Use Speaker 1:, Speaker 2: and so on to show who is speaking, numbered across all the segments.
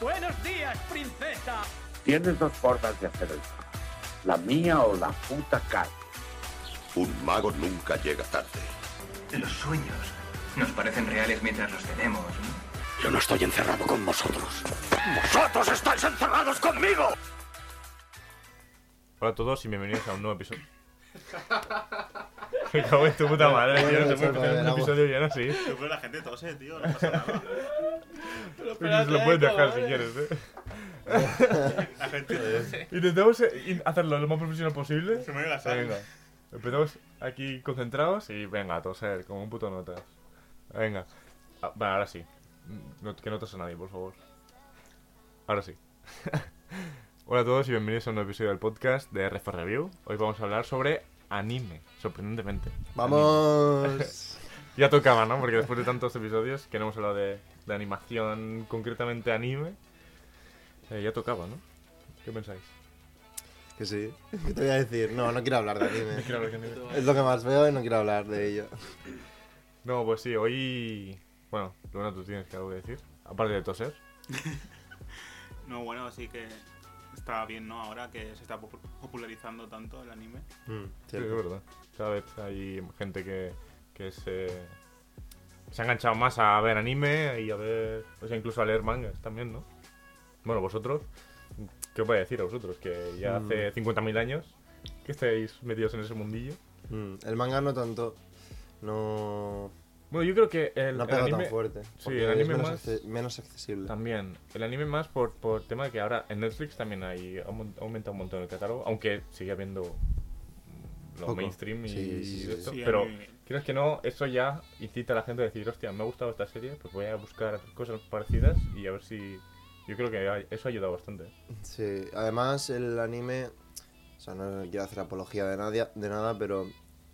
Speaker 1: Buenos días, princesa.
Speaker 2: Tienes dos formas de hacer el trabajo. La mía o la puta calle.
Speaker 3: Un mago nunca llega tarde.
Speaker 4: Los sueños nos parecen reales mientras los tenemos, ¿no?
Speaker 3: Yo no estoy encerrado con vosotros. ¡Vosotros estáis encerrados conmigo!
Speaker 5: Hola a todos y bienvenidos a un nuevo episodio. Me cago en tu puta madre, tío. No se puede empezar un episodio bien así.
Speaker 6: Yo creo la gente tose, tío, no pasa nada.
Speaker 5: Se lo puedes dejar si quieres, eh.
Speaker 6: La gente tose.
Speaker 5: Intentamos eh, hacerlo lo más profesional posible.
Speaker 6: Se me la sangre.
Speaker 5: Venga. Empezamos aquí concentrados y venga, a toser, como un puto notas. Venga. Ah, vale, ahora sí. No- que no tose nadie, por favor. Ahora sí. Hola a todos y bienvenidos a un nuevo episodio del podcast de RF Review. Hoy vamos a hablar sobre anime, sorprendentemente.
Speaker 7: Vamos.
Speaker 5: Ya tocaba, ¿no? Porque después de tantos episodios que no hemos hablado de, de animación, concretamente anime, eh, ya tocaba, ¿no? ¿Qué pensáis?
Speaker 7: que sí. ¿Qué te voy a decir? No, no quiero hablar de anime.
Speaker 5: Quiero hablar de anime.
Speaker 7: Es lo que más veo y no quiero hablar de ello.
Speaker 5: No, pues sí, hoy... Bueno, Luna, tú tienes que algo que decir. Aparte de toser.
Speaker 6: No, bueno, sí que está bien, ¿no? Ahora que se está popu- popularizando tanto el anime.
Speaker 7: Mm,
Speaker 5: Sí, es verdad. Cada vez hay gente que, que se... Se ha enganchado más a ver anime y a ver... O sea, incluso a leer mangas también, ¿no? Bueno, vosotros... ¿Qué os voy a decir a vosotros? Que ya
Speaker 7: Mm.
Speaker 5: hace 50.000 años que estáis metidos en ese mundillo.
Speaker 7: Mm, El manga no tanto. No.
Speaker 5: Bueno, yo creo que el,
Speaker 7: No
Speaker 5: el anime...
Speaker 7: tan fuerte.
Speaker 5: sí, el anime
Speaker 7: menos,
Speaker 5: más-
Speaker 7: acce- menos accesible.
Speaker 5: También. El anime más por, por tema de que ahora en Netflix también hay, ha aumen- ha aumentado un montón el catálogo, aunque sigue habiendo lo
Speaker 7: Poco.
Speaker 5: mainstream y,
Speaker 7: Sí, sí, sí,
Speaker 5: esto, pero creo que no, eso ya incita a la gente a decir, hostia, me ha gustado esta serie, pues voy a buscar cosas parecidas y a ver si... Yo creo que eso ha ayudado bastante.
Speaker 7: Sí, además el anime. O sea, no quiero hacer apología de, nadie, de nada, pero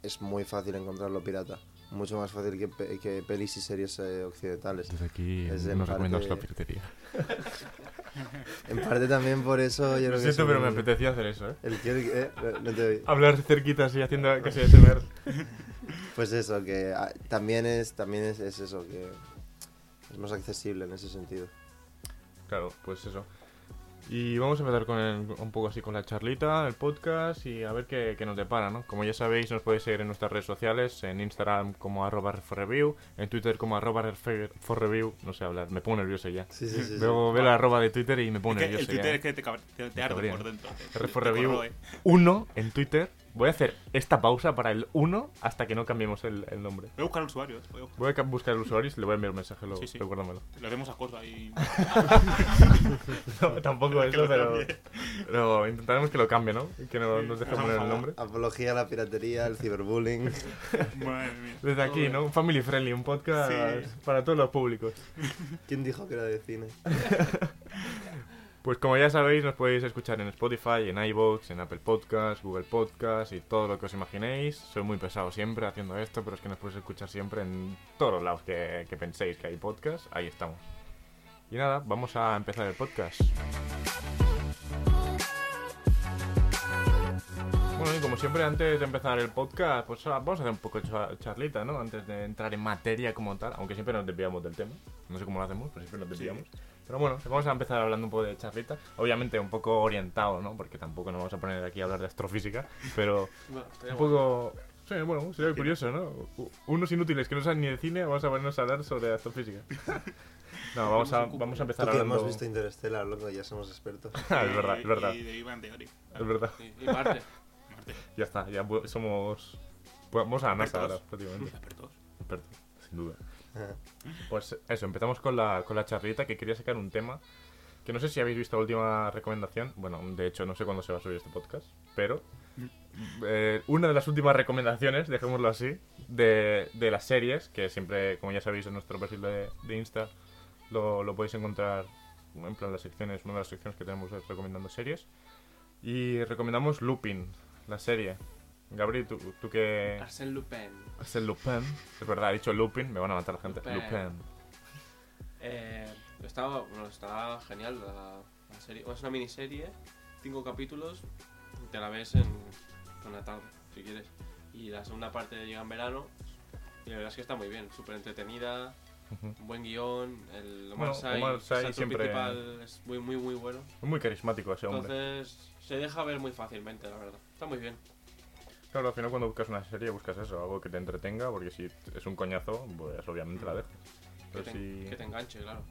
Speaker 7: es muy fácil encontrarlo pirata. Mucho más fácil que, pe- que pelis y series eh, occidentales.
Speaker 5: Desde aquí
Speaker 7: Es nos recomendamos parte- la
Speaker 5: piratería.
Speaker 7: En parte también por eso yo
Speaker 5: Lo
Speaker 7: que.
Speaker 5: siento, pero me apetecía hacer eso, ¿eh?
Speaker 7: El que. eh, no- no te oí.
Speaker 5: Hablar cerquita así, haciendo casi ASMR.
Speaker 7: Pues eso, que ah, también es también es, es eso, que es más accesible en ese sentido.
Speaker 5: Claro, pues eso. Y vamos a empezar con el- un poco así con la charlita, el podcast y a ver qué, qué nos depara, ¿no? Como ya sabéis, nos podéis seguir en nuestras redes sociales, en Instagram como arroba review, en Twitter como arroba review, no sé hablar, me pongo nervioso ya.
Speaker 7: Sí, sí, sí. sí.
Speaker 5: Luego veo la arroba de Twitter y me pongo
Speaker 6: Es que el
Speaker 5: nervioso
Speaker 6: Twitter
Speaker 5: ya.
Speaker 6: es que te, cab- te, te arde por dentro. te- te
Speaker 5: review. 1 en Twitter. Voy a hacer esta pausa para el 1 hasta que no cambiemos el, el nombre.
Speaker 6: Voy a buscar usuarios. Voy a buscar-
Speaker 5: Voy a ca- buscar el usuario y le voy a enviar un mensaje, luego,
Speaker 6: Sí, sí.
Speaker 5: recuérdamelo.
Speaker 6: Le hacemos acoso ahí.
Speaker 5: No, tampoco eso, pero, pero intentaremos que lo cambie, ¿no? Que no nos deje poner el nombre.
Speaker 7: Apología a la piratería, el ciberbullying.
Speaker 6: Madre mía.
Speaker 5: Desde aquí, ¿no? Un family friendly, un podcast
Speaker 6: Sí.
Speaker 5: para todos los públicos.
Speaker 7: ¿Quién dijo que era de cine?
Speaker 5: Pues como ya sabéis, nos podéis escuchar en Spotify, en iVoox, en Apple Podcasts, Google Podcasts y todo lo que os imaginéis. Soy muy pesado siempre haciendo esto, pero es que nos podéis escuchar siempre en todos los lados que, que penséis que hay podcast. Ahí estamos. Y nada, vamos a empezar el podcast. Bueno, y como siempre, antes de empezar el podcast, pues ah, vamos a hacer un poco de cha- charlita, ¿no? Antes de entrar en materia como tal, aunque siempre nos desviamos del tema. No sé cómo lo hacemos, pero siempre nos desviamos. Pero bueno, vamos a empezar hablando un poco de charlita. Obviamente un poco orientado, ¿no? Porque tampoco nos vamos a poner aquí a hablar de astrofísica, pero un poco... Sí, bueno, sería curioso, ¿no? Unos inútiles que no saben ni de cine, vamos a ponernos a hablar sobre astrofísica. No, vamos a, vamos a empezar hablando...
Speaker 7: hemos visto Interstellar, loco, ya somos expertos.
Speaker 5: Ah, es verdad, es verdad.
Speaker 6: Y de Bang Theory.
Speaker 5: Es verdad.
Speaker 8: Y Marte.
Speaker 5: Ya está, ya somos... Vamos a la NASA ahora, prácticamente.
Speaker 6: Expertos.
Speaker 5: Expertos, sin duda. Pues eso, empezamos con la, con la charlita que quería sacar un tema que no sé si habéis visto la última recomendación. Bueno, de hecho no sé cuándo se va a subir este podcast, pero eh, una de las últimas recomendaciones, dejémoslo así, de, de las series, que siempre, como ya sabéis, en nuestro perfil de, de Insta lo, lo podéis encontrar en plan las secciones, una de las secciones que tenemos es recomendando series. Y recomendamos Lupin, la serie. Gabriel, ¿tú, tú qué...?
Speaker 8: Arsène Lupin.
Speaker 5: El Lupin. Es verdad, he dicho Lupin, me van a matar la gente.
Speaker 8: Lupin.
Speaker 5: Lupin.
Speaker 8: Eh, estaba, bueno, está genial la, la serie. Bueno, es una miniserie, cinco capítulos, te la ves en una tarde, si quieres. Y la segunda parte llega en verano. Y la verdad es que está muy bien, súper entretenida. Un buen guion, el
Speaker 5: Bueno,
Speaker 8: Omar
Speaker 5: Omar Sy
Speaker 8: el actor
Speaker 5: siempre-
Speaker 8: principal es muy, muy, muy bueno.
Speaker 5: Es muy carismático ese hombre.
Speaker 8: Entonces, se deja ver muy fácilmente, la verdad. Está muy bien.
Speaker 5: Claro, al final cuando buscas una serie buscas eso, algo que te entretenga, porque si es un coñazo, pues obviamente la dejas.
Speaker 8: Que
Speaker 5: Pero
Speaker 8: te,
Speaker 5: si-
Speaker 8: que te enganche, claro.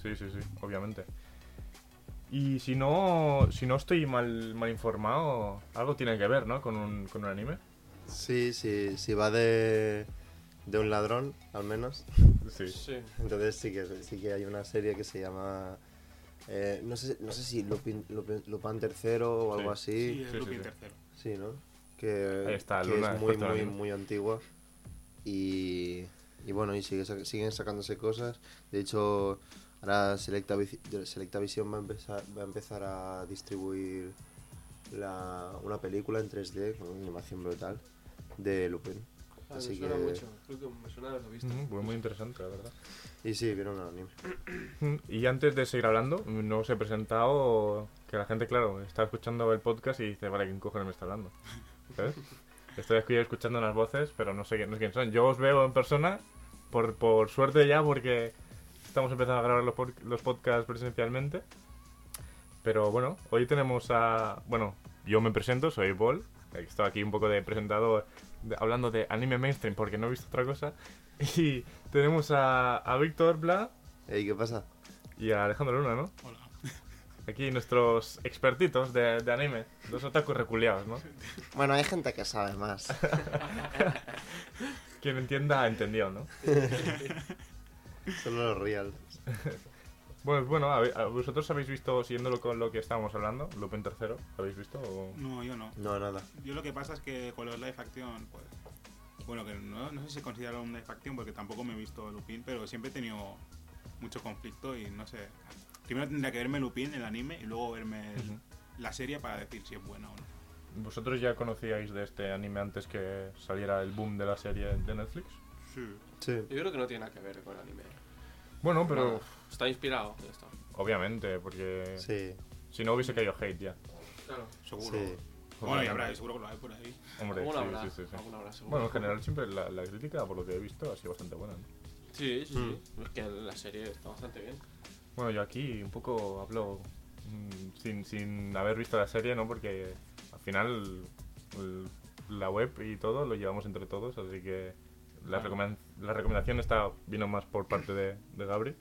Speaker 5: Sí, sí, sí, obviamente. Y si no, si no estoy mal, mal informado, algo tiene que ver, ¿no? Con un, con un anime.
Speaker 7: Sí, sí, sí va de, de un ladrón, al menos.
Speaker 5: Sí.
Speaker 8: Sí.
Speaker 7: Entonces sí que, sí que hay una serie que se llama... eh, no, sé, no sé si Lupin, Lupin, Lupin III o algo
Speaker 6: Sí,
Speaker 7: así.
Speaker 5: sí,
Speaker 6: Lupin
Speaker 5: sí.
Speaker 6: tercero.
Speaker 7: Sí, ¿no? Que,
Speaker 5: Ahí está,
Speaker 7: que
Speaker 5: Luna,
Speaker 7: es muy, muy, muy antigua. Y, y bueno, y sigue, sa- siguen sacándose cosas. De hecho, ahora Selecta, Selecta Visión va a empezar, va a, empezar a distribuir la, una película en 3D con una animación brutal de Lupin.
Speaker 8: Ah,
Speaker 7: Así
Speaker 8: me suena
Speaker 7: que-
Speaker 8: mucho. Creo que me suena de haberlo visto.
Speaker 5: Pues muy interesante, la verdad.
Speaker 7: Y sí, vieron el anime.
Speaker 5: Mm, Y antes de seguir hablando, no os he presentado que la gente, claro, está escuchando el podcast y dice, vale, ¿quién cojones me está hablando? ¿Sabes? Estoy aquí escuchando unas voces, pero no sé, quién- no sé quién son. Yo os veo en persona, por, por suerte ya, porque estamos empezando a grabar los, pod- los podcasts presencialmente. Pero bueno, hoy tenemos a... Bueno, yo me presento, soy Paul. Estoy aquí un poco de presentador de- hablando de anime mainstream porque no he visto otra cosa. Y tenemos a, a Víctor Bla
Speaker 7: Ey, ¿qué pasa?
Speaker 5: y a Alejandro Luna, ¿no?
Speaker 6: Hola.
Speaker 5: Aquí nuestros expertitos de, de anime, los otakus reculeados, ¿no?
Speaker 7: Bueno, hay gente que sabe más.
Speaker 5: Quien entienda, entendió, ¿no?
Speaker 7: Solo los real.
Speaker 5: Bueno, bueno, a ver, a- ¿vosotros habéis visto, siguiéndolo con lo que estábamos hablando, Lupin III, ¿habéis visto? o-
Speaker 6: No, yo no.
Speaker 7: No, nada.
Speaker 6: Yo lo que pasa es que con los live action, pues. Bueno, que no, no sé si se considera un live action porque tampoco me he visto Lupin, pero siempre he tenido mucho conflicto y no sé. Primero tendría que verme Lupin, el anime, y luego verme el- la serie para decir si es buena o no.
Speaker 5: ¿Vosotros ya conocíais de este anime antes que saliera el boom de la serie de Netflix?
Speaker 6: Sí.
Speaker 7: Sí.
Speaker 8: Yo creo que no tiene nada que ver con el anime.
Speaker 5: Bueno, pero.
Speaker 8: Está inspirado, ya está.
Speaker 5: obviamente, porque
Speaker 7: Sí.
Speaker 5: si no hubiese caído hate ya.
Speaker 8: Claro.
Speaker 6: Seguro.
Speaker 7: Sí.
Speaker 6: Bueno, y habrá, seguro que lo hay por ahí.
Speaker 5: Hombre, sí,
Speaker 8: habrá,
Speaker 5: sí, sí, sí.
Speaker 8: alguna habrá, seguro.
Speaker 5: Bueno, en general siempre la, la crítica, por lo que he visto, ha sido bastante buena. ¿no?
Speaker 8: Sí, sí,
Speaker 7: Mm.
Speaker 8: sí. Es que la serie está bastante bien.
Speaker 5: Bueno, yo aquí un poco hablo mm, sin, sin haber visto la serie, ¿no? Porque al final el- la web y todo lo llevamos entre todos, así que la, recomen- la recomendación está vino más por parte de, de Gabri,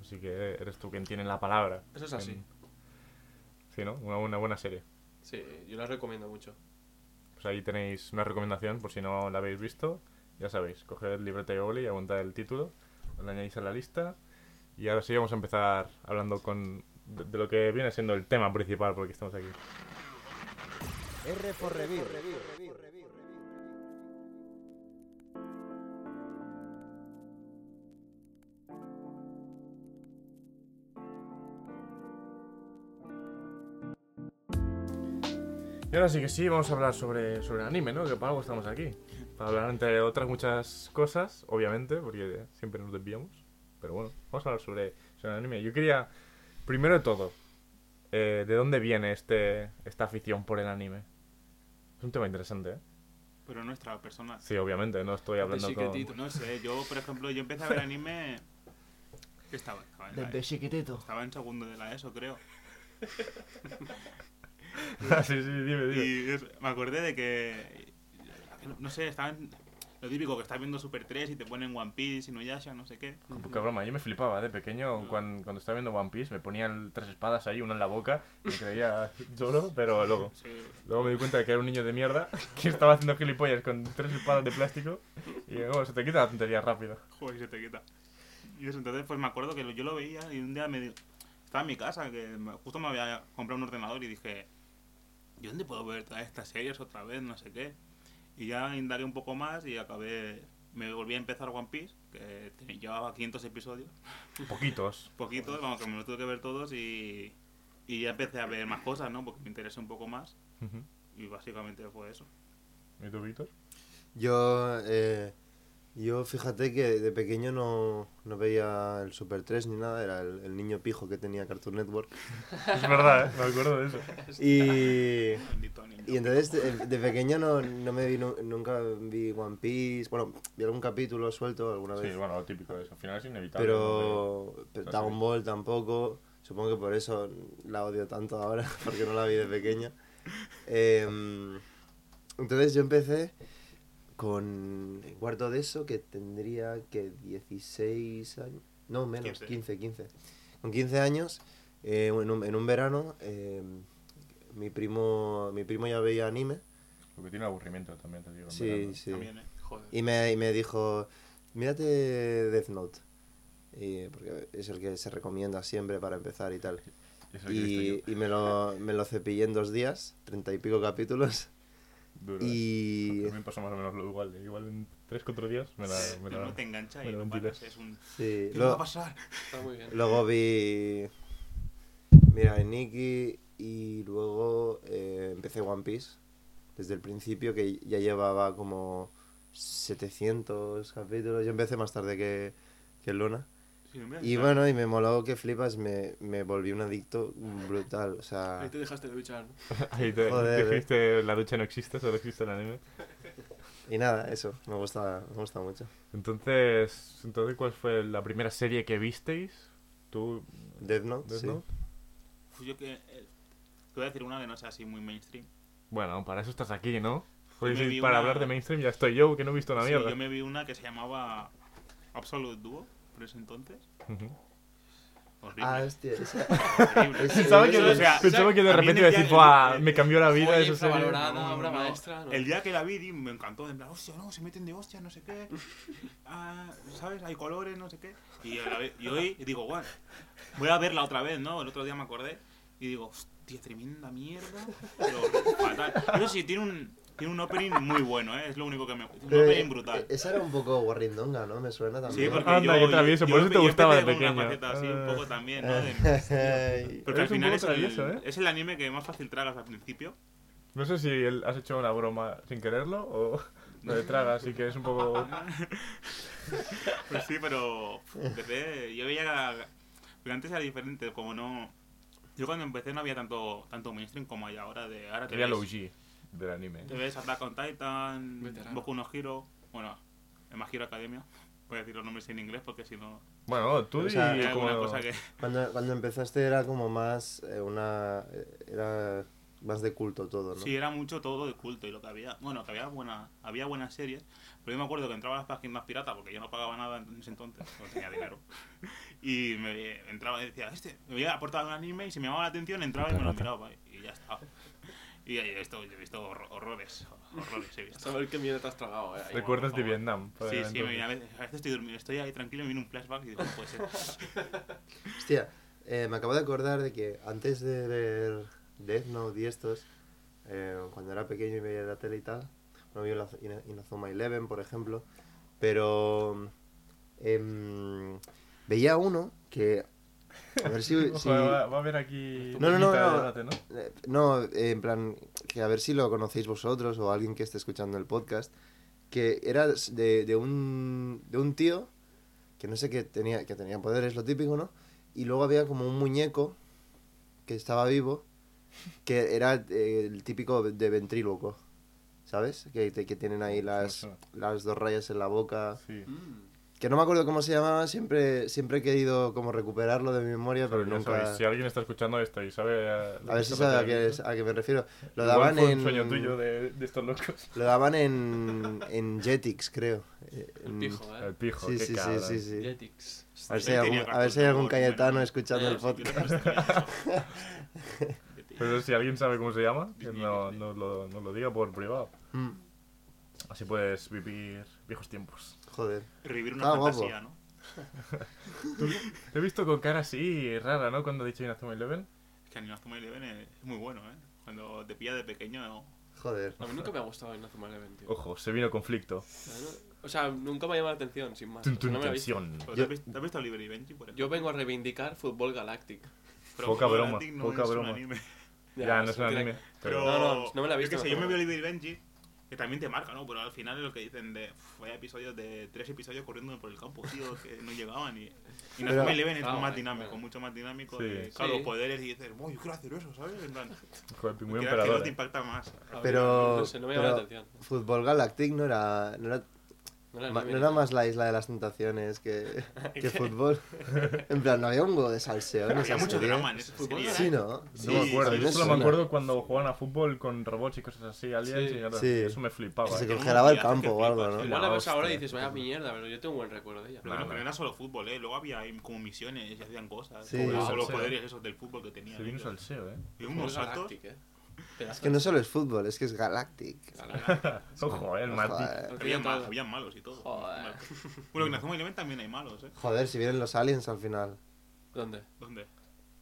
Speaker 5: así que eres tú quien tiene la palabra.
Speaker 8: Eso es así.
Speaker 5: En- Sí, ¿no? Una, una buena serie.
Speaker 8: Sí, yo la recomiendo mucho.
Speaker 5: Pues ahí tenéis una recomendación por si no la habéis visto. Ya sabéis, coged libreta y boli y aguantad el título, lo añadís a la lista. Y ahora sí vamos a empezar hablando con de, de lo que viene siendo el tema principal porque estamos aquí.
Speaker 9: R for Review.
Speaker 5: Y ahora sí que sí, vamos a hablar sobre, sobre anime, ¿no? Que para algo estamos aquí. Para hablar entre otras muchas cosas, obviamente, porque siempre nos desviamos. Pero bueno, vamos a hablar sobre, sobre anime. Yo quería, primero de todo, eh, ¿de dónde viene este esta afición por el anime? Es un tema interesante, ¿eh?
Speaker 6: Pero nuestra persona.
Speaker 5: Sí, obviamente, no estoy hablando con...
Speaker 8: chiquitito.
Speaker 6: No sé, yo, por ejemplo, yo empecé a ver anime. ¿Qué estaba? Estaba en, la-
Speaker 9: Desde chiquitito.
Speaker 6: estaba en segundo de la ESO, creo.
Speaker 5: Ah, sí, sí, dime, dime.
Speaker 6: Y me acordé de que. No sé, estaban. Lo típico que estás viendo Super 3 y te ponen One Piece, Inuyasha, no sé qué.
Speaker 5: Poca broma, yo me flipaba de pequeño cuando, cuando estaba viendo One Piece, me ponían tres espadas ahí, una en la boca, me creía solo, pero luego,
Speaker 6: Sí.
Speaker 5: luego me di cuenta de que era un niño de mierda que estaba haciendo gilipollas con tres espadas de plástico y oh, se te quita la tontería rápido.
Speaker 6: Joder, se te quita. Y eso, entonces, pues me acuerdo que yo lo veía y un día me estaba en mi casa, que justo me había comprado un ordenador y dije, ¿y dónde puedo ver todas estas series otra vez? No sé qué. Y ya indagué un poco más y acabé, me volví a empezar One Piece, que llevaba 500 episodios,
Speaker 5: Poquitos.
Speaker 6: poquitos, vamos, que me los tuve que ver todos y, y ya empecé a ver más cosas, ¿no? Porque me interesé un poco más y básicamente fue eso.
Speaker 5: ¿Y tú, Víctor?
Speaker 7: Yo, eh, Yo fíjate que de pequeño no, no veía el Super 3 ni nada, era el, el niño pijo que tenía Cartoon Network.
Speaker 5: Es verdad, ¿eh? Me acuerdo de eso.
Speaker 7: Y, y entonces de, de pequeño no, no me vi, nu- nunca vi One Piece, bueno, vi algún capítulo suelto alguna vez.
Speaker 5: Sí, bueno, lo típico de eso. Al final es inevitable.
Speaker 7: Pero,
Speaker 5: ¿no?
Speaker 7: pero
Speaker 5: la
Speaker 7: Dragon. Ball tampoco. Supongo que por eso la odio tanto ahora, porque no la vi de pequeña. Em, entonces yo empecé con cuarto de eso, que tendría que 16 años. No, menos,
Speaker 6: 15.
Speaker 7: 15, 15. Con 15 años, eh, en, un, en un verano, em, mi, primo, mi primo ya veía anime.
Speaker 5: Porque tiene aburrimiento también, te digo.
Speaker 7: Sí,
Speaker 5: verano.
Speaker 7: sí.
Speaker 6: También, ¿eh?
Speaker 8: Joder.
Speaker 7: Y me, y me dijo, mírate Death Note. Y, porque es el que se recomienda siempre para empezar y tal. Y, y me, lo, me lo cepillé en dos días, treinta y pico capítulos.
Speaker 5: Duro, ¿eh?
Speaker 7: Y
Speaker 5: A mí me pasa más o menos lo igual. ¿eh? Igual en 3-4 días me la. Me
Speaker 6: No,
Speaker 5: la...
Speaker 6: no te engancha
Speaker 5: me
Speaker 6: y no paras, es un...
Speaker 7: sí,
Speaker 6: ¿Qué me va a
Speaker 7: luego,
Speaker 6: pasar?
Speaker 8: Está muy bien.
Speaker 7: luego vi Mira, Nikki y luego eh, empecé One Piece desde el principio que ya llevaba como 700 capítulos. Yo empecé más tarde que, que Luna. Y bueno, y me moló que flipas, me, me volví un adicto brutal. O sea,
Speaker 8: Ahí te dejaste de duchar. ¿no?
Speaker 5: Ahí te,
Speaker 7: Joder, eh.
Speaker 5: dijiste, la ducha no existe, solo existe el anime.
Speaker 7: y nada, eso, me gusta, me gusta mucho.
Speaker 5: Entonces, entonces, ¿cuál fue la primera serie que visteis? ¿Tú,
Speaker 7: Death Note,
Speaker 5: Death
Speaker 7: sí.
Speaker 5: Note?
Speaker 6: Pues yo que... eh, te voy a decir una que no sea así muy mainstream.
Speaker 5: Bueno, para eso estás aquí, ¿no? Pues para
Speaker 6: una-
Speaker 5: hablar de mainstream ya estoy yo, que no he visto una
Speaker 6: Sí,
Speaker 5: mierda.
Speaker 6: yo me vi una que se llamaba Absolute Duo, por ese entonces.
Speaker 5: Ujú.
Speaker 6: Horrible.
Speaker 7: Ah, hostia, esa...
Speaker 6: horrible.
Speaker 7: ese-
Speaker 5: Pensaba que,
Speaker 6: O sea,
Speaker 5: pensaba que de repente
Speaker 6: en
Speaker 5: iba a
Speaker 6: el
Speaker 5: decir,
Speaker 6: día-
Speaker 5: "Buah,
Speaker 6: el-
Speaker 5: me cambió la vida
Speaker 8: Joya
Speaker 5: esa serie".
Speaker 8: infravalorada,
Speaker 6: No,
Speaker 8: obra
Speaker 6: no.
Speaker 8: maestra. ¿no?
Speaker 6: El día que la vi me encantó, en plan, hostia, no, se meten de hostia, no sé qué. Ah, ¿Sabes? Hay colores, no sé qué. Y, y hoy digo, guau, voy a verla otra vez, ¿no? El otro día me acordé y digo, hostia, tremenda mierda. Pero fatal. Eso sí, tiene un, tiene un opening muy bueno, ¿eh? Es lo único que me... Un
Speaker 7: Pero,
Speaker 6: opening
Speaker 7: eh,
Speaker 6: brutal.
Speaker 7: Esa era un poco guarrindonga, ¿no? Me suena también.
Speaker 6: Sí, porque
Speaker 5: Anda,
Speaker 6: yo,
Speaker 5: qué travieso,
Speaker 6: yo-
Speaker 5: por eso
Speaker 6: yo
Speaker 5: te gustaba de
Speaker 6: una
Speaker 5: pequeño.
Speaker 6: faceta así, un poco también, ¿no? De-
Speaker 7: Ay.
Speaker 6: porque al
Speaker 5: un
Speaker 6: final es el,
Speaker 5: travieso, ¿eh?
Speaker 6: es el anime que más fácil tragas al principio.
Speaker 5: No sé si el- has hecho una broma sin quererlo o lo de traga, así que es un poco...
Speaker 6: Pues sí, pero empecé, yo veía porque antes era diferente, como no... Yo cuando empecé no había tanto tanto mainstream como hay ahora, de ahora te ves,
Speaker 5: OG del anime.
Speaker 6: te ves Attack on Titan,
Speaker 8: Veterano.
Speaker 6: Boku no Hero, bueno, en Hero Academia, voy a decir los nombres en inglés porque si no...
Speaker 5: Bueno, tú
Speaker 7: O sea,
Speaker 6: alguna
Speaker 5: como...
Speaker 6: cosa que...
Speaker 7: Cuando, cuando empezaste era como más eh, una... eh, Era más de culto todo, ¿no?
Speaker 6: Sí, era mucho todo de culto y lo que había. Bueno, que había buena, había buenas series. Pero yo me acuerdo que entraba a las páginas piratas porque yo no pagaba nada en ese entonces, no tenía dinero. Y me entraba y decía, este, me había aportado un anime y si me llamaba la atención entraba y me lo miraba y ya está. Y ahí esto, yo he visto horror- horrores, horrores he
Speaker 8: A
Speaker 6: visto.
Speaker 8: saber qué mierda te has tragado, eh.
Speaker 5: Recuerdas de. Vietnam.
Speaker 6: Sí, sí, me
Speaker 5: entonces.
Speaker 6: viene a veces, a veces estoy durmiendo, estoy ahí tranquilo y me viene un flashback y digo, no puede ser.
Speaker 7: Hostia, eh, me acabo de acordar de que antes de ver Death Note y estos, eh, cuando era pequeño y veía la tele y tal, no vi Inazuma Eleven, por ejemplo, pero em, veía uno que... A ver si...
Speaker 5: Ojo,
Speaker 7: si-
Speaker 5: va, va a haber aquí...
Speaker 7: No, no, no, no.
Speaker 5: debate, ¿no?
Speaker 7: No, eh, en plan, que a ver si lo conocéis vosotros o alguien que esté escuchando el podcast, que era de, de un, de un tío que no sé qué tenía, que tenía poderes, lo típico, ¿no? Y luego había como un muñeco que estaba vivo, que era eh, el típico de ventríloco, ¿sabes? Que, que tienen ahí las dos rayas en la boca.
Speaker 5: Sí.
Speaker 8: Mm.
Speaker 7: Que no me acuerdo cómo se llamaba, siempre, siempre he querido como recuperarlo de mi memoria, pero nunca...
Speaker 5: sabéis, si alguien está escuchando esto y sabe... A, lo
Speaker 7: A ver si sabe a qué, es- a qué me refiero. Lo
Speaker 5: igual
Speaker 7: daban
Speaker 5: fue
Speaker 7: en...
Speaker 5: un sueño tuyo de, de estos locos.
Speaker 7: Lo daban en, en Jetix, creo.
Speaker 8: El pijo,
Speaker 5: El
Speaker 8: eh.
Speaker 5: pijo,
Speaker 7: Sí,
Speaker 5: qué
Speaker 7: sí, sí,
Speaker 5: cabrón.
Speaker 7: sí, sí.
Speaker 8: Jetix.
Speaker 7: A ver si hay algún, a ver si hay
Speaker 6: Cartoon
Speaker 7: algún
Speaker 6: Network,
Speaker 7: Cayetano escuchando
Speaker 8: Eh,
Speaker 7: el podcast.
Speaker 5: Pero si alguien sabe cómo se llama, que no, no lo, no lo diga por privado.
Speaker 7: Mm,
Speaker 5: Así puedes vivir viejos tiempos.
Speaker 7: Joder.
Speaker 6: Revivir una
Speaker 7: Estaba guapo.
Speaker 6: fantasía, ¿no?
Speaker 5: Te he visto con cara así rara, ¿no? Cuando he dicho Inazuma Eleven.
Speaker 6: Es que Inazuma Eleven es muy bueno, ¿eh? Cuando te pilla de pequeño, ¿no?
Speaker 7: Joder.
Speaker 8: A mí nunca me ha gustado Inazuma Eleven, tío.
Speaker 5: Ojo, se vino conflicto.
Speaker 8: O sea, nunca me ha llamado la atención, sin más.
Speaker 5: Tun,
Speaker 8: O sea,
Speaker 5: tun,
Speaker 8: no me la he visto.
Speaker 5: tensión.
Speaker 6: ¿Pero
Speaker 7: Yo-
Speaker 6: ¿Te has visto- te has visto Oliver y Benji, por ejemplo?
Speaker 8: Yo vengo a reivindicar Fútbol Galactic.
Speaker 6: Pero
Speaker 5: poca broma,
Speaker 6: no
Speaker 5: poca
Speaker 6: es un
Speaker 5: broma.
Speaker 6: anime.
Speaker 5: Ya, no es un anime.
Speaker 6: Pero.
Speaker 8: No, no, no me la he
Speaker 6: yo
Speaker 8: visto,
Speaker 6: sé,
Speaker 8: no
Speaker 6: yo me Oliver y Benji Que también te marca, ¿no? Pero al final es lo que dicen de. Vaya episodios de. Tres episodios corriendo por el campo, tío, que no llegaban. Y, y Nazuma Eleven es
Speaker 8: Ah,
Speaker 6: más dinámico, mucho más dinámico.
Speaker 5: Sí.
Speaker 6: de, claro,
Speaker 8: Sí.
Speaker 6: poderes y dices, uy, yo quiero hacer eso, ¿sabes? En plan,
Speaker 5: Joder, pingüino
Speaker 6: que, no te
Speaker 5: eh.
Speaker 6: impacta más.
Speaker 7: Pero,
Speaker 8: No sé, no me llama la atención.
Speaker 7: Fútbol Galactic no era, no era,
Speaker 8: No era
Speaker 7: ma- no más la isla de las tentaciones que, que fútbol. En plan, no había un huevo de salseo en
Speaker 6: Había
Speaker 7: esa
Speaker 6: mucho
Speaker 7: serie.
Speaker 6: drama en esa serie.
Speaker 7: Sí, ¿no?
Speaker 5: No
Speaker 6: Sí,
Speaker 5: me acuerdo,
Speaker 6: sí,
Speaker 5: yo
Speaker 6: me
Speaker 5: solo me acuerdo cuando jugaban a fútbol con robots y cosas así, aliens
Speaker 8: Sí.
Speaker 5: y nada,
Speaker 7: Sí.
Speaker 5: eso me flipaba.
Speaker 7: Que se
Speaker 5: eh.
Speaker 7: congelaba el campo o algo, ¿no?
Speaker 6: sí.
Speaker 8: Igual
Speaker 5: La
Speaker 8: la ves ahora y dices, vaya mierda, pero yo tengo un buen recuerdo de ella.
Speaker 6: Pero,
Speaker 5: No,
Speaker 6: pero
Speaker 5: no.
Speaker 6: era solo fútbol, ¿eh? Luego había como misiones y hacían cosas.
Speaker 7: Sí.
Speaker 6: Como
Speaker 5: Sí.
Speaker 6: los
Speaker 5: Sí.
Speaker 6: poderes esos del fútbol que tenían.
Speaker 5: Se vino
Speaker 6: ellos.
Speaker 5: salseo, eh.
Speaker 6: Y
Speaker 8: Fútbol
Speaker 6: unos saltos.
Speaker 8: Eh.
Speaker 7: Es que no solo es fútbol, es que es Galactic.
Speaker 5: Ojo, el Marty.
Speaker 7: Joder.
Speaker 6: Había, mal, había malos y todo.
Speaker 8: Joder.
Speaker 6: Bueno, en Inazuma Eleven también hay malos, ¿eh?
Speaker 7: Joder, si vienen los aliens al final.
Speaker 8: ¿Dónde?
Speaker 6: ¿Dónde?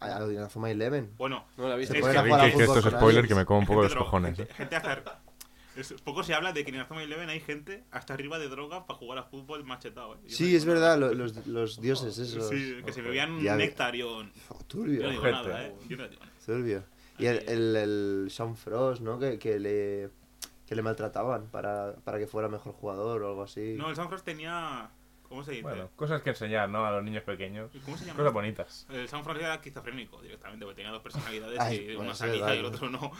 Speaker 7: A a Inazuma Eleven.
Speaker 6: Bueno,
Speaker 8: No la he visto.
Speaker 7: Se
Speaker 6: Es que-
Speaker 7: a jugar a
Speaker 5: Que, que esto es spoiler
Speaker 7: aliens.
Speaker 5: que me como un poco
Speaker 6: gente
Speaker 5: los cojones.
Speaker 6: Gente,
Speaker 5: eh.
Speaker 6: gente hasta- es- poco se habla de que en Inazuma Eleven hay gente hasta arriba de drogas para jugar a fútbol machetado, ¿eh?
Speaker 7: Sí, es verdad, lo- los, los dioses esos.
Speaker 6: Sí, que se bebían un Nectarion.
Speaker 7: Oh,
Speaker 6: Yo
Speaker 7: turbio,
Speaker 6: no digo nada, ¿eh? Yo no digo nada.
Speaker 7: turbio. Y el, el, el Sean Frost, ¿no? Que, que le que le maltrataban para, para que fuera mejor jugador o algo así.
Speaker 6: No, el Soundfrost tenía... ¿Cómo se dice?
Speaker 5: Bueno, cosas que enseñar, ¿no? A los niños pequeños.
Speaker 6: ¿Cómo se llama?
Speaker 5: Cosas bonitas.
Speaker 6: El Soundfrost era esquizofrénico directamente, porque tenía dos personalidades
Speaker 7: Ay,
Speaker 6: y
Speaker 7: bueno,
Speaker 6: una
Speaker 7: vale.
Speaker 6: y el otro no.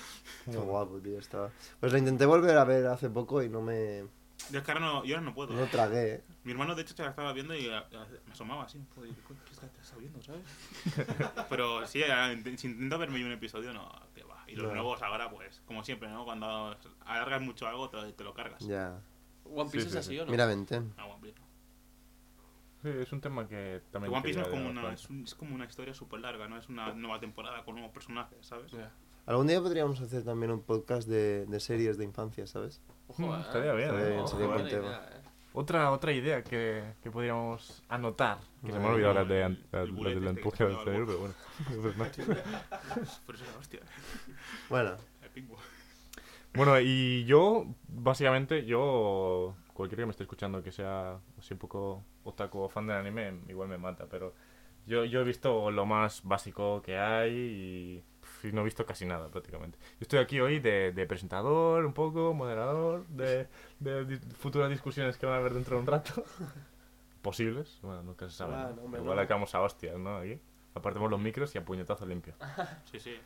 Speaker 7: Qué guapo, tío, estaba. Pues lo intenté volver a ver hace poco y no me.
Speaker 6: Yo es que ahora no, yo ahora no puedo.
Speaker 7: No tragué, ¿eh?
Speaker 6: Mi hermano, de hecho, se la estaba viendo y a- a- me asomaba así. Joder, ¿qué qué está, está viendo, sabes? Pero sí, a- int- si intento verme yo un episodio, no, que va. Y los
Speaker 7: No.
Speaker 6: nuevos ahora, pues, como siempre, ¿no? Cuando alargas mucho algo, te, te lo cargas.
Speaker 7: Ya.
Speaker 8: ¿One Piece
Speaker 5: Sí,
Speaker 8: es
Speaker 5: sí,
Speaker 8: así
Speaker 5: sí.
Speaker 8: o no?
Speaker 7: Mira, Venten.
Speaker 6: Ah, One Piece. no.
Speaker 5: Sí, es un tema que también.
Speaker 6: One Piece no es
Speaker 5: quería
Speaker 6: como, una, es, un- es como una historia súper larga, ¿no? Es una nueva temporada con nuevos personajes, ¿sabes?
Speaker 8: Ya.
Speaker 7: Algún día podríamos hacer también un podcast de, de series de infancia, ¿sabes?
Speaker 8: Ojo,
Speaker 5: Mm,
Speaker 8: eh.
Speaker 5: estaría bien,
Speaker 7: Estaría
Speaker 5: ¿eh?
Speaker 7: bien, sería buen tema.
Speaker 8: idea, eh.
Speaker 5: Otra, otra idea que, que podríamos anotar. Que se me ha
Speaker 7: Bueno,
Speaker 5: olvidado las de, las del
Speaker 6: este
Speaker 5: empuje del cerebro, pero bueno. Pues no.
Speaker 6: Por eso la hostia.
Speaker 7: Bueno.
Speaker 5: Bueno, y yo, básicamente, yo, cualquiera que me esté escuchando que sea así un poco otaku o fan del anime, igual me mata, pero yo, yo he visto lo más básico que hay y, no he visto casi nada prácticamente. Yo estoy aquí hoy de, de presentador, un poco, moderador, de, futuras discusiones que van a haber dentro de un rato. Posibles, bueno, nunca se sabe.
Speaker 8: Ah,
Speaker 5: ¿no? igual acabamos a hostias, ¿no? Aquí. Apartemos los micros y a puñetazo limpio.
Speaker 6: Sí, sí.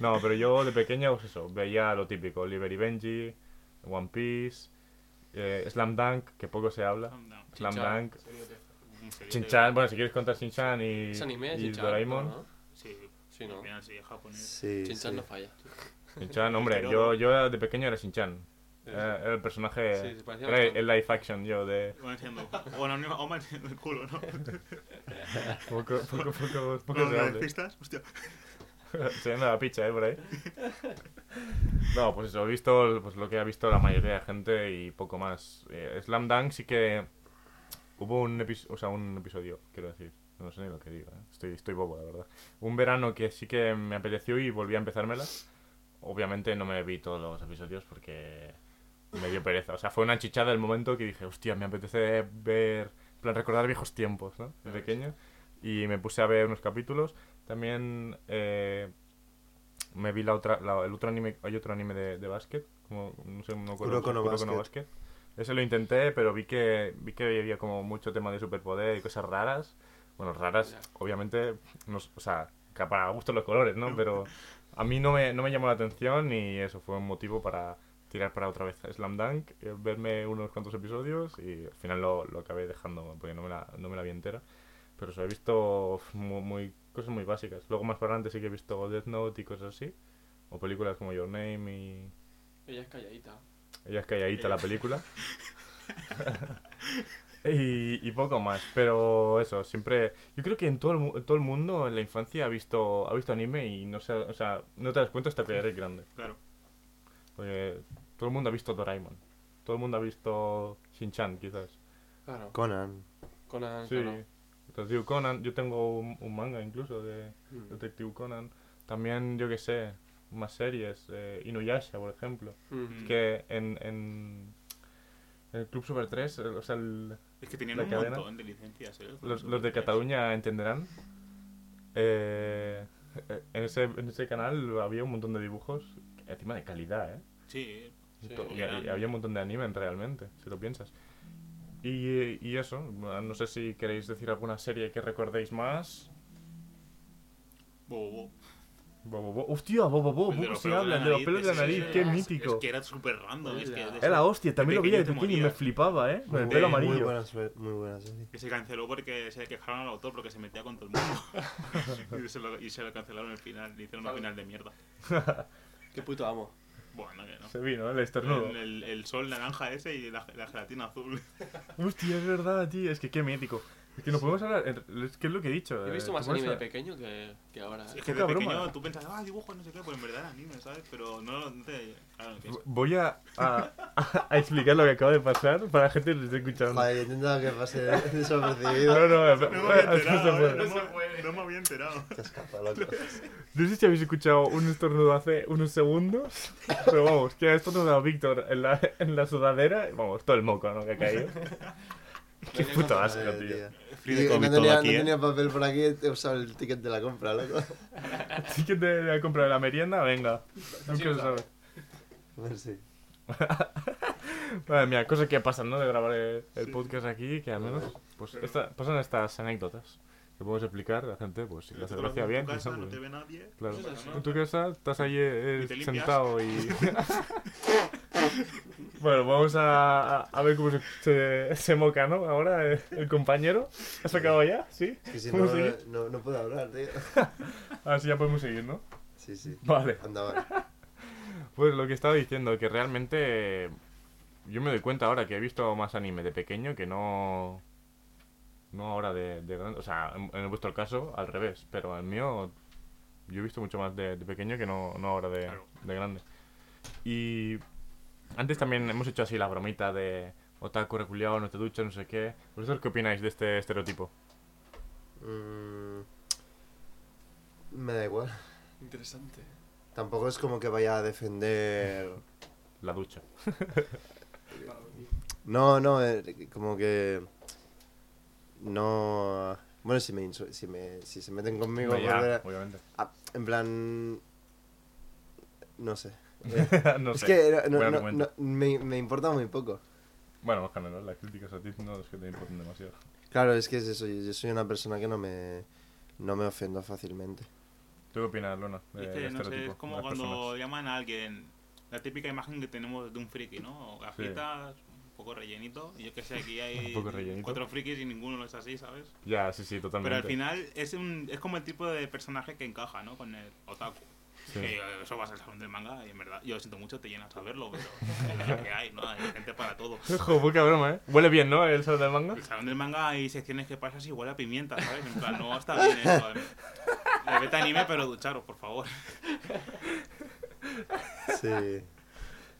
Speaker 5: No, pero yo de pequeño, pues eso, veía lo típico, Oliver y Benji, One Piece, eh, Slam Dunk, que poco se habla, Slam. Dunk, Shin-chan, bueno, si quieres contar Shin-chan y, y Doraemon,
Speaker 8: ¿no?
Speaker 6: Sí,
Speaker 8: ¿no?
Speaker 6: al final sí, es japonés.
Speaker 7: sí.
Speaker 8: Shin-chan
Speaker 7: sí.
Speaker 8: no falla.
Speaker 5: Shin-chan, hombre, yo, yo de pequeño era Shin-chan, era, era el personaje,
Speaker 8: Sí, se parecía
Speaker 5: era el live action yo de
Speaker 6: Van enseñando. O no, no, o el culo, ¿no?
Speaker 5: poco, poco, poco, poco hable.
Speaker 6: pistas, hostia.
Speaker 5: Se llama la picha, ¿eh? Por ahí. No, pues eso, he visto pues, lo que ha visto la mayoría de gente y poco más. Eh, Slam Dunk sí que hubo un, episodio, o sea, un episodio, quiero decir. No sé ni lo que digo, ¿eh? estoy, estoy bobo, la verdad. Un verano que sí que me apeteció y volví a empezármela. Obviamente no me vi todos los episodios porque me dio pereza. O sea, fue una chichada el momento que dije, hostia, me apetece ver, plan, recordar viejos tiempos, ¿no? De pequeño. Y me puse a ver unos capítulos. También eh, me vi la otra, la- el otro anime, hay otro anime de, de básquet, como, no sé, no acuerdo.
Speaker 7: Kuroko no
Speaker 5: Kuroko no
Speaker 7: Basket.
Speaker 5: Basket. Ese lo intenté, pero vi que vi que había como mucho tema de superpoder y cosas raras. Bueno, raras, obviamente, no, o sea, que para gusto los colores, ¿no? Pero a mí no me, no me llamó la atención y eso fue un motivo para tirar para otra vez Slam Dunk, eh, verme unos cuantos episodios y al final lo, lo acabé dejando porque no me, la, no me la vi entera. Pero eso, he visto muy, muy- cosas muy básicas. Luego más para adelante sí que he visto Death Note y cosas así. O películas como Your Name y...
Speaker 8: Ella es calladita.
Speaker 5: Ella es calladita la película. y, y poco más. Pero eso, siempre... Yo creo que en todo el, mu- todo el mundo en la infancia ha visto, ha visto anime y no, se, o sea, no te das cuenta hasta que eres grande.
Speaker 6: Claro.
Speaker 5: Porque todo el mundo ha visto Doraemon. Todo el mundo ha visto Shin-Chan, quizás.
Speaker 8: Claro.
Speaker 7: Conan.
Speaker 8: Conan,
Speaker 5: Sí.
Speaker 8: claro.
Speaker 5: Detective Conan. Yo tengo un, un manga incluso de
Speaker 8: Mm.
Speaker 5: Detective Conan. También, yo que sé, más series. eh, Inuyasha, por ejemplo.
Speaker 8: Mm.
Speaker 5: Que en, en, en el Club Super 3, eh, o sea, el-
Speaker 6: Es que tenían un
Speaker 5: cadena.
Speaker 6: montón de licencias, ¿eh?
Speaker 5: los, los de Cataluña entenderán. eh, en, ese, en ese canal había un montón de dibujos, encima de calidad, ¿eh?
Speaker 6: Sí.
Speaker 8: Sí,
Speaker 5: y, y había un montón de anime realmente, si lo piensas. Y, y eso, no sé si queréis decir alguna serie que recordéis más.
Speaker 6: Bo, bo.
Speaker 5: Bo, bo, bo. Hostia, bo, bo, bo,
Speaker 6: El de
Speaker 5: poco
Speaker 6: los
Speaker 5: se
Speaker 6: pelos
Speaker 5: habla,
Speaker 6: de
Speaker 5: el de los
Speaker 6: nariz,
Speaker 5: pelos de la nariz, qué mítico.
Speaker 6: Es que era súper random. Es que
Speaker 5: Era hostia, también lo veía de
Speaker 6: pequeño
Speaker 5: y me flipaba, ¿eh? Con el pelo
Speaker 7: Muy
Speaker 5: amarillo.
Speaker 7: buena, sue- muy buena serie.
Speaker 6: Que se canceló porque se quejaron al autor porque se metía con todo el mundo. y, se lo, y se lo cancelaron el final. Le hicieron un
Speaker 8: Vale.
Speaker 6: final de mierda.
Speaker 8: Qué puto amo.
Speaker 6: Bueno, que no.
Speaker 5: Se vino, ¿eh? el estornudo.
Speaker 6: El, el- el sol naranja ese y la, la gelatina azul.
Speaker 5: Hostia, es verdad, tío. Es que qué mítico. Es que no podemos hablar. Es que es lo que he dicho.
Speaker 8: He visto
Speaker 5: eh,
Speaker 8: más anime de pequeño que, que ahora.
Speaker 6: Es
Speaker 8: ¿eh?
Speaker 6: que de
Speaker 5: Poca
Speaker 6: pequeño
Speaker 5: broma.
Speaker 6: tú pensas, ah, dibujos, no sé qué, pues en verdad era anime, ¿sabes? Pero no, no te. Claro, es-
Speaker 5: Voy a, a, a explicar lo que acaba de pasar para la gente que lo esté escuchando.
Speaker 7: Joder, he intentado que pase desapercibido.
Speaker 5: No, no,
Speaker 6: No me había
Speaker 5: no se puede.
Speaker 6: eh, no, me, no había enterado.
Speaker 7: Te escapa, loco.
Speaker 5: No sé si habéis escuchado un estornudo hace unos segundos, pero vamos, que ha estornudado Víctor en la, en la sudadera, vamos, todo el moco, ¿no? Que ha caído. Qué puto asco, tío.
Speaker 6: de
Speaker 7: no tenía,
Speaker 6: todo aquí,
Speaker 7: no
Speaker 6: ¿eh?
Speaker 7: tenía papel por aquí, he usado el ticket de la compra, loco.
Speaker 5: Sí que te voy a comprar la merienda, venga. Nunca se sabe.
Speaker 7: Pues sí.
Speaker 5: Madre mía, cosas que pasan, ¿no? De grabar el, el podcast aquí, que al menos pues esta- pasan estas anécdotas que podemos explicar a la gente, pues si le hace gracia
Speaker 6: en
Speaker 5: bien,
Speaker 6: tu
Speaker 5: si
Speaker 6: casa,
Speaker 5: no, pues
Speaker 6: te ve nadie.
Speaker 5: Claro.
Speaker 6: pues eso,
Speaker 5: En tu casa estás ahí eh,
Speaker 6: Y
Speaker 5: sentado y... bueno, vamos a, a- ver cómo se, se, se moca, ¿no? Ahora eh, el compañero. ¿Has acabado ya? ¿Sí?
Speaker 7: Que si no, no, no puedo hablar, tío.
Speaker 5: Ahora sí ya podemos seguir, ¿no?
Speaker 7: Sí, sí.
Speaker 5: Vale.
Speaker 7: Anda, vale.
Speaker 5: Pues lo que estaba diciendo, que realmente yo me doy cuenta ahora que he visto más anime de pequeño que no... No ahora de, de grande. O sea, en, en vuestro caso, al revés. Pero en el mío, yo he visto mucho más de, de pequeño que no, no ahora de,
Speaker 6: Claro.
Speaker 5: de grande. Y antes también hemos hecho así la bromita de otaku reculiado, no te duchas, no sé qué. ¿Vosotros qué opináis de este estereotipo?
Speaker 7: Mm, me da igual.
Speaker 8: Interesante.
Speaker 7: Tampoco es como que vaya a defender.
Speaker 5: La ducha.
Speaker 7: No, no, eh, como que. No. Bueno, si me, si me si se meten conmigo,
Speaker 5: ya,
Speaker 7: eh,
Speaker 5: obviamente.
Speaker 7: en plan. No sé.
Speaker 5: no
Speaker 7: es
Speaker 5: sé.
Speaker 7: que no- no- me, me importa muy poco.
Speaker 5: Bueno, en general, las críticas a ti no es que te importen demasiado.
Speaker 7: Claro, es que es eso. Yo soy una persona que no me. No me ofendo fácilmente.
Speaker 5: ¿Tú qué opinas, Luna?
Speaker 6: Y
Speaker 5: de-
Speaker 6: es
Speaker 5: del
Speaker 6: que, no sé, es como cuando
Speaker 5: personas?
Speaker 6: llaman a alguien, la típica imagen que tenemos de un friki, ¿no? Gafitas, un poco rellenito. Y yo que sé, aquí hay cuatro frikis y ninguno es así, ¿sabes?
Speaker 5: Ya, sí, sí, totalmente.
Speaker 6: Pero al final es, un, es como el tipo de personaje que encaja, ¿no? Con el otaku.
Speaker 5: Sí.
Speaker 6: Que eso vas al salón del manga y en verdad, yo lo siento mucho, te llenas a verlo, pero es lo que hay, ¿no? Hay gente para todo.
Speaker 5: Ojo, poca broma, ¿eh? Huele bien, ¿no? El salón del manga.
Speaker 6: El salón del manga hay secciones que pasas y huele a pimienta, ¿sabes? En plan, no está bien eso. eh. Eh, Vete a anime, pero ducharos, por favor.
Speaker 7: Sí.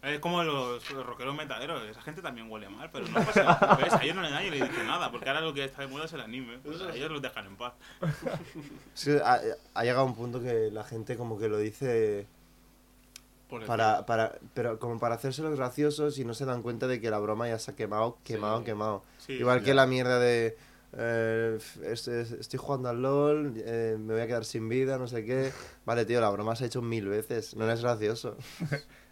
Speaker 6: Es como los, los rockeros metaderos, esa gente también huele mal, pero no pasa nada. ¿Ves? A ellos no le nadie le dice nada, porque ahora lo que está de moda es el anime. Pues a ellos los dejan en paz.
Speaker 7: Es ha, ha llegado un punto que la gente como que lo dice para, para, pero como para hacerse los graciosos y no se dan cuenta de que la broma ya se ha quemado, quemado,
Speaker 8: Sí.
Speaker 7: quemado.
Speaker 6: Sí,
Speaker 7: Igual que la mierda de eh, es- es- estoy jugando al LOL, eh, me voy a quedar sin vida, no sé qué. Vale, tío, la broma se ha hecho mil veces, no eres gracioso.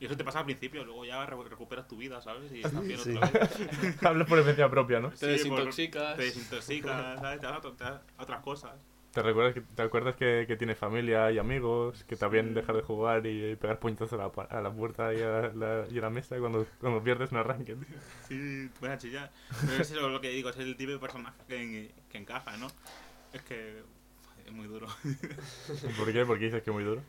Speaker 6: Y eso te pasa al principio, luego ya re- recuperas tu vida, ¿sabes? Y estás bien
Speaker 7: Sí.
Speaker 6: otra vez.
Speaker 5: Hablas por experiencia propia, ¿no?
Speaker 8: Te desintoxicas.
Speaker 6: Te desintoxicas, ¿sabes? Te vas a, otras cosas.
Speaker 5: ¿Te recuerdas que, te acuerdas que, que tienes familia y amigos que también dejar de jugar y pegar puñetazos a la, pa- a la puerta y a la, y a la mesa cuando, cuando pierdes un arranque? tío?
Speaker 6: Sí, te vas a chillar. Pero es eso lo que digo, es el tipo de personaje que, que encaja, ¿no? Es que es muy duro.
Speaker 5: ¿Por qué? Porque dices que es muy duro.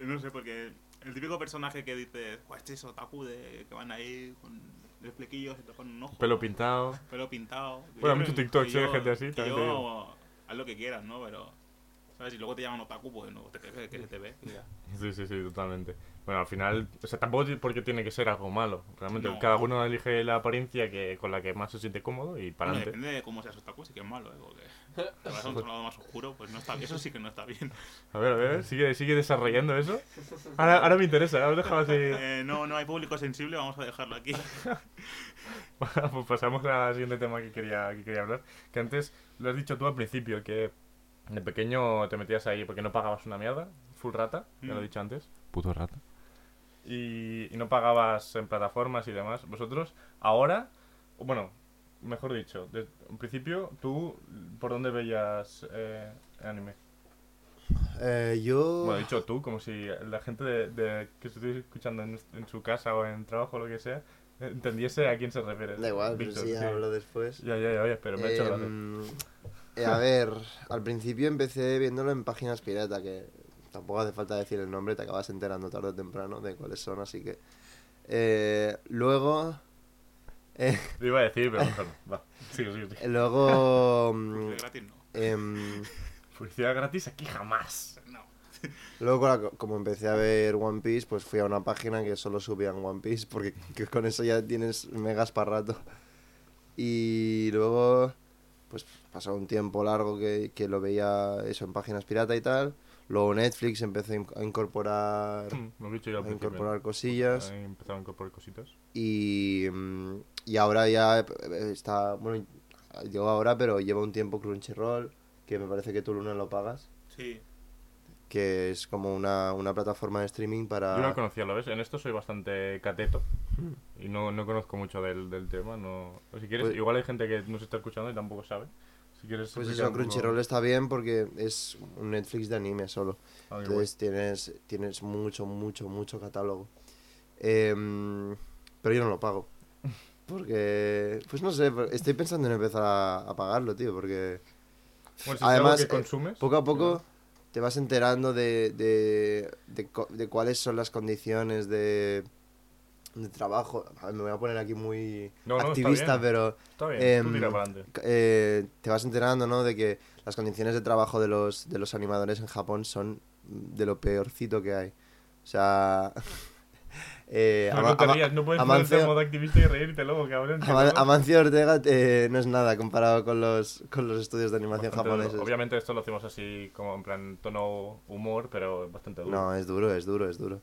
Speaker 6: No sé, porque el típico personaje que dice, pues este es otaku de que van ahí con los flequillos y te ponen un ojo.
Speaker 5: Pelo pintado.
Speaker 6: pelo pintado.
Speaker 5: Bueno, mucho TikTok, sí, gente así,
Speaker 6: que yo, haz lo que quieras, ¿no? Pero, ¿sabes? Y luego te llaman otaku, pues no te quejes que se te ve.
Speaker 5: Sí, sí, sí, totalmente. Bueno, al final, o sea, tampoco es porque tiene que ser algo malo. Realmente,
Speaker 6: No.
Speaker 5: cada uno elige la apariencia que con la que más se siente cómodo y para
Speaker 6: Bueno,
Speaker 5: adelante.
Speaker 6: depende de cómo seas otaku, sí que es malo, ¿eh? Porque te vas a un lado más oscuro, pues no está bien. Eso sí que no está bien.
Speaker 5: A ver, a ver, sigue, sigue desarrollando eso. Ahora, ahora me interesa, ahora dejado así.
Speaker 6: Eh, no, no hay público sensible, vamos a dejarlo aquí.
Speaker 5: Bueno, pues pasamos al siguiente tema que quería, que quería hablar. Que antes lo has dicho tú al principio, que de pequeño te metías ahí porque no pagabas una mierda, full rata, ya lo he
Speaker 6: Mm.
Speaker 5: dicho antes. Puto rata. y, y no pagabas en plataformas y demás. Vosotros, ahora, bueno, mejor dicho, desde un principio, ¿tú por dónde veías eh, anime?
Speaker 7: Eh, yo...
Speaker 5: Bueno, dicho tú, como si la gente de, de- que estuviese escuchando en, en su casa o en trabajo o lo que sea, entendiese a quién se refiere.
Speaker 7: Da igual, pero
Speaker 5: Víctor,
Speaker 7: sí, hablo después.
Speaker 5: Ya, ya, ya, oye, pero me ha hecho gracia.
Speaker 7: Em, eh, a ver, al principio empecé viéndolo en páginas pirata, que tampoco hace falta decir el nombre, te acabas enterando tarde o temprano de cuáles son, así que... eh, luego... eh,
Speaker 5: Lo iba a decir, pero mejor no. Va, sigue, sigue, sigue.
Speaker 7: luego... mm,
Speaker 6: Publicidad gratis no.
Speaker 7: em,
Speaker 5: Publicidad gratis aquí jamás.
Speaker 6: No.
Speaker 7: luego, como empecé a ver One Piece, pues fui a una página que solo subían One Piece, porque que con eso ya tienes megas para rato. Y luego, pues pasó un tiempo largo que, que lo veía eso en páginas pirata y tal. Luego Netflix empezó a in- a incorporar,
Speaker 5: Mm, Lo he dicho yo al
Speaker 7: a
Speaker 5: principio.
Speaker 7: incorporar cosillas.
Speaker 5: He empezado a incorporar cositas.
Speaker 7: Y, mm, y ahora ya eh, está, bueno, llegó ahora, pero lleva un tiempo Crunchyroll, que me parece que tú Luna lo pagas,
Speaker 6: Sí.
Speaker 7: que es como una, una plataforma de streaming para...
Speaker 5: Yo no lo conocía, ¿lo ves? En esto soy bastante cateto. Y no, no conozco mucho del, del tema. No... o Si quieres,
Speaker 7: Pues-
Speaker 5: igual hay gente que nos está escuchando y tampoco sabe. Si quieres
Speaker 7: Pues eso,
Speaker 5: poco-
Speaker 7: Crunchyroll está bien porque es un Netflix de anime solo.
Speaker 5: Ah.
Speaker 7: Entonces tienes, tienes mucho, mucho, mucho catálogo. Em, pero yo no lo pago. Porque, pues no sé, estoy pensando en empezar a, a pagarlo, tío, porque
Speaker 5: Bueno, si
Speaker 7: además, eh,
Speaker 5: consumes.
Speaker 7: poco a poco te vas enterando de, de, de, de cuáles son las condiciones de, trabajo. Me voy a poner aquí muy
Speaker 5: No, no, está
Speaker 7: activista,
Speaker 5: bien.
Speaker 7: pero
Speaker 5: Está bien,
Speaker 7: em, eh, te vas enterando, ¿no? De que las condiciones de trabajo de los, de los animadores en Japón son de lo peorcito que hay. O sea... eh,
Speaker 5: No,
Speaker 7: Ama-
Speaker 5: no te
Speaker 7: Ama-
Speaker 5: rías, no puedes
Speaker 7: Amancio-
Speaker 5: ponerte en modo activista y reírte luego, cabrón. que
Speaker 7: Ama-
Speaker 5: no-
Speaker 7: Amancio Ortega eh, no es nada comparado con los, con los estudios de animación
Speaker 5: bastante
Speaker 7: japoneses.
Speaker 5: duro. Obviamente esto lo hacemos así como en plan tono humor, pero bastante duro.
Speaker 7: No, es duro, es duro, es duro.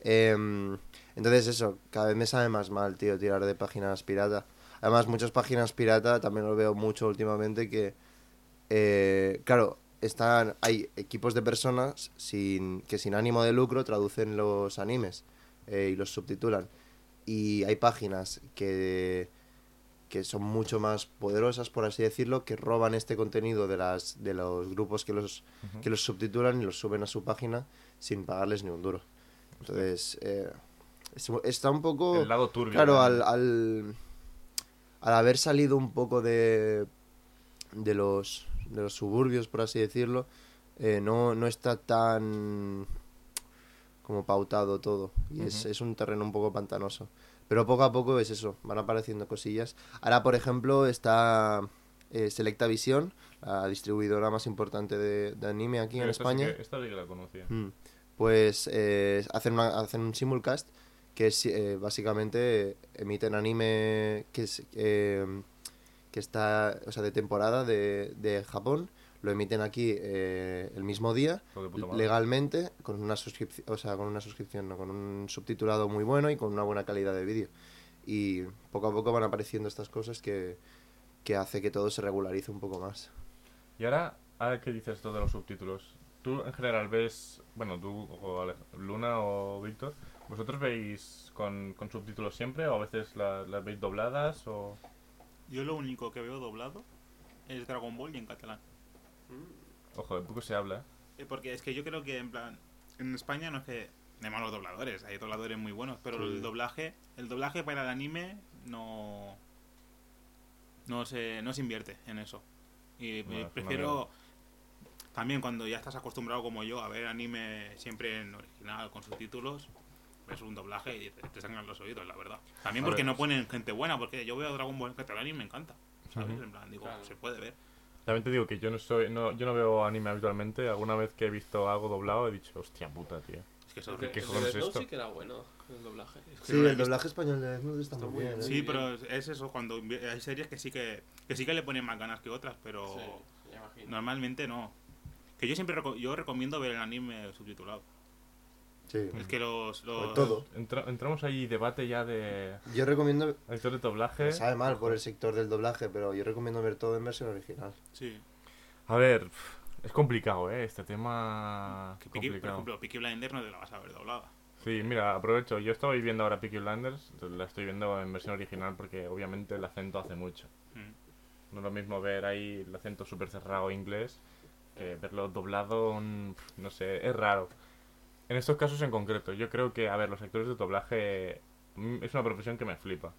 Speaker 7: Em, entonces eso, cada vez me sabe más mal, tío, tirar de páginas pirata. Además, muchas páginas pirata también lo veo mucho últimamente que, eh, claro, están, hay equipos de personas sin, que sin ánimo de lucro traducen los animes eh, y los subtitulan. Y hay páginas que, que son mucho más poderosas, por así decirlo, que roban este contenido de, las, de los grupos que los, que los subtitulan y los suben a su página sin pagarles ni un duro. Entonces, eh, es- está un poco...
Speaker 5: El lado turbio.
Speaker 7: Claro,
Speaker 5: ¿no?
Speaker 7: al, al, al haber salido un poco de, de, los, de los suburbios, por así decirlo, eh, no, no está tan como pautado todo. Y es, es un terreno un poco pantanoso. Pero poco a poco es eso, van apareciendo cosillas. Ahora, por ejemplo, está eh, Selecta Visión, la distribuidora más importante de, de anime aquí en
Speaker 5: sí
Speaker 7: España.
Speaker 5: que- esta sí que la conocía.
Speaker 7: Mm. Pues eh, hacen, una- hacen un simulcast que es, eh, básicamente emiten anime que es eh, que está, o sea, de temporada de, de Japón, lo emiten aquí eh, el mismo día,
Speaker 5: Todo madre.
Speaker 7: legalmente, con una suscripción, o sea, con una suscripción, no, con un subtitulado muy bueno y con una buena calidad de vídeo. Y poco a poco van apareciendo estas cosas que, que hace que todo se regularice un poco más.
Speaker 5: Y ahora, ahora que dices esto de los subtítulos, tú en general ves, bueno, tú o Luna o Víctor, ¿vosotros veis con, con subtítulos siempre o a veces la- las veis dobladas o...?
Speaker 6: Yo lo único que veo doblado es Dragon Ball y en catalán.
Speaker 5: Ojo, de poco se habla, ¿eh?
Speaker 6: Porque es que yo creo que en plan en España no es que hay malos dobladores, hay dobladores muy buenos, pero
Speaker 7: Sí.
Speaker 6: el doblaje, el doblaje para el anime no no se no se invierte en eso. Y
Speaker 5: No, es una
Speaker 6: prefiero también cuando ya estás acostumbrado como yo a ver anime siempre en original con subtítulos, ves un doblaje y te, te sangran los oídos, la verdad. También
Speaker 5: A
Speaker 6: porque
Speaker 5: ver.
Speaker 6: no ponen gente buena, porque yo veo Dragon Ball en catalán y me encanta. ¿Sabes? En plan, digo,
Speaker 8: Claro.
Speaker 6: se puede ver.
Speaker 5: También te digo que yo no soy, no, yo no veo anime habitualmente, alguna vez que he visto algo doblado he dicho, hostia puta, tío.
Speaker 6: Es que eso
Speaker 5: ¿Qué
Speaker 8: el de
Speaker 5: es esto?
Speaker 8: sí que era bueno, el doblaje.
Speaker 6: que
Speaker 7: Sí, el doblaje español de Death Note está,
Speaker 8: Está
Speaker 7: muy bien.
Speaker 8: bien.
Speaker 7: ¿eh?
Speaker 6: Sí, pero es eso, cuando hay series que sí que, que sí que le ponen más ganas que otras, pero
Speaker 8: Sí,
Speaker 6: normalmente no. Que yo siempre reco- yo recomiendo ver el anime subtitulado.
Speaker 7: Sí.
Speaker 6: Es que los...
Speaker 7: Todo.
Speaker 5: Entra- entramos ahí debate ya de
Speaker 7: Yo recomiendo
Speaker 5: actor de doblaje.
Speaker 7: Me sabe mal por el sector del doblaje, pero yo recomiendo ver todo en versión original.
Speaker 6: Sí.
Speaker 5: A ver, es complicado, ¿eh? Este tema...
Speaker 6: Que Peaky- por ejemplo, Peaky Blinders no te la vas a ver doblada.
Speaker 5: Sí, mira, aprovecho. Yo estoy viendo ahora Peaky Blinders, la estoy viendo en versión original porque obviamente el acento hace mucho.
Speaker 6: Mm.
Speaker 5: No es lo mismo ver ahí el acento súper cerrado inglés que verlo doblado, no sé, es raro. En estos casos en concreto, yo creo que, a ver, los actores de doblaje mm, es una profesión que me flipa.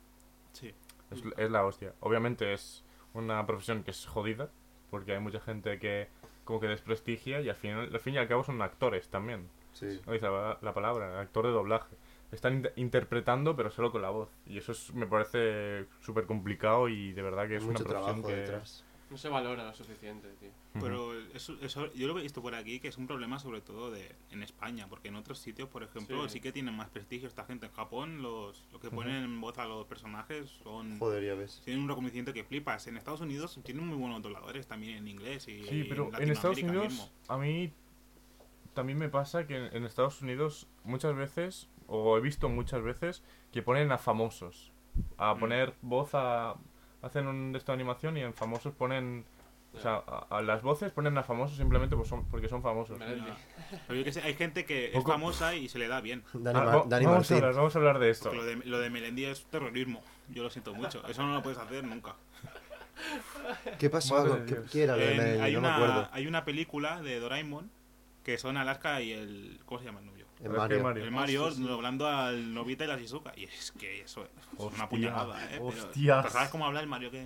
Speaker 6: Sí.
Speaker 5: Es, es la hostia. Obviamente es una profesión que es jodida, porque hay mucha gente que como que desprestigia y al final, al fin y al cabo son actores también.
Speaker 7: Sí.
Speaker 5: No dice la, la palabra, actor de doblaje. Están inter- interpretando, pero solo con la voz. Y eso es- me parece súper complicado y de verdad que
Speaker 7: Hay
Speaker 5: es una profesión
Speaker 7: trabajo
Speaker 5: que...
Speaker 7: detrás.
Speaker 8: No se valora lo suficiente, tío.
Speaker 6: Pero eso, eso yo lo he visto por aquí que es un problema sobre todo de en España, porque en otros sitios, por ejemplo, sí,
Speaker 8: Sí.
Speaker 6: que tienen más prestigio esta gente. En Japón, los, los que ponen en voz a los personajes son
Speaker 7: Joder, ya ves.
Speaker 6: tienen un reconocimiento que flipas. En Estados Unidos tienen muy buenos dobladores también en inglés y
Speaker 5: Sí, pero en Estados Unidos
Speaker 6: mismo.
Speaker 5: a mí también me pasa que en, en Estados Unidos muchas veces, o he visto muchas veces, que ponen a famosos. A
Speaker 6: Mm.
Speaker 5: poner voz a... Hacen un de esta animación y en famosos ponen... O sea, a, a las voces ponen a famosos simplemente pues son, porque son famosos.
Speaker 8: Melendi.
Speaker 6: Ya. Pero yo que sé, hay gente que es
Speaker 5: Poco-
Speaker 6: famosa y se le da bien.
Speaker 7: Dani,
Speaker 5: Ah,
Speaker 7: Dani
Speaker 5: vamos, a hablar, vamos a hablar de esto.
Speaker 6: Lo de, lo de Melendi es terrorismo. Yo lo siento mucho. Eso no lo puedes hacer nunca.
Speaker 7: ¿Qué pasó?
Speaker 5: De
Speaker 7: ¿Qué, qué era lo de
Speaker 6: hay,
Speaker 7: No me
Speaker 6: una,
Speaker 7: acuerdo.
Speaker 6: hay una película de Doraemon que son Alaska y el. ¿Cómo se llama novio?
Speaker 7: En
Speaker 5: Es
Speaker 7: Mario.
Speaker 5: Mario.
Speaker 6: El Mario
Speaker 8: sí.
Speaker 6: doblando al Novita y la Shizuka. Y es que eso es
Speaker 5: Hostia,
Speaker 6: una puñalada, ¿eh? Pero-
Speaker 5: hostias.
Speaker 6: pero ¿Sabes cómo habla el Mario? Que...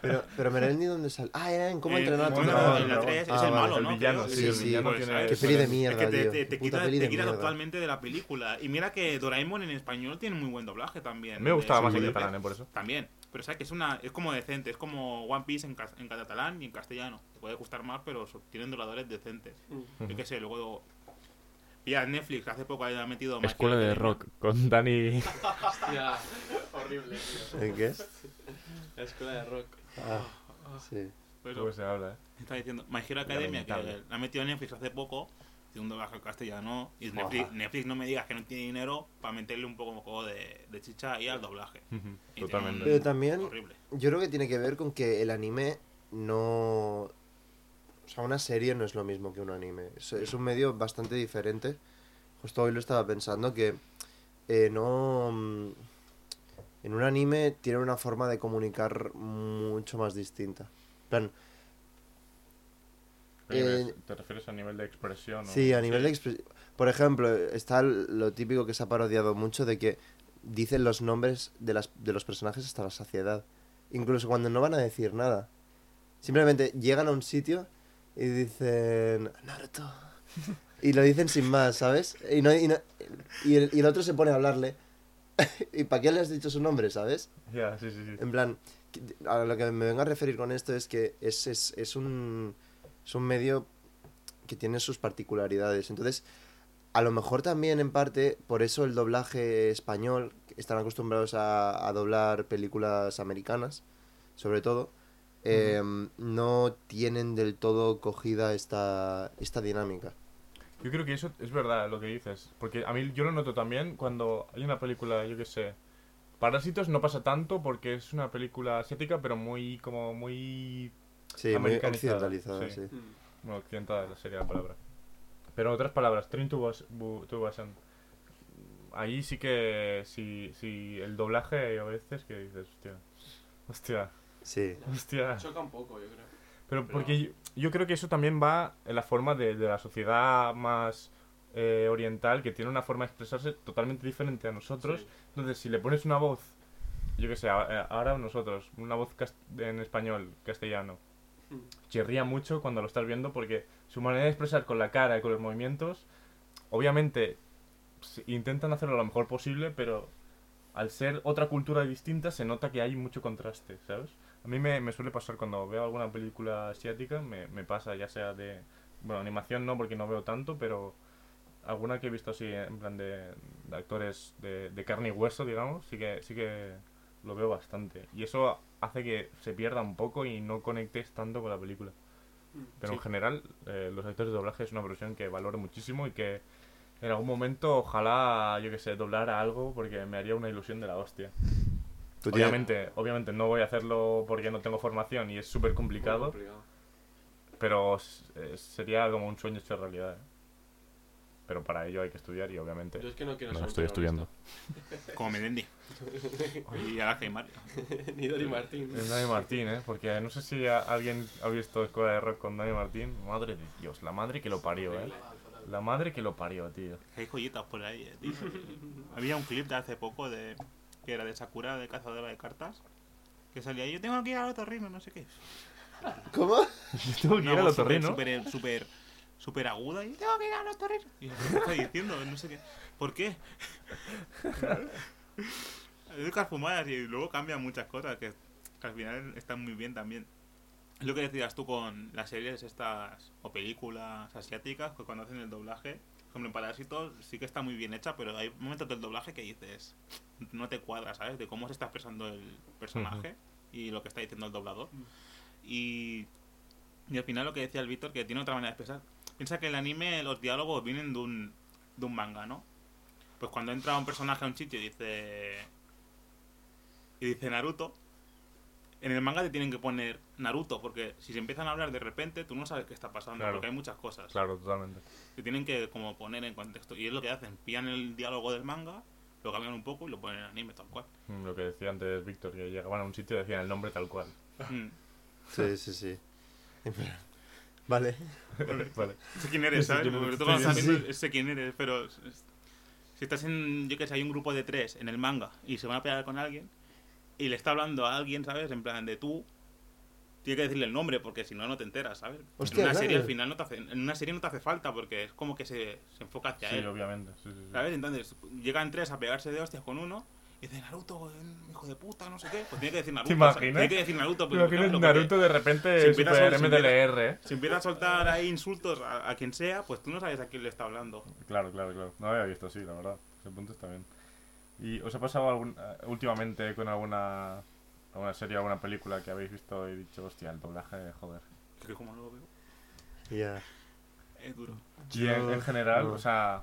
Speaker 7: Pero, pero Melendi, ¿dónde sale? Ah, era en cómo
Speaker 6: Eh,
Speaker 7: entrenar a tu dragón.
Speaker 6: la 3 es
Speaker 7: Ah,
Speaker 6: el malo,
Speaker 5: El
Speaker 6: ¿no?
Speaker 5: villano,
Speaker 7: sí, el
Speaker 5: villano
Speaker 6: pues,
Speaker 5: tiene-
Speaker 6: ¿sabes?
Speaker 7: Qué peli de
Speaker 6: Es
Speaker 7: mierda,
Speaker 6: que te, quita, te totalmente de la película. Y mira que Doraemon en español tiene muy buen doblaje también.
Speaker 5: Me gustaba más en
Speaker 6: de-
Speaker 5: catalán, ¿eh? Por eso.
Speaker 6: También. Pero sabes que es una es como decente, es como One Piece en, en catalán y en castellano. Te puede gustar más, pero so- tienen dobladores decentes. Yo qué sé, luego... Ya Netflix hace poco ha metido... My
Speaker 5: Escuela de rock con Dani...
Speaker 8: Hostia, horrible, tío.
Speaker 7: ¿En qué?
Speaker 8: La escuela de rock.
Speaker 7: Ah, sí.
Speaker 6: Pues
Speaker 5: ¿Cómo se habla, eh?
Speaker 6: Está diciendo My Hero Academia, que la ha metido Netflix hace poco, de un doblaje al castellano. Y. Netflix, Netflix no me digas que no tiene dinero para meterle un poco de, de chicha ahí al doblaje. Y
Speaker 5: Totalmente.
Speaker 7: Pero también,
Speaker 6: Horrible.
Speaker 7: yo creo que tiene que ver con que el anime no... O sea, una serie no es lo mismo que un anime. Es, es un medio bastante diferente. Justo hoy lo estaba pensando que eh, no... mm, En un anime tiene una forma de comunicar mucho más distinta. Plan, Eh,
Speaker 5: ¿Te refieres a nivel de expresión? o-
Speaker 7: Sí, a nivel de expresión. Por ejemplo, está lo típico que se ha parodiado mucho de que dicen los nombres de, las, de los personajes hasta la saciedad. Incluso cuando no van a decir nada. Simplemente llegan a un sitio y dicen Naruto. Y lo dicen sin más, ¿sabes? Y, no, y, no- y el, y el otro se pone a hablarle. ¿Y para qué le has dicho su nombre, sabes?
Speaker 5: Ya, sí, sí, sí.
Speaker 7: En plan, a lo que me vengo a referir con esto es que es, es, es un, es un medio que tiene sus particularidades. Entonces, a lo mejor también en parte, por eso el doblaje español, están acostumbrados a, a doblar películas americanas, sobre todo, eh, no tienen del todo cogida esta, esta dinámica.
Speaker 5: Yo creo que eso es verdad lo que dices. Porque a mí yo lo noto también cuando hay una película, yo qué sé. Parásitos no pasa tanto porque es una película asiática, pero muy, como muy.
Speaker 7: Sí, muy
Speaker 5: Americanizada,
Speaker 7: occidentalizada,
Speaker 5: sí.
Speaker 7: sí.
Speaker 8: Mm.
Speaker 5: Bueno, occidental sería la palabra. Pero en otras palabras, Train to, Bus- Bu- to Busan. Ahí sí que. Si, si el doblaje a veces que dices, hostia. Hostia,
Speaker 7: Sí.
Speaker 5: hostia.
Speaker 8: Choca un poco, yo creo.
Speaker 5: Pero
Speaker 8: Pero-
Speaker 5: porque yo, yo creo que eso también va en la forma de, de la sociedad más eh, oriental, que tiene una forma de expresarse totalmente diferente a nosotros.
Speaker 8: Sí.
Speaker 5: Entonces, si le pones una voz, yo que sé, a- a- ahora nosotros, una voz en español, castellano,
Speaker 8: Mm.
Speaker 5: chirría mucho cuando lo estás viendo porque su manera de expresar con la cara y con los movimientos, obviamente intentan hacerlo lo mejor posible, pero al ser otra cultura distinta se nota que hay mucho contraste, ¿sabes? A mí me, me suele pasar cuando veo alguna película asiática, me, me pasa ya sea de... Bueno, animación no, porque no veo tanto, pero alguna que he visto así en plan de, de actores de, de carne y hueso, digamos, sí que, sí que lo veo bastante. Y eso hace que se pierda un poco y no conectes tanto con la película. Pero en general, eh, los actores de doblaje es una profesión que valoro muchísimo y que en algún momento ojalá, yo que sé, doblara algo porque me haría una ilusión de la hostia.
Speaker 7: Tienes-
Speaker 5: Obviamente, obviamente no voy a hacerlo porque no tengo formación y es súper complicado,
Speaker 8: Complicado.
Speaker 5: pero s- eh, sería como un sueño hecho realidad. ¿eh? pero para ello hay que estudiar y obviamente
Speaker 8: Yo es que no quiero
Speaker 5: no
Speaker 8: ser
Speaker 5: estoy estudiando.
Speaker 6: Como Melendi. y Alaska y Mario.
Speaker 8: Ni Dori Martín.
Speaker 5: Es Dani Martín, ¿eh? Porque no sé si alguien ha visto Escuela de Rock con Dani Martín. Madre de Dios, la madre que lo parió, ¿eh? La madre que lo parió, tío.
Speaker 6: Hay joyitas por ahí, eh, tío. Había un clip de hace poco de que era de Sakura, de cazadora de cartas. Que salía, yo tengo que ir al otorrino, no sé qué.
Speaker 7: ¿Cómo?
Speaker 5: Yo tengo que ir al otorrino.
Speaker 6: Súper, súper, súper aguda. Y tengo que ir al otorrino. Y yo, ¿qué está diciendo? No sé qué. ¿Por qué? Hay muchas fumadas y luego cambian muchas cosas que, que al final están muy bien también. Es lo que decías tú con las series estas o películas asiáticas, que cuando hacen el doblaje, por ejemplo en Parásitos sí que está muy bien hecha, pero hay momentos del doblaje que dices, no te cuadra, ¿sabes? De cómo se está expresando el personaje y lo que está diciendo el doblador. Y, y al final lo que decía el Víctor, que tiene otra manera de expresar. Piensa que el anime, los diálogos vienen de un, de un manga, ¿no? Pues cuando entra un personaje a un sitio y dice... Y dice Naruto, en el manga te tienen que poner Naruto, porque si se empiezan a hablar de repente, tú no sabes qué está pasando,
Speaker 5: Claro.
Speaker 6: porque hay muchas cosas.
Speaker 5: Claro, totalmente.
Speaker 6: Te tienen que como poner en contexto. Y es lo que hacen, pillan el diálogo del manga, lo cambian un poco y lo ponen en anime tal cual.
Speaker 5: Mm, Lo que decía antes Víctor, que llegaban a un sitio y decían el nombre tal cual.
Speaker 6: Mm.
Speaker 7: Sí, sí, sí. Vale.
Speaker 5: vale.
Speaker 6: sé quién eres, ¿sabes? Porque tú cuando estás viendo, sé quién eres, pero si estás en, yo que sé, hay un grupo de tres en el manga y se van a pelear con alguien y le está hablando a alguien, ¿sabes? En plan de tú, tiene que decirle el nombre porque si no, no te enteras, ¿sabes?
Speaker 7: Hostia,
Speaker 6: en una serie al final no te hace, en una serie no te hace falta porque es como que se, se enfoca hacia
Speaker 5: Sí,
Speaker 6: él,
Speaker 5: obviamente. Sí, sí.
Speaker 6: ¿sabes? Entonces llegan tres a pegarse de hostias con uno y dice Naruto, eh, hijo de puta, no sé qué, pues tiene que decir Naruto.
Speaker 5: ¿Te imaginas?
Speaker 6: Tiene que decir Naruto.
Speaker 5: ¿Te
Speaker 6: porque,
Speaker 5: imaginas
Speaker 6: claro, porque-
Speaker 5: Naruto de repente
Speaker 6: si empieza a-
Speaker 5: MDLR, eh?
Speaker 6: si empieza a soltar ahí insultos a, a quien sea, pues tú no sabes a quién le está hablando.
Speaker 5: Claro, claro, claro. No había visto así, la verdad. Ese punto está bien. ¿Y os ha pasado algún, eh, últimamente con alguna, alguna serie, alguna película que habéis visto y dicho, hostia, el doblaje, joder?
Speaker 6: Que como no lo veo,
Speaker 7: Ya.
Speaker 6: es duro.
Speaker 5: Y en, en general,
Speaker 7: no.
Speaker 5: o sea,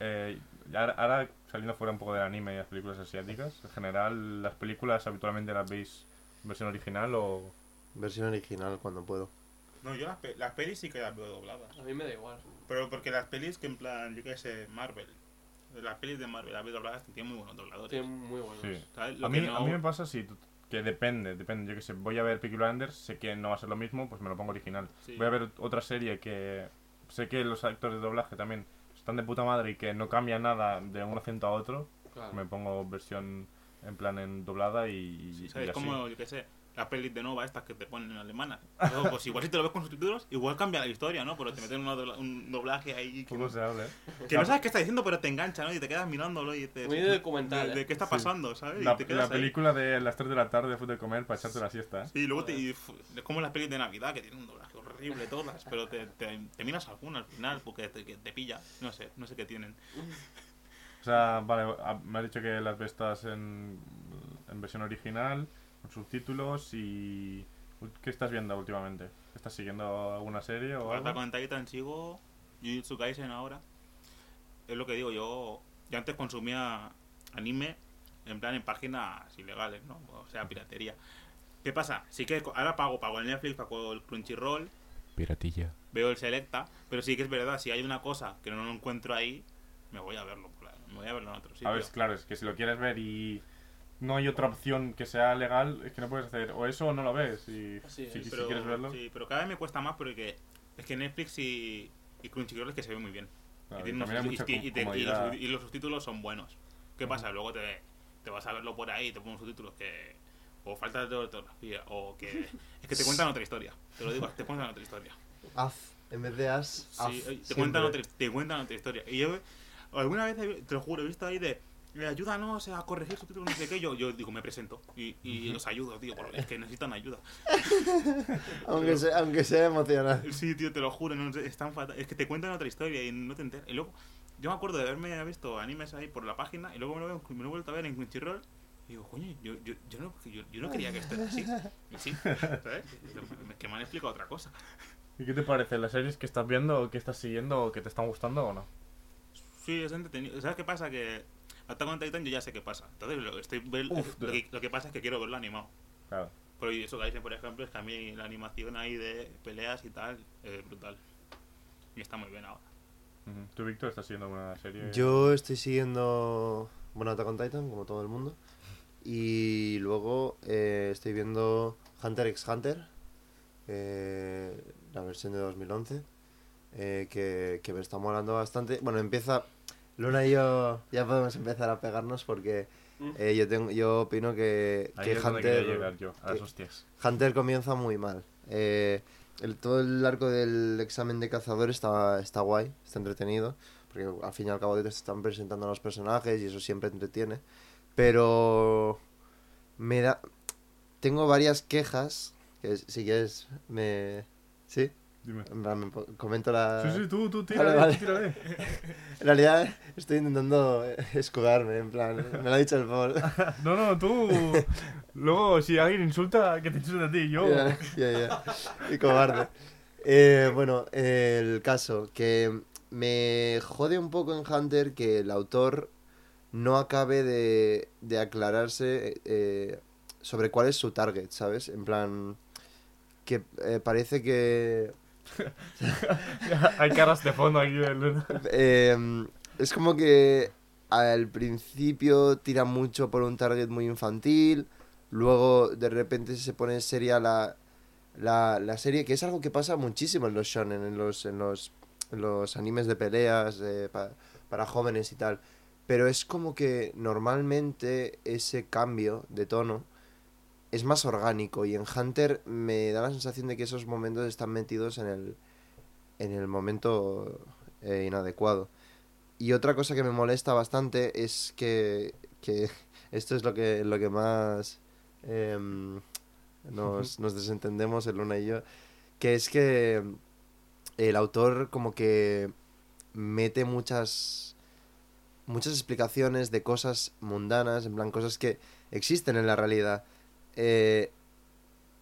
Speaker 5: eh, ahora saliendo fuera un poco del anime y las películas asiáticas, en general, ¿las películas habitualmente las veis en versión original o...?
Speaker 7: Versión original cuando puedo.
Speaker 6: No, yo las, pe- las pelis sí que las veo dobladas.
Speaker 8: A mí me da igual.
Speaker 6: Pero porque las pelis que en plan, yo qué sé, Marvel. Las pelis de Marvel, las dobladas, tienen muy buenos dobladores.
Speaker 8: Tiene muy buenos.
Speaker 5: Sí.
Speaker 6: ¿sabes? Lo
Speaker 5: A mí,
Speaker 6: que no-
Speaker 5: a mí me pasa sí, tú- que depende, depende. Yo que sé, voy a ver Peaky Blinders, sé que no va a ser lo mismo, pues me lo pongo original.
Speaker 6: Sí.
Speaker 5: Voy a ver otra serie que sé que los actores de doblaje también están de puta madre y que no cambia nada de un acento a otro.
Speaker 8: Claro.
Speaker 5: Me pongo versión en plan en doblada y, y-
Speaker 6: ¿Sabes?
Speaker 5: y así.
Speaker 6: Como, yo qué sé, las pelis de Nova estas que te ponen en alemana. Luego, pues igual si te lo ves con subtítulos, igual cambia la historia, ¿no? Pero te meten una dobla- un doblaje ahí que,
Speaker 5: Poco se habla, ¿eh?
Speaker 6: que no sabes qué está diciendo, pero te engancha, ¿no? Y te quedas mirándolo y dices...
Speaker 8: Muy de documental,
Speaker 6: de, de
Speaker 8: ¿eh?
Speaker 6: qué está
Speaker 5: Sí.
Speaker 6: pasando, ¿sabes? Y
Speaker 5: La,
Speaker 6: te
Speaker 5: la
Speaker 6: quedas ahí.
Speaker 5: película de las 3 de la tarde después de comer para echarte la siesta, ¿eh?
Speaker 6: Sí, y luego te, y, es como las pelis de Navidad que tienen un doblaje horrible todas, pero te, te, te miras alguna al final porque te, que te pilla. No sé, no sé qué tienen.
Speaker 5: O sea, vale, a- me has dicho que las ves todas en, en versión original, con subtítulos y... ¿Qué estás viendo últimamente? ¿Estás siguiendo alguna serie o
Speaker 6: Ahora
Speaker 5: algo?
Speaker 6: con Titan sigo Jujutsu Kaisen ahora. Es lo que digo, yo, yo antes consumía anime en plan en páginas ilegales, ¿no? O sea, piratería. ¿Qué pasa? Sí que ahora pago, pago el Netflix, pago el Crunchyroll,
Speaker 5: Piratilla.
Speaker 6: veo el Selecta, pero sí que es verdad, si hay una cosa que no lo encuentro ahí, me voy a verlo, me voy a verlo en otro sitio.
Speaker 5: A ver, claro, es que si lo quieres ver y no hay otra opción que sea legal, es que no puedes hacer o eso o no lo ves. Y
Speaker 8: Así
Speaker 5: si,
Speaker 8: es.
Speaker 5: si
Speaker 6: pero,
Speaker 5: quieres verlo,
Speaker 6: Sí, pero cada vez me cuesta más porque es que Netflix y, y Crunchyroll es que se ve muy bien.
Speaker 5: claro,
Speaker 6: y, te- los, y los subtítulos son buenos. ¿Qué pasa? Luego te, te vas a verlo por ahí y te ponen subtítulos que o falta de ortografía o que es que te cuentan otra historia. Te lo digo, te cuentan otra historia.
Speaker 7: Az. En vez de as.
Speaker 6: Sí, te cuentan otra, te cuentan otra historia. Y yo alguna vez te lo juro, he visto ahí de eh, ayúdanos a corregir subtítulos, no sé qué. Yo, yo digo, me presento y, y los ayudo, tío, porque es que necesitan ayuda.
Speaker 7: Aunque sea, aunque sea emocional.
Speaker 6: Sí, tío, te lo juro, no, sé, es tan fatal. Es que te cuentan otra historia y no te enteras. Y luego, yo me acuerdo de haberme visto animes ahí por la página y luego me lo, veo- me lo he vuelto a ver en Crunchyroll. Y digo, coño, yo, yo, yo, no, yo, yo no quería que esto era así. Y sí, ¿sabes? Que me han explicado otra cosa.
Speaker 5: ¿Y qué te parece? ¿Las series que estás viendo que estás siguiendo o que te están gustando o no?
Speaker 6: Sí, es entretenido. ¿Sabes qué pasa? Que Attack on Titan yo ya sé qué pasa. Entonces lo, estoy ver-
Speaker 5: Uf,
Speaker 6: lo, que, lo que pasa es que quiero verlo animado.
Speaker 5: Claro.
Speaker 6: Pero eso que dicen, por ejemplo, es que a mí la animación ahí de peleas y tal es brutal. Y está muy bien ahora.
Speaker 5: ¿Tú, Víctor, estás siguiendo una serie?
Speaker 7: Yo estoy siguiendo, bueno, Attack on Titan, como todo el mundo. Y luego eh, estoy viendo Hunter x Hunter, eh, la versión de 2011, eh, que, que me está molando bastante. Bueno, empieza... Luna y yo ya podemos empezar a pegarnos porque eh, yo tengo yo opino que,
Speaker 5: Ahí
Speaker 7: que
Speaker 5: es
Speaker 7: Hunter,
Speaker 5: llegar yo, a
Speaker 7: que-. Hunter comienza muy mal. Eh, el, todo el arco del examen de cazador está, está guay, está entretenido, porque al fin y al cabo te están presentando a los personajes y eso siempre entretiene. Pero me da... Tengo varias quejas, que si quieres me... ¿Sí?
Speaker 5: Dime.
Speaker 7: Comento la...
Speaker 5: Sí, sí, tú, tú, tírale,
Speaker 7: vale.
Speaker 5: tírale.
Speaker 7: En realidad estoy intentando eh, escudarme, en plan, me lo ha dicho el Paul.
Speaker 5: No, no, tú. Luego, si alguien insulta, que te insulte a ti. Yo.
Speaker 7: Ya, ya, ya. Y cobarde. Eh, bueno, el caso, que me jode un poco en Hunter que el autor no acabe de, de aclararse eh, sobre cuál es su target, ¿sabes? En plan, que eh, parece que...
Speaker 5: Hay caras de fondo aquí de Luna.
Speaker 7: eh, es como que al principio tira mucho por un target muy infantil, luego de repente se pone seria la, la, la serie, que es algo que pasa muchísimo en los shonen, en los, en los, en los animes de peleas pa- para jóvenes y tal. Pero es como que normalmente ese cambio de tono es más orgánico y en Hunter me da la sensación de que esos momentos están metidos en el, en el momento eh, inadecuado. Y otra cosa que me molesta bastante es que, que esto es lo que, lo que más em, nos, nos desentendemos el Luna y yo, que es que el autor como que mete muchas muchas explicaciones de cosas mundanas, en plan cosas que existen en la realidad. Eh,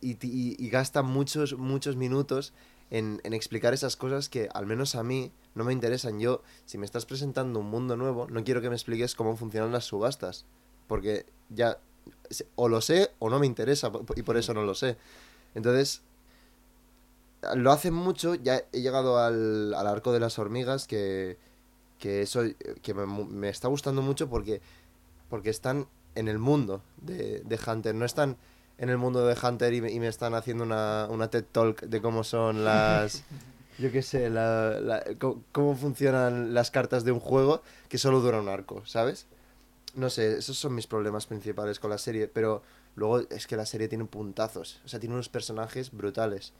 Speaker 7: y, gasta muchos, muchos minutos en, explicar esas cosas que al menos a mí no me interesan. Yo, si me estás presentando un mundo nuevo, no quiero que me expliques cómo funcionan las subastas. Porque ya o lo sé o no me interesa y por eso no lo sé. Entonces, lo hacen mucho. Ya he llegado al, al arco de las hormigas que, que eso que me, me está gustando mucho porque, porque están en el mundo de, de Hunter. No están en el mundo de Hunter y me, y me están haciendo una, una TED Talk de cómo son las... Yo qué sé, la, la- cómo funcionan las cartas de un juego que solo dura un arco, ¿sabes? No sé, esos son mis problemas principales con la serie, pero luego es que la serie tiene puntazos, o sea, tiene unos personajes brutales.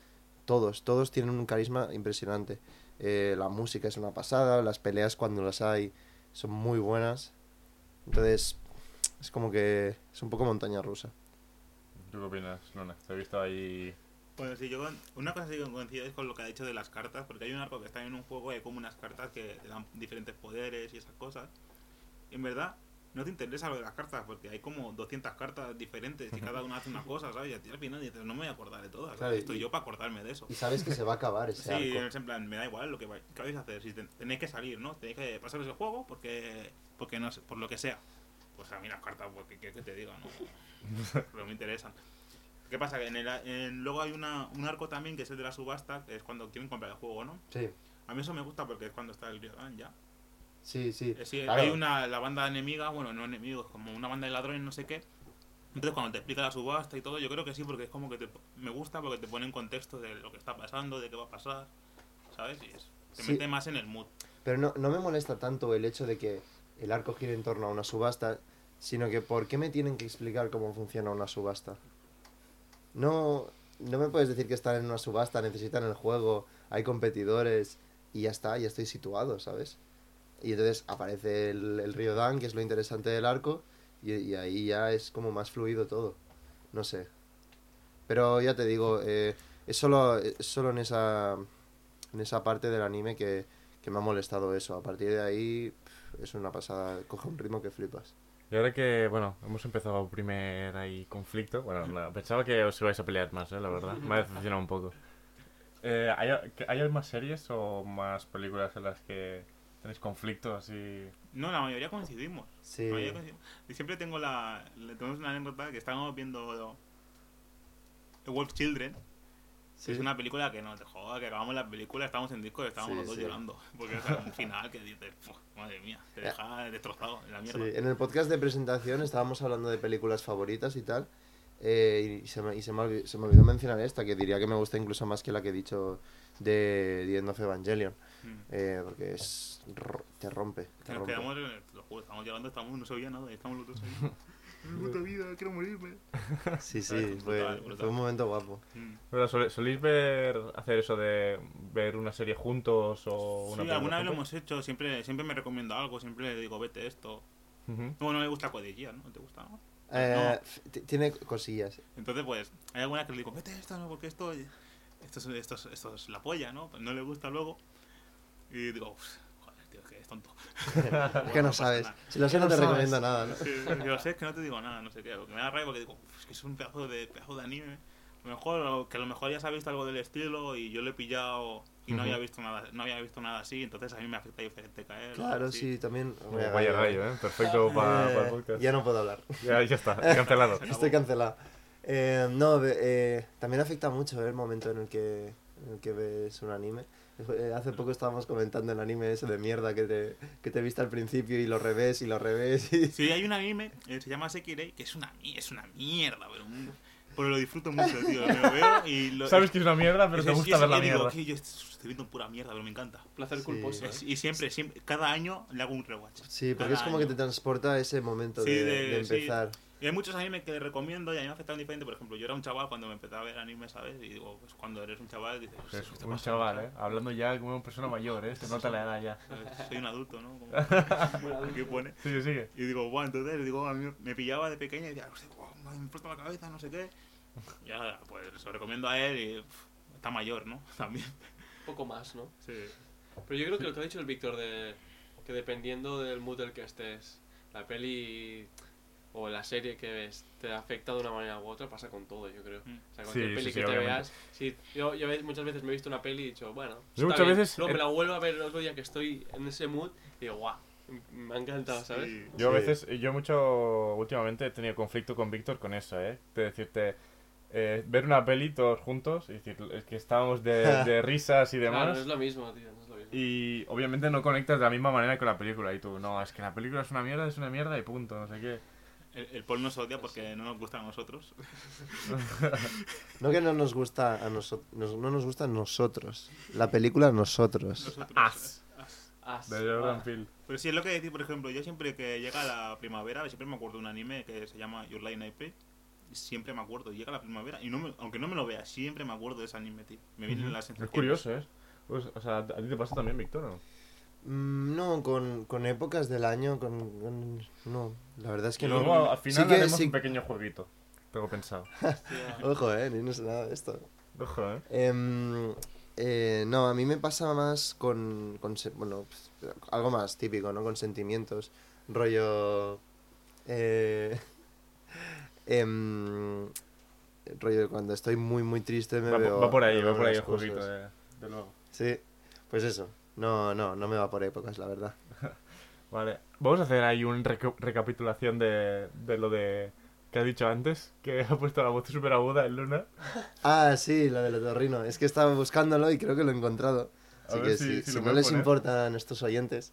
Speaker 7: Todos, todos tienen un carisma impresionante. Eh, la música es una pasada, las peleas cuando las hay son muy buenas. Entonces, es como que es un poco montaña rusa.
Speaker 5: ¿Tú qué opinas, Luna? Te he visto ahí.
Speaker 6: Bueno, sí, yo con- una cosa sí que coincido es con lo que ha dicho de las cartas, porque hay un arco que está en un juego y hay como unas cartas que te dan diferentes poderes y esas cosas. Y en verdad, no te interesa lo de las cartas, porque hay como 200 cartas diferentes y cada una hace una cosa, ¿sabes? Y a ti al final dices, no me voy a acordar de todas.
Speaker 7: Claro,
Speaker 6: Estoy
Speaker 7: y-
Speaker 6: yo para acordarme de eso.
Speaker 7: Y sabes que se va a acabar ese
Speaker 6: Sí,
Speaker 7: arco.
Speaker 6: es en plan, me da igual lo que vais a hacer. Si ten- tenéis que salir, ¿no? Tenéis que pasaros el juego porque, porque no sé, por lo que sea. Pues a mí las cartas, pues, ¿qué que te diga? No, no me interesan. ¿Qué pasa? Que en el, en- luego hay una, un arco también que es el de la subasta, que es cuando quieren comprar el juego, ¿no?
Speaker 7: Sí,
Speaker 6: A mí eso me gusta porque es cuando está el Ryodan ya.
Speaker 7: sí, sí.
Speaker 6: Eh, sí,
Speaker 7: Claro.
Speaker 6: Hay una, la banda enemiga, bueno, no enemigos, como una banda de ladrones, no sé qué. Entonces cuando te explica la subasta y todo, yo creo que sí, porque es como que te, me gusta porque te pone en contexto de lo que está pasando, de qué va a pasar, ¿sabes? Y es, te
Speaker 7: Sí.
Speaker 6: mete más en el mood.
Speaker 7: Pero no, no me molesta tanto el hecho de que el arco gire en torno a una subasta, sino que ¿por qué me tienen que explicar cómo funciona una subasta? No, no me puedes decir que están en una subasta, necesitan el juego, hay competidores y ya está, ya estoy situado, ¿sabes? Y entonces aparece el, el río Dan, que es lo interesante del arco, y, ahí ya es como más fluido todo. No sé. Pero ya te digo, eh, es solo, es solo en esa en esa parte del anime que, que me ha molestado eso. A partir de ahí es una pasada, coge un ritmo que flipas.
Speaker 5: Y ahora que, bueno, hemos empezado el primer ahí conflicto. Bueno, no, pensaba que os ibais a pelear más, ¿eh? La verdad. Me ha decepcionado un poco. Eh, ¿hay, ¿Hay más series o más películas en las que tenéis conflicto así?
Speaker 6: No, la mayoría coincidimos.
Speaker 7: Sí.
Speaker 6: La mayoría coincidimos. Y siempre tengo la. le- Tenemos una anécdota que estábamos viendo The Wolf Children.
Speaker 7: Sí.
Speaker 6: Es una película que no te joda, que acabamos la película, estamos en disco y estábamos
Speaker 7: Sí,
Speaker 6: los dos
Speaker 7: sí.
Speaker 6: llorando. Porque es un final que dices, "Puf, madre mía, te deja destrozado en la
Speaker 7: Sí,
Speaker 6: mierda.
Speaker 7: en el podcast de presentación estábamos hablando de películas favoritas y tal. eh, y se me, y se, me, se me olvidó mencionar esta, que diría que me gusta incluso más que la que he dicho de The End of Evangelion.
Speaker 6: Mm.
Speaker 7: eh, porque es te rompe. Te
Speaker 6: nos
Speaker 7: rompe.
Speaker 6: quedamos, eh, lo juro, estábamos llorando, estábamos, no se oía nada, estamos los dos ahí. Mi puta vida, quiero morirme.
Speaker 7: Sí, sí, fue, un momento guapo.
Speaker 6: Mm.
Speaker 5: Pero, ¿sole- ¿Soléis ver hacer eso de ver una serie juntos o una
Speaker 6: Sí,
Speaker 5: película
Speaker 6: alguna vez lo
Speaker 5: juntos?
Speaker 6: hemos hecho, siempre, siempre me recomienda algo, siempre le digo, vete esto.
Speaker 5: Ujú.
Speaker 6: No, no me gusta Codillía, ¿no? ¿Te gusta? no?
Speaker 7: Eh, f- t- Tiene cosillas.
Speaker 6: Entonces, pues, hay alguna que le digo, vete esto, ¿no? Porque esto, esto, es, esto, es, esto es la polla, ¿no? Pues no le gusta luego. Y digo, "Uf, joder, tío, es que es tonto.
Speaker 7: Es que no
Speaker 6: pasa
Speaker 7: sabes. Si lo sé, no te recomiendo nada, ¿no?
Speaker 6: Sí, yo sé, es que no te digo nada, no sé qué. Lo que me da rabia porque digo, "Uf, es que es un pedazo de, pedazo de anime. A lo mejor, que a lo mejor ya se ha visto algo del estilo y yo lo he pillado y no
Speaker 5: Ujú.
Speaker 6: había visto nada no había visto nada así, entonces a mí me afecta diferente caer.
Speaker 7: Claro, sí, también.
Speaker 5: Como Vaya gallo, ¿eh? Perfecto para,
Speaker 7: Eh,
Speaker 5: el podcast.
Speaker 7: ya no puedo hablar.
Speaker 5: Ya, ya está, cancelado.
Speaker 7: Estoy cancelado. Eh, no, eh, también afecta mucho eh, el momento en el que, en el que ves un anime. Eh, hace poco estábamos comentando el anime ese de mierda que te, que te viste al principio y lo revés y lo revés. Y...
Speaker 6: Sí, hay un anime, eh, se llama Sekirei, que es una, es una mierda, pero, un- pero lo disfruto mucho, tío. Me lo veo y lo,
Speaker 5: Sabes que es una mierda, pero
Speaker 6: es-
Speaker 5: te
Speaker 6: es-
Speaker 5: gusta ver la
Speaker 6: yo digo,
Speaker 5: mierda.
Speaker 6: "Que yo estoy viendo pura mierda, pero me encanta.
Speaker 8: Placer
Speaker 7: Sí.
Speaker 8: culposo. ¿eh?
Speaker 6: Es- y siempre, siempre, cada año le hago un rewatch.
Speaker 7: Sí, porque
Speaker 6: Cada
Speaker 7: es como que te transporta a ese momento
Speaker 6: Sí,
Speaker 7: de,
Speaker 6: de-
Speaker 7: de
Speaker 6: sí. Y hay muchos animes que recomiendo y a mí me afectan diferente. Por ejemplo, yo era un chaval cuando me empezaba a ver anime, ¿sabes? Y digo, pues cuando eres un chaval dices,
Speaker 5: Es
Speaker 6: "Hostia, ¿qué está
Speaker 5: un
Speaker 6: pasando?",
Speaker 5: chaval,
Speaker 6: ¿sabes?
Speaker 5: ¿eh? Hablando ya como una persona mayor, ¿eh? Se nota la edad ya.
Speaker 6: ¿Sabes? Soy un adulto, ¿no? Como, aquí pone.
Speaker 5: Sigue, sigue.
Speaker 6: Y digo, bueno, entonces digo, a mí me pillaba de pequeña y decía, "Hostia, guau, me explota la cabeza, no sé qué. Ya, pues se lo recomiendo a él y está mayor, ¿no? También.
Speaker 8: Un poco más, ¿no?
Speaker 6: Sí.
Speaker 8: Pero yo creo que lo que ha dicho el Víctor de que dependiendo del mood del que estés, la peli o la serie que ves te afecta de una manera u otra, pasa con todo, yo creo.
Speaker 6: Mm.
Speaker 8: O sea, cualquier
Speaker 5: Sí,
Speaker 8: peli
Speaker 5: sí, sí,
Speaker 8: que te
Speaker 5: obviamente.
Speaker 8: veas, sí, yo, yo muchas veces me he visto una peli y he dicho, bueno,
Speaker 5: Yo muchas
Speaker 8: bien.
Speaker 5: veces-
Speaker 8: luego me la vuelvo a ver el otro día que estoy en ese mood y digo, guau, me ha encantado, ¿sabes?
Speaker 6: Sí.
Speaker 5: Yo a veces, yo mucho, últimamente he tenido conflicto con Víctor con eso, ¿eh? De decirte, eh, ver una peli todos juntos y decir, es que estábamos de, de risas y
Speaker 8: Claro,
Speaker 5: demás.
Speaker 8: no es lo mismo, tío, no es lo mismo.
Speaker 5: Y obviamente no conectas de la misma manera con la película. Y tú, no, es que la película es una mierda, es una mierda y punto, no sé qué.
Speaker 6: El, el Paul nos odia porque no nos gusta a nosotros.
Speaker 7: No que no nos gusta a nosotros, no nos gusta a nosotros. La película a nosotros.
Speaker 6: nosotros.
Speaker 5: As.
Speaker 8: As.
Speaker 5: De Jordan
Speaker 8: Ah.
Speaker 5: Peele.
Speaker 6: Pero sí, es lo que decir, por ejemplo, yo siempre que llega la primavera, siempre me acuerdo de un anime que se llama Your Lie in April. y Siempre me acuerdo, llega la primavera y no me- aunque no me lo vea, siempre me acuerdo de ese anime, tío. Me vienen las
Speaker 5: Es
Speaker 6: sensaciones.
Speaker 5: curioso, ¿eh? Pues, o sea, ¿a ti te pasa también, Víctor? no?
Speaker 7: Mm, No, con, con épocas del año, con, con- No, la verdad es que
Speaker 5: Y
Speaker 7: no.
Speaker 5: luego al final
Speaker 7: Sí que-
Speaker 5: haremos
Speaker 7: sí-
Speaker 5: un pequeño jueguito. Tengo pensado.
Speaker 7: Ojo, eh, ni no sé nada de esto.
Speaker 5: Ojo, ¿eh?
Speaker 7: Em, eh, no, a mí me pasa más con, con bueno, pues, algo más típico, ¿no? Con sentimientos, rollo, eh, em, rollo cuando estoy muy muy triste me
Speaker 5: Va,
Speaker 7: veo.
Speaker 5: va por ahí, va por ahí el jueguito, de, de luego.
Speaker 7: Sí, pues eso. No, no, no me va por épocas, la verdad.
Speaker 5: Vale, vamos a hacer ahí una recapitulación de, de lo de que ha dicho antes, que ha puesto la voz súper aguda en Luna.
Speaker 7: Ah, sí, lo del otorrino. Es que estaba buscándolo y creo que lo he encontrado.
Speaker 5: A
Speaker 7: Así que
Speaker 5: si-
Speaker 7: si,
Speaker 5: si
Speaker 7: si
Speaker 5: lo
Speaker 7: no les
Speaker 5: poner.
Speaker 7: importa a nuestros oyentes,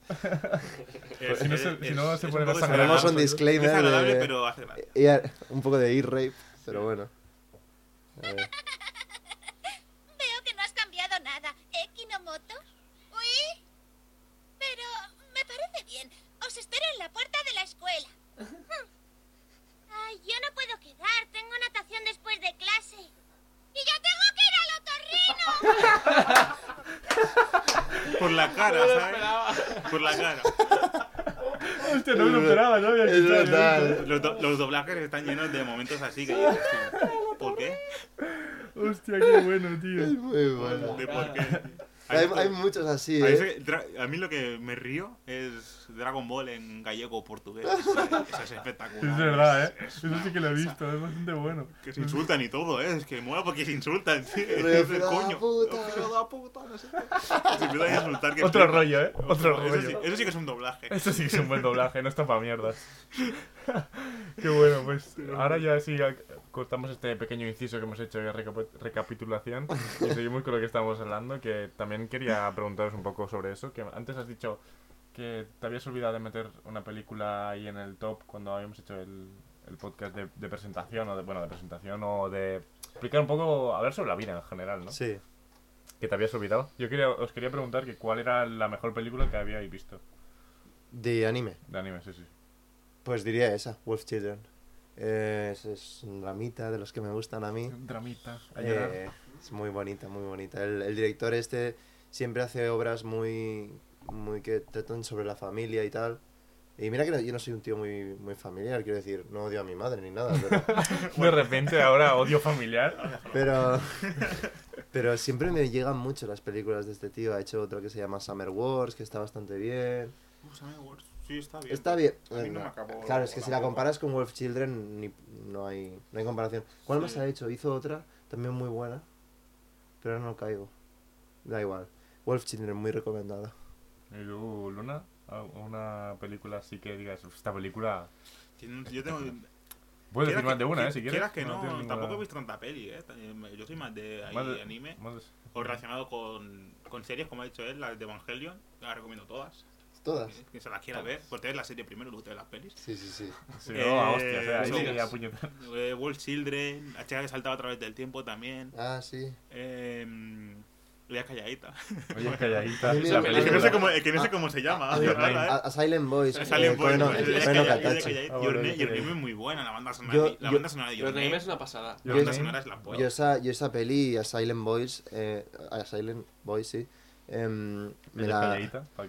Speaker 6: Es-
Speaker 5: si no
Speaker 6: es-
Speaker 5: se- si
Speaker 6: es-
Speaker 5: no se
Speaker 6: es
Speaker 5: pone
Speaker 6: un
Speaker 7: disclaimer
Speaker 6: Es agradable,
Speaker 7: de-
Speaker 6: pero hace
Speaker 7: a- un poco de ear-rape, pero bueno. A ver.
Speaker 10: Veo que no has cambiado nada, ¿eh, Kinomoto? ¿Uy? Pero me parece bien. Os espero en la puerta de la escuela. Hmm. Ay, yo no puedo quedar. Tengo natación después de clase. ¡Y yo tengo que ir al otorrino!
Speaker 6: Por la cara, ¿sabes? Por la cara.
Speaker 5: Hostia, no me lo esperaba, no había
Speaker 7: Es verdad.
Speaker 6: Los, do- los doblajes están llenos de momentos así que dices ¿por qué?
Speaker 5: Hostia, qué bueno, tío.
Speaker 7: Es muy bueno.
Speaker 6: ¿De por qué?
Speaker 7: Hay, hay muchos así, ¿eh?
Speaker 6: a mí lo que me río es Dragon Ball en gallego o portugués. Eso es espectacular.
Speaker 5: Es verdad, ¿eh?
Speaker 6: Es- es
Speaker 5: Eso
Speaker 6: una
Speaker 5: sí que lo he
Speaker 6: cosa.
Speaker 5: visto, es bastante bueno.
Speaker 6: Que se insultan y todo, ¿eh? Es que mola porque se insultan.
Speaker 7: Rollo,
Speaker 6: Es
Speaker 7: "Fill
Speaker 6: el
Speaker 7: de
Speaker 6: coño.
Speaker 7: puta".
Speaker 6: "Fill de puta", no sé qué. Se empiezan a insultar. que
Speaker 5: Otro rollo, ¿eh? Otro
Speaker 6: Eso sí,
Speaker 5: rollo.
Speaker 6: eso sí que es un doblaje.
Speaker 5: Eso sí que es un buen doblaje, no está para mierdas. Qué bueno, pues ahora ya sí, cortamos este pequeño inciso que hemos hecho de recapi- recapitulación y seguimos con lo que estábamos hablando, que también quería preguntaros un poco sobre eso, que antes has dicho que te habías olvidado de meter una película ahí en el top cuando habíamos hecho el, el podcast de, de presentación, o de, bueno, de presentación o de explicar un poco, a ver, sobre la vida en general, ¿no?
Speaker 7: Sí.
Speaker 5: Que te habías olvidado. Yo quería, os quería preguntar que cuál era la mejor película que habíais visto
Speaker 7: De anime.
Speaker 5: de anime, sí, sí.
Speaker 7: Pues diría esa, Wolf Children. Eh, es, es un dramita de los que me gustan a mí.
Speaker 5: Dramita. a llorar.
Speaker 7: Eh, es muy bonita, muy bonita. El, el director este siempre hace obras muy, muy que tratan sobre la familia y tal. Y mira que no- yo no soy un tío muy, muy familiar, quiero decir, no odio a mi madre ni nada, pero,
Speaker 5: De repente ahora odio familiar.
Speaker 7: pero, pero siempre me llegan mucho las películas de este tío. Ha hecho otro que se llama Summer Wars, que está bastante bien.
Speaker 6: Uh, Summer Wars. Sí, está bien.
Speaker 7: Está bien.
Speaker 6: A mí no me acabó
Speaker 7: claro, es que si la comparas con Wolf Children, ni- no, hay, no hay comparación. ¿Cuál más ha hecho? Hizo otra, también muy buena, pero ahora no caigo. Da igual. Wolf Children, muy recomendada.
Speaker 5: ¿Y tú, Luna? ¿A- ¿Una película así que digas, "Uf, esta película...
Speaker 6: Tiene- Yo tengo.
Speaker 5: Puedes decir más de
Speaker 6: que-
Speaker 5: una,
Speaker 6: qui-
Speaker 5: eh, si quieres.
Speaker 6: Quieras que no,
Speaker 5: tienes ninguna-
Speaker 6: tampoco he visto tanta peli, eh. Yo soy más de ahí,
Speaker 5: Más de-
Speaker 6: anime.
Speaker 5: más de-
Speaker 6: O relacionado con, con series, como ha dicho él, las de Evangelion. Las recomiendo todas.
Speaker 7: Todas.
Speaker 6: Que se las quiera ver. Porque ves la serie primero y luego te ves las pelis.
Speaker 7: Sí, sí, sí.
Speaker 5: Sí, no, a hostias, eh, ahí
Speaker 6: eso.
Speaker 5: sí que ya puñetas.
Speaker 6: Eh, World Children, la chica que saltaba a través del tiempo también.
Speaker 7: Ah, sí.
Speaker 6: Eh, Ella calladita.
Speaker 5: Oye, calladita.
Speaker 6: Es que no sé cómo, que no sé cómo se llama.
Speaker 7: A,
Speaker 6: ¿eh?
Speaker 7: a- a Silent Boys.
Speaker 6: A
Speaker 7: eh,
Speaker 6: Silent Boys, ella
Speaker 7: Katachi.
Speaker 6: calladita.
Speaker 5: Ah,
Speaker 6: Your Name- es muy buena, la banda sonora,
Speaker 7: Yo-
Speaker 6: la
Speaker 7: yo-
Speaker 6: banda sonora de Your
Speaker 8: Your Name
Speaker 6: Name.
Speaker 8: es una pasada.
Speaker 6: La
Speaker 7: Yo-
Speaker 6: banda sonora es la
Speaker 7: Yo esa, yo esa peli, a Silent Boys, eh, a Silent Boys, sí, em, me, la,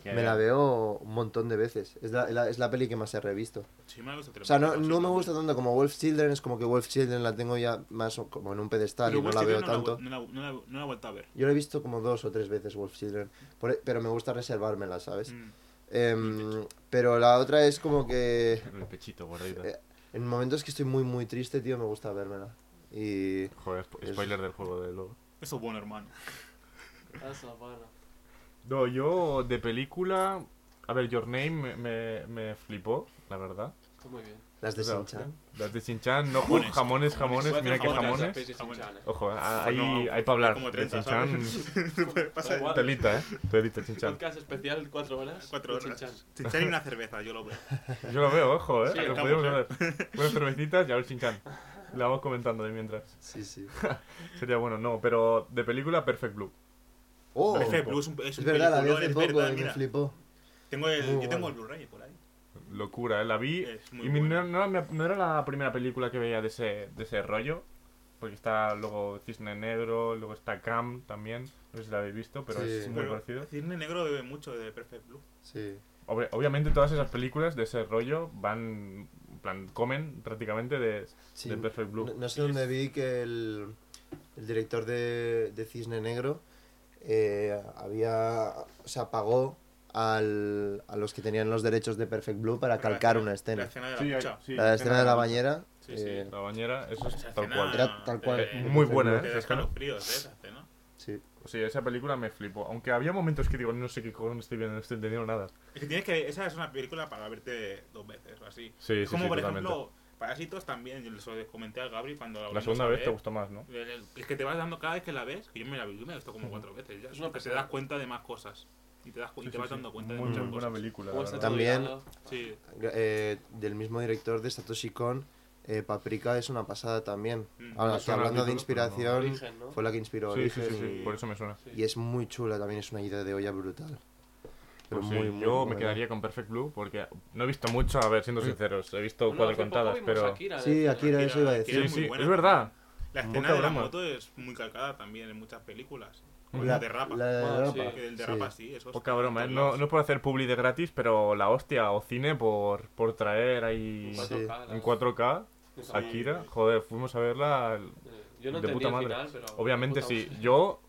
Speaker 7: me la veo un montón de veces. Es la, la- es la peli que más he revisto.
Speaker 6: Sí, me ha gustado
Speaker 7: O sea, no, no me gusta tanto como Wolf Children, es como que Wolf Children la tengo ya más como en un pedestal
Speaker 6: Pero
Speaker 7: y no
Speaker 6: Wolf
Speaker 7: la veo
Speaker 6: Children
Speaker 7: tanto.
Speaker 6: No la, no, la, no, la, no la he vuelto a ver.
Speaker 7: Yo la he visto como dos o tres veces Wolf Children, por- e, pero me gusta reservármela, ¿sabes?
Speaker 6: Mm.
Speaker 7: Em, pero la otra es como que
Speaker 5: El pechito, gordito.
Speaker 7: Eh, en momentos que estoy muy, muy triste, tío, me gusta vérmela. Y...
Speaker 5: Joder, spo-
Speaker 7: es-
Speaker 5: spoiler del juego de luego.
Speaker 6: Eso es bueno, hermano.
Speaker 8: Esa buena.
Speaker 5: No, yo de película... A ver, Your Name me, me, me flipó, la verdad.
Speaker 8: Está muy bien.
Speaker 7: Las de Shin-Chan.
Speaker 5: Las de Shin-Chan, no,
Speaker 6: Jamones,
Speaker 5: jamones, jamones, mira que
Speaker 6: Jamones.
Speaker 5: Ojo, a- ahí
Speaker 6: No,
Speaker 5: hay para hablar.
Speaker 6: como
Speaker 5: de
Speaker 6: 30,
Speaker 5: Shin-Chan,
Speaker 6: ¿sabes? Pasa
Speaker 8: Da igual.
Speaker 5: telita, eh. Telita, Shin-Chan.
Speaker 8: Podcast especial, cuatro horas.
Speaker 6: cuatro horas. Chinchan y una cerveza, yo lo veo.
Speaker 5: Yo lo veo, ojo, eh.
Speaker 8: Sí,
Speaker 5: lo podemos ver. Unas cervecitas y ahora el Shin-Chan. La vamos comentando de mientras.
Speaker 7: Sí, sí.
Speaker 5: Sería bueno, no, pero de película Perfect Blue.
Speaker 7: ¡Oh!
Speaker 6: Perfect Blue es un, es
Speaker 7: Es
Speaker 6: un
Speaker 7: verdad, la vi hace poco
Speaker 6: verdad,
Speaker 7: y me flipó.
Speaker 6: Tengo el, yo tengo el Blu-ray por ahí.
Speaker 5: Locura, eh. La vi. Y no, no, no era la primera película que veía de ese, de ese rollo. Porque está luego Cisne Negro, luego está Cam también. No sé si la habéis visto, pero
Speaker 7: Sí.
Speaker 5: es muy
Speaker 6: Pero
Speaker 5: parecido.
Speaker 6: Cisne Negro bebe mucho de Perfect Blue.
Speaker 7: Sí.
Speaker 5: Obvi- obviamente todas esas películas de ese rollo van, en plan, comen prácticamente de,
Speaker 7: Sí.
Speaker 5: de Perfect Blue.
Speaker 7: No, no sé dónde vi que el, el director de, de Cisne Negro eh, había. O sea, pagó al, a los que tenían los derechos de Perfect Blue para calcar una
Speaker 6: La
Speaker 7: escena.
Speaker 6: escena de la
Speaker 5: Sí, hay- sí,
Speaker 7: La escena de la bañera.
Speaker 6: Sí, sí.
Speaker 7: eh,
Speaker 5: La bañera, eso es tal
Speaker 6: escena,
Speaker 5: cual.
Speaker 7: Era tal cual.
Speaker 6: eh,
Speaker 5: Muy buena, ¿eh? escena.
Speaker 6: eh, esa escena.
Speaker 7: Sí.
Speaker 5: Sí, esa película me flipó. Aunque había momentos que digo, no sé qué cojones estoy viendo, no estoy entendiendo nada.
Speaker 6: Es que tienes que. Esa es una película para verte dos veces o así.
Speaker 5: Sí,
Speaker 6: es
Speaker 5: sí,
Speaker 6: como,
Speaker 5: sí,
Speaker 6: por
Speaker 5: totalmente.
Speaker 6: ejemplo, Parásitos también. Yo les comenté al Gabri cuando la
Speaker 5: segunda
Speaker 6: a
Speaker 5: vez
Speaker 6: ver.
Speaker 5: te gustó más, ¿no?
Speaker 6: Es que te vas dando cada vez que la ves, que yo me la vi, yo me la he visto como cuatro veces ya.
Speaker 8: Es una
Speaker 6: porque te das cuenta de más cosas. Y te, das, cu- y
Speaker 5: Sí,
Speaker 6: te
Speaker 5: sí,
Speaker 6: vas
Speaker 5: sí.
Speaker 6: dando cuenta de muchas
Speaker 5: muy buena
Speaker 6: cosas.
Speaker 5: película.
Speaker 8: Cómo
Speaker 5: la
Speaker 8: está
Speaker 5: verdad.
Speaker 8: todo
Speaker 7: También-.
Speaker 6: Sí.
Speaker 7: Eh, del mismo director de Satoshi Kon, eh, Paprika es una pasada también.
Speaker 6: Mm.
Speaker 7: Ahora, que
Speaker 5: suena
Speaker 7: hablando de
Speaker 5: no.
Speaker 7: inspiración,
Speaker 8: Origen, ¿no?
Speaker 7: fue la que inspiró
Speaker 5: Sí, sí,
Speaker 7: Origen
Speaker 5: sí, sí,
Speaker 7: y,
Speaker 5: por eso me suena.
Speaker 8: Sí.
Speaker 7: y es muy chula, también es una idea de olla brutal. Pero
Speaker 5: Pues sí,
Speaker 7: muy, muy
Speaker 5: yo me
Speaker 7: buena.
Speaker 5: quedaría con Perfect Blue porque no he visto mucho, a ver, siendo sinceros. He visto
Speaker 8: Bueno,
Speaker 5: cuatro contadas, pero.
Speaker 8: Akira,
Speaker 7: Sí,
Speaker 8: de-
Speaker 7: Akira, eso iba a decir.
Speaker 6: Akira
Speaker 5: Sí,
Speaker 6: es muy
Speaker 5: sí,
Speaker 6: buena
Speaker 5: es verdad.
Speaker 6: La escena de la
Speaker 5: broma.
Speaker 6: moto es muy calcada también en muchas películas. Como
Speaker 7: La,
Speaker 6: la de Rapa.
Speaker 7: la de
Speaker 8: Ah,
Speaker 7: Rapa,
Speaker 8: sí.
Speaker 6: El
Speaker 7: sí.
Speaker 6: Sí, eso
Speaker 5: Poca broma, ¿eh? No, no por hacer publi de gratis, pero la hostia o cine por, por traer ahí
Speaker 8: En 4K, la-
Speaker 5: en 4K
Speaker 8: Sí.
Speaker 5: Akira. Joder, fuimos a verla.
Speaker 8: Yo no
Speaker 5: de puta madre.
Speaker 8: final, pero...
Speaker 5: Obviamente
Speaker 8: puta
Speaker 5: sí. Yo,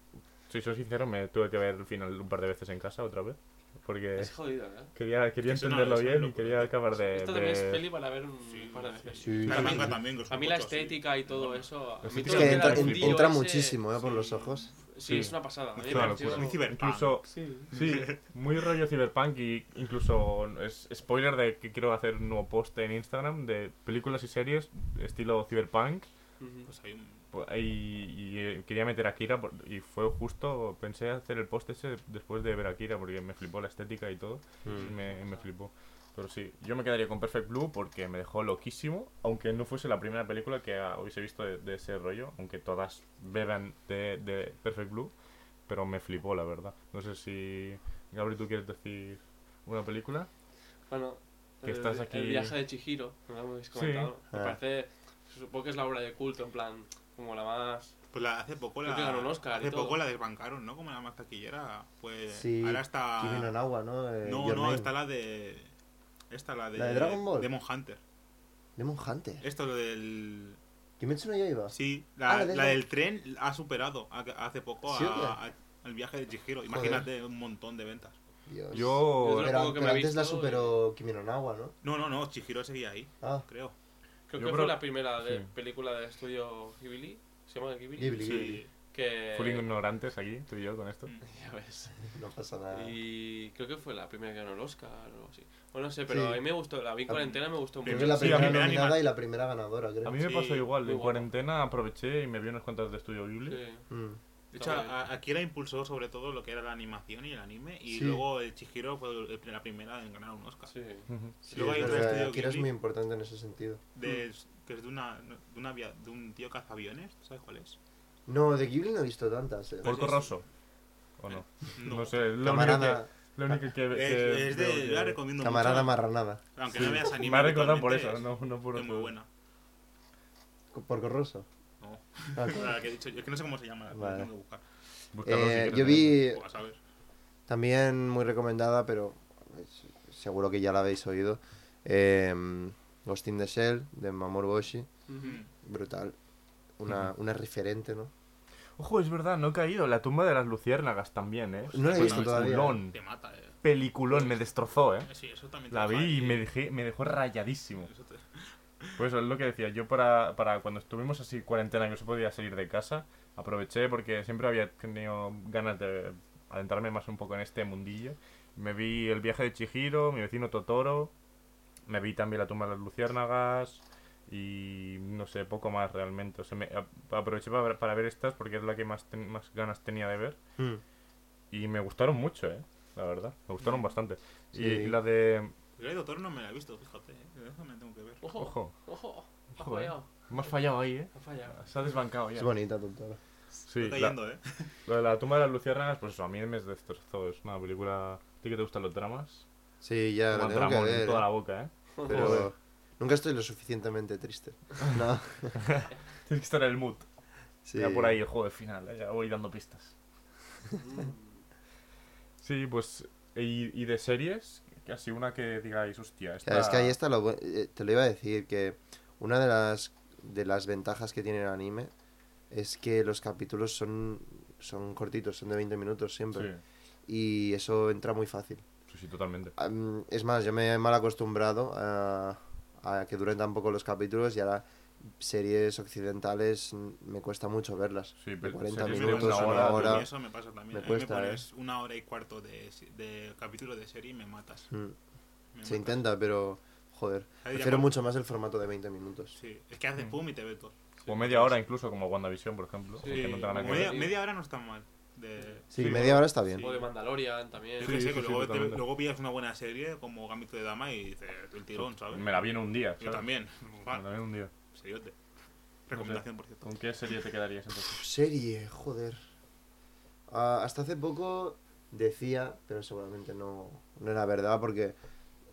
Speaker 5: si soy sincero, me tuve que ver el final un par de veces en casa otra vez. Porque
Speaker 8: Es jodido, ¿eh?
Speaker 5: quería, quería entenderlo
Speaker 6: es
Speaker 5: bien y quería acabar de.
Speaker 8: Esto también es peli para ver un
Speaker 6: Sí,
Speaker 8: par de veces.
Speaker 7: Sí,
Speaker 6: La
Speaker 7: sí,
Speaker 6: manga también.
Speaker 8: A mí la estética y todo eso... a mí
Speaker 5: Es
Speaker 8: todo
Speaker 7: Es
Speaker 8: lo
Speaker 7: que
Speaker 8: era
Speaker 7: entra,
Speaker 8: el
Speaker 7: en-
Speaker 8: mundillo
Speaker 7: entra
Speaker 8: ese-
Speaker 7: muchísimo, ¿eh? Por los ojos.
Speaker 8: Sí,
Speaker 5: Sí.
Speaker 8: es una pasada.
Speaker 5: Es
Speaker 8: me
Speaker 5: una locura.
Speaker 6: Muy cyberpunk.
Speaker 5: Incluso,
Speaker 8: Sí.
Speaker 5: sí, muy rollo cyberpunk y incluso es spoiler de que quiero hacer un nuevo post en Instagram de películas y series estilo cyberpunk
Speaker 8: Ujú.
Speaker 6: Pues hay un...
Speaker 5: Pues, Y, y, eh, quería meter a Akira por- y fue justo, pensé hacer el post ese después de ver a Akira porque me flipó la estética y todo.
Speaker 7: Mm.
Speaker 5: y me, me flipó. Pero sí, yo me quedaría con Perfect Blue porque me dejó loquísimo, aunque no fuese la primera película que hubiese visto de, de ese rollo, aunque todas beban de, de Perfect Blue, pero me flipó, la verdad. No sé si, Gabriel, ¿tú quieres decir una película?
Speaker 8: Bueno,
Speaker 5: Que
Speaker 8: el,
Speaker 5: estás aquí-
Speaker 8: el viaje de Chihiro, lo habéis
Speaker 5: Sí.
Speaker 8: comentado. Me
Speaker 7: Ah.
Speaker 8: parece, supongo que es la obra de culto, en plan, como la más...
Speaker 6: Pues la, hace poco la,
Speaker 8: ganó un Oscar y
Speaker 6: hace
Speaker 8: todo.
Speaker 6: poco la desbancaron, ¿no? Como la más taquillera. Pues
Speaker 7: Sí,
Speaker 6: ahora está...
Speaker 7: Kimi no Nawa, ¿no? Eh,
Speaker 6: No,
Speaker 7: Your
Speaker 6: no,
Speaker 7: Name.
Speaker 6: está la de... Esta, la de...
Speaker 7: ¿La de Dragon Ball?
Speaker 6: Demon Hunter.
Speaker 7: Demon Hunter.
Speaker 6: Esto, lo del...
Speaker 7: Kimetsu no Yaiba.
Speaker 6: Sí,
Speaker 7: Ah,
Speaker 6: la,
Speaker 7: la de
Speaker 6: la
Speaker 7: esa-
Speaker 6: del tren ha superado a- hace poco
Speaker 7: ¿Sí
Speaker 6: a- a- al viaje de Chihiro. Imagínate un montón de ventas.
Speaker 7: Dios.
Speaker 5: Yo...
Speaker 7: Pero,
Speaker 8: que
Speaker 7: pero
Speaker 8: me
Speaker 7: antes la
Speaker 8: visto,
Speaker 7: superó Kimi no Nawa, ¿no?
Speaker 6: No, no, no, Chihiro seguía ahí,
Speaker 7: Ah,
Speaker 6: creo.
Speaker 8: Creo
Speaker 5: Yo
Speaker 8: que
Speaker 5: creo-
Speaker 8: fue la primera de
Speaker 5: sí.
Speaker 8: película de estudio Ghibli, ¿se llama Ghibli?
Speaker 7: Ghibli,
Speaker 6: Sí.
Speaker 7: Ghibli.
Speaker 8: Que...
Speaker 5: Full ignorantes aquí, tú y yo con esto.
Speaker 8: Ya ves.
Speaker 7: No pasa nada.
Speaker 8: Y creo que fue la primera que ganó el Oscar o algo así. Bueno, no sé, pero
Speaker 7: Sí.
Speaker 8: a mí me gustó, la vi en cuarentena me gustó
Speaker 7: Creo
Speaker 8: mucho.
Speaker 7: que la
Speaker 6: Sí,
Speaker 7: primera
Speaker 6: a mí me
Speaker 7: nominada
Speaker 6: anima.
Speaker 7: y la primera ganadora, creo.
Speaker 5: A mí me
Speaker 6: Sí,
Speaker 5: pasó igual,
Speaker 8: muy
Speaker 5: en cuarentena aproveché y me vi unas cuantas de Estudio Ghibli.
Speaker 8: Sí.
Speaker 7: Mm.
Speaker 6: De hecho, a- Akira impulsó sobre todo lo que era la animación y el anime. Y
Speaker 7: Sí.
Speaker 6: luego el Chihiro fue el- la primera en ganar un Oscar.
Speaker 8: Sí.
Speaker 5: Ujú.
Speaker 7: Sí,
Speaker 6: Luego
Speaker 7: es
Speaker 6: hay otro
Speaker 7: Akira es muy importante en ese sentido.
Speaker 6: De, que es de, una, de, una de un tío cazaviones. ¿Sabes cuál es?
Speaker 7: No, de Ghibli no he visto tantas. eh.
Speaker 5: ¿Porco
Speaker 6: es-
Speaker 5: Rosso? ¿O no?
Speaker 6: No.
Speaker 5: No, sé, lo único
Speaker 7: Camarada,
Speaker 5: que, lo único que, que
Speaker 6: es de. Yo la recomiendo
Speaker 7: camarada
Speaker 6: mucho.
Speaker 7: marranada.
Speaker 6: Aunque
Speaker 5: Sí.
Speaker 6: no veas anime.
Speaker 5: Me ha recordado por eso, no, no por
Speaker 6: Es muy buena.
Speaker 7: Porco Rosso. Ah,
Speaker 6: La que he dicho, yo es que no sé cómo se llama. la
Speaker 7: Vale.
Speaker 6: tengo que buscar.
Speaker 5: Si
Speaker 7: Eh,
Speaker 5: quieres
Speaker 7: yo vi
Speaker 6: saber.
Speaker 7: también muy recomendada, pero seguro que ya la habéis oído. Eh, Ghost in the Shell de Mamoru Oshii.
Speaker 8: Ujú.
Speaker 7: Brutal. Una, una referente, ¿no?
Speaker 5: Ojo, es verdad, no he caído. La tumba de las luciérnagas también, ¿eh?
Speaker 7: No la he
Speaker 5: Pues
Speaker 7: visto todavía.
Speaker 5: Peliculón,
Speaker 6: Te mata, eh.
Speaker 5: peliculón, me destrozó, ¿eh?
Speaker 6: Sí, eso también te
Speaker 5: La vi y me, dejé, me dejó rayadísimo.
Speaker 6: Eso
Speaker 5: Pues es lo que decía, yo para, para cuando estuvimos así cuarentena que no se podía salir de casa, aproveché porque siempre había tenido ganas de adentrarme más un poco en este mundillo. Me vi El viaje de Chihiro, Mi vecino Totoro, me vi también La tumba de las luciérnagas y no sé, poco más realmente. O sea, me, aproveché para ver, para ver estas porque es la que más, ten- más ganas tenía de ver
Speaker 7: Mm.
Speaker 5: y me gustaron mucho, ¿eh? La verdad, me gustaron bastante.
Speaker 7: Sí.
Speaker 5: Y la de...
Speaker 6: El doctor no me la he visto, fíjate. eh. Eso me tengo que ver.
Speaker 8: Ojo,
Speaker 5: Ojo,
Speaker 8: ojo, ha
Speaker 5: Ojo, eh.
Speaker 8: fallado,
Speaker 5: has fallado ahí, ¿eh?
Speaker 8: ha fallado.
Speaker 5: Se ha desbancado ya.
Speaker 7: Es bonita, tontora.
Speaker 5: Sí,
Speaker 6: Está
Speaker 5: la-
Speaker 6: yendo, eh.
Speaker 5: Lo de la tumba de las luciérnagas, pues eso, a mí me destrozó. Es una película... ¿A ti que te gustan los dramas?
Speaker 7: Sí, ya la tengo que
Speaker 5: en
Speaker 7: ver.
Speaker 5: toda
Speaker 7: eh.
Speaker 5: la boca, ¿eh?
Speaker 7: Pero nunca estoy lo suficientemente triste. No.
Speaker 5: Tienes que estar en el mood.
Speaker 7: Sí.
Speaker 5: Ya por ahí el juego de final, ¿eh? ya voy dando pistas.
Speaker 8: Mm.
Speaker 5: Sí, pues... ¿Y, y de series? Casi una que digáis, hostia, esta...
Speaker 7: Claro, es que ahí está lo eh, te lo iba a decir que una de las de las ventajas que tiene el anime es que los capítulos son son cortitos, son de 20 minutos siempre
Speaker 5: Sí,
Speaker 7: y eso entra muy fácil.
Speaker 5: sí, sí, totalmente.
Speaker 7: Es más, yo me he mal acostumbrado a, a que duren tan poco los capítulos y ahora series occidentales me cuesta mucho verlas.
Speaker 5: Sí,
Speaker 7: De
Speaker 5: pero
Speaker 7: 40
Speaker 6: de
Speaker 7: minutos,
Speaker 6: una
Speaker 7: una
Speaker 6: hora,
Speaker 7: hora.
Speaker 6: y Eso me pasa también.
Speaker 7: me
Speaker 6: A mí
Speaker 7: cuesta,
Speaker 6: me pones una hora y cuarto de, de capítulo de serie y me matas.
Speaker 7: Mm,
Speaker 6: Me
Speaker 7: Se
Speaker 6: matas.
Speaker 7: intenta, pero joder, prefiero mucho más el formato de 20 minutos.
Speaker 6: Sí, es que hace
Speaker 5: Mm.
Speaker 6: pum y te ve todo.
Speaker 5: O media hora incluso, como WandaVision, por ejemplo.
Speaker 8: Sí,
Speaker 5: que no nada que
Speaker 6: Media, media hora no está mal. De...
Speaker 7: Sí,
Speaker 5: Sí,
Speaker 7: media hora está bien.
Speaker 6: sí.
Speaker 8: O de Mandalorian también.
Speaker 6: Yo
Speaker 5: Sí,
Speaker 6: que sé,
Speaker 5: sí,
Speaker 6: que
Speaker 5: sí,
Speaker 6: luego, te- luego pillas una buena serie como Gambito de Dama y dices el tirón, ¿sabes?
Speaker 5: Me la vi en un día,
Speaker 6: Yo
Speaker 5: ¿sabes?
Speaker 6: también.
Speaker 5: Me la vi en un día.
Speaker 6: Seriote. Recomendación, por cierto.
Speaker 5: ¿Con qué serie te quedarías entonces?
Speaker 7: Serie, joder. Ah, hasta hace poco decía, pero seguramente no, no era verdad porque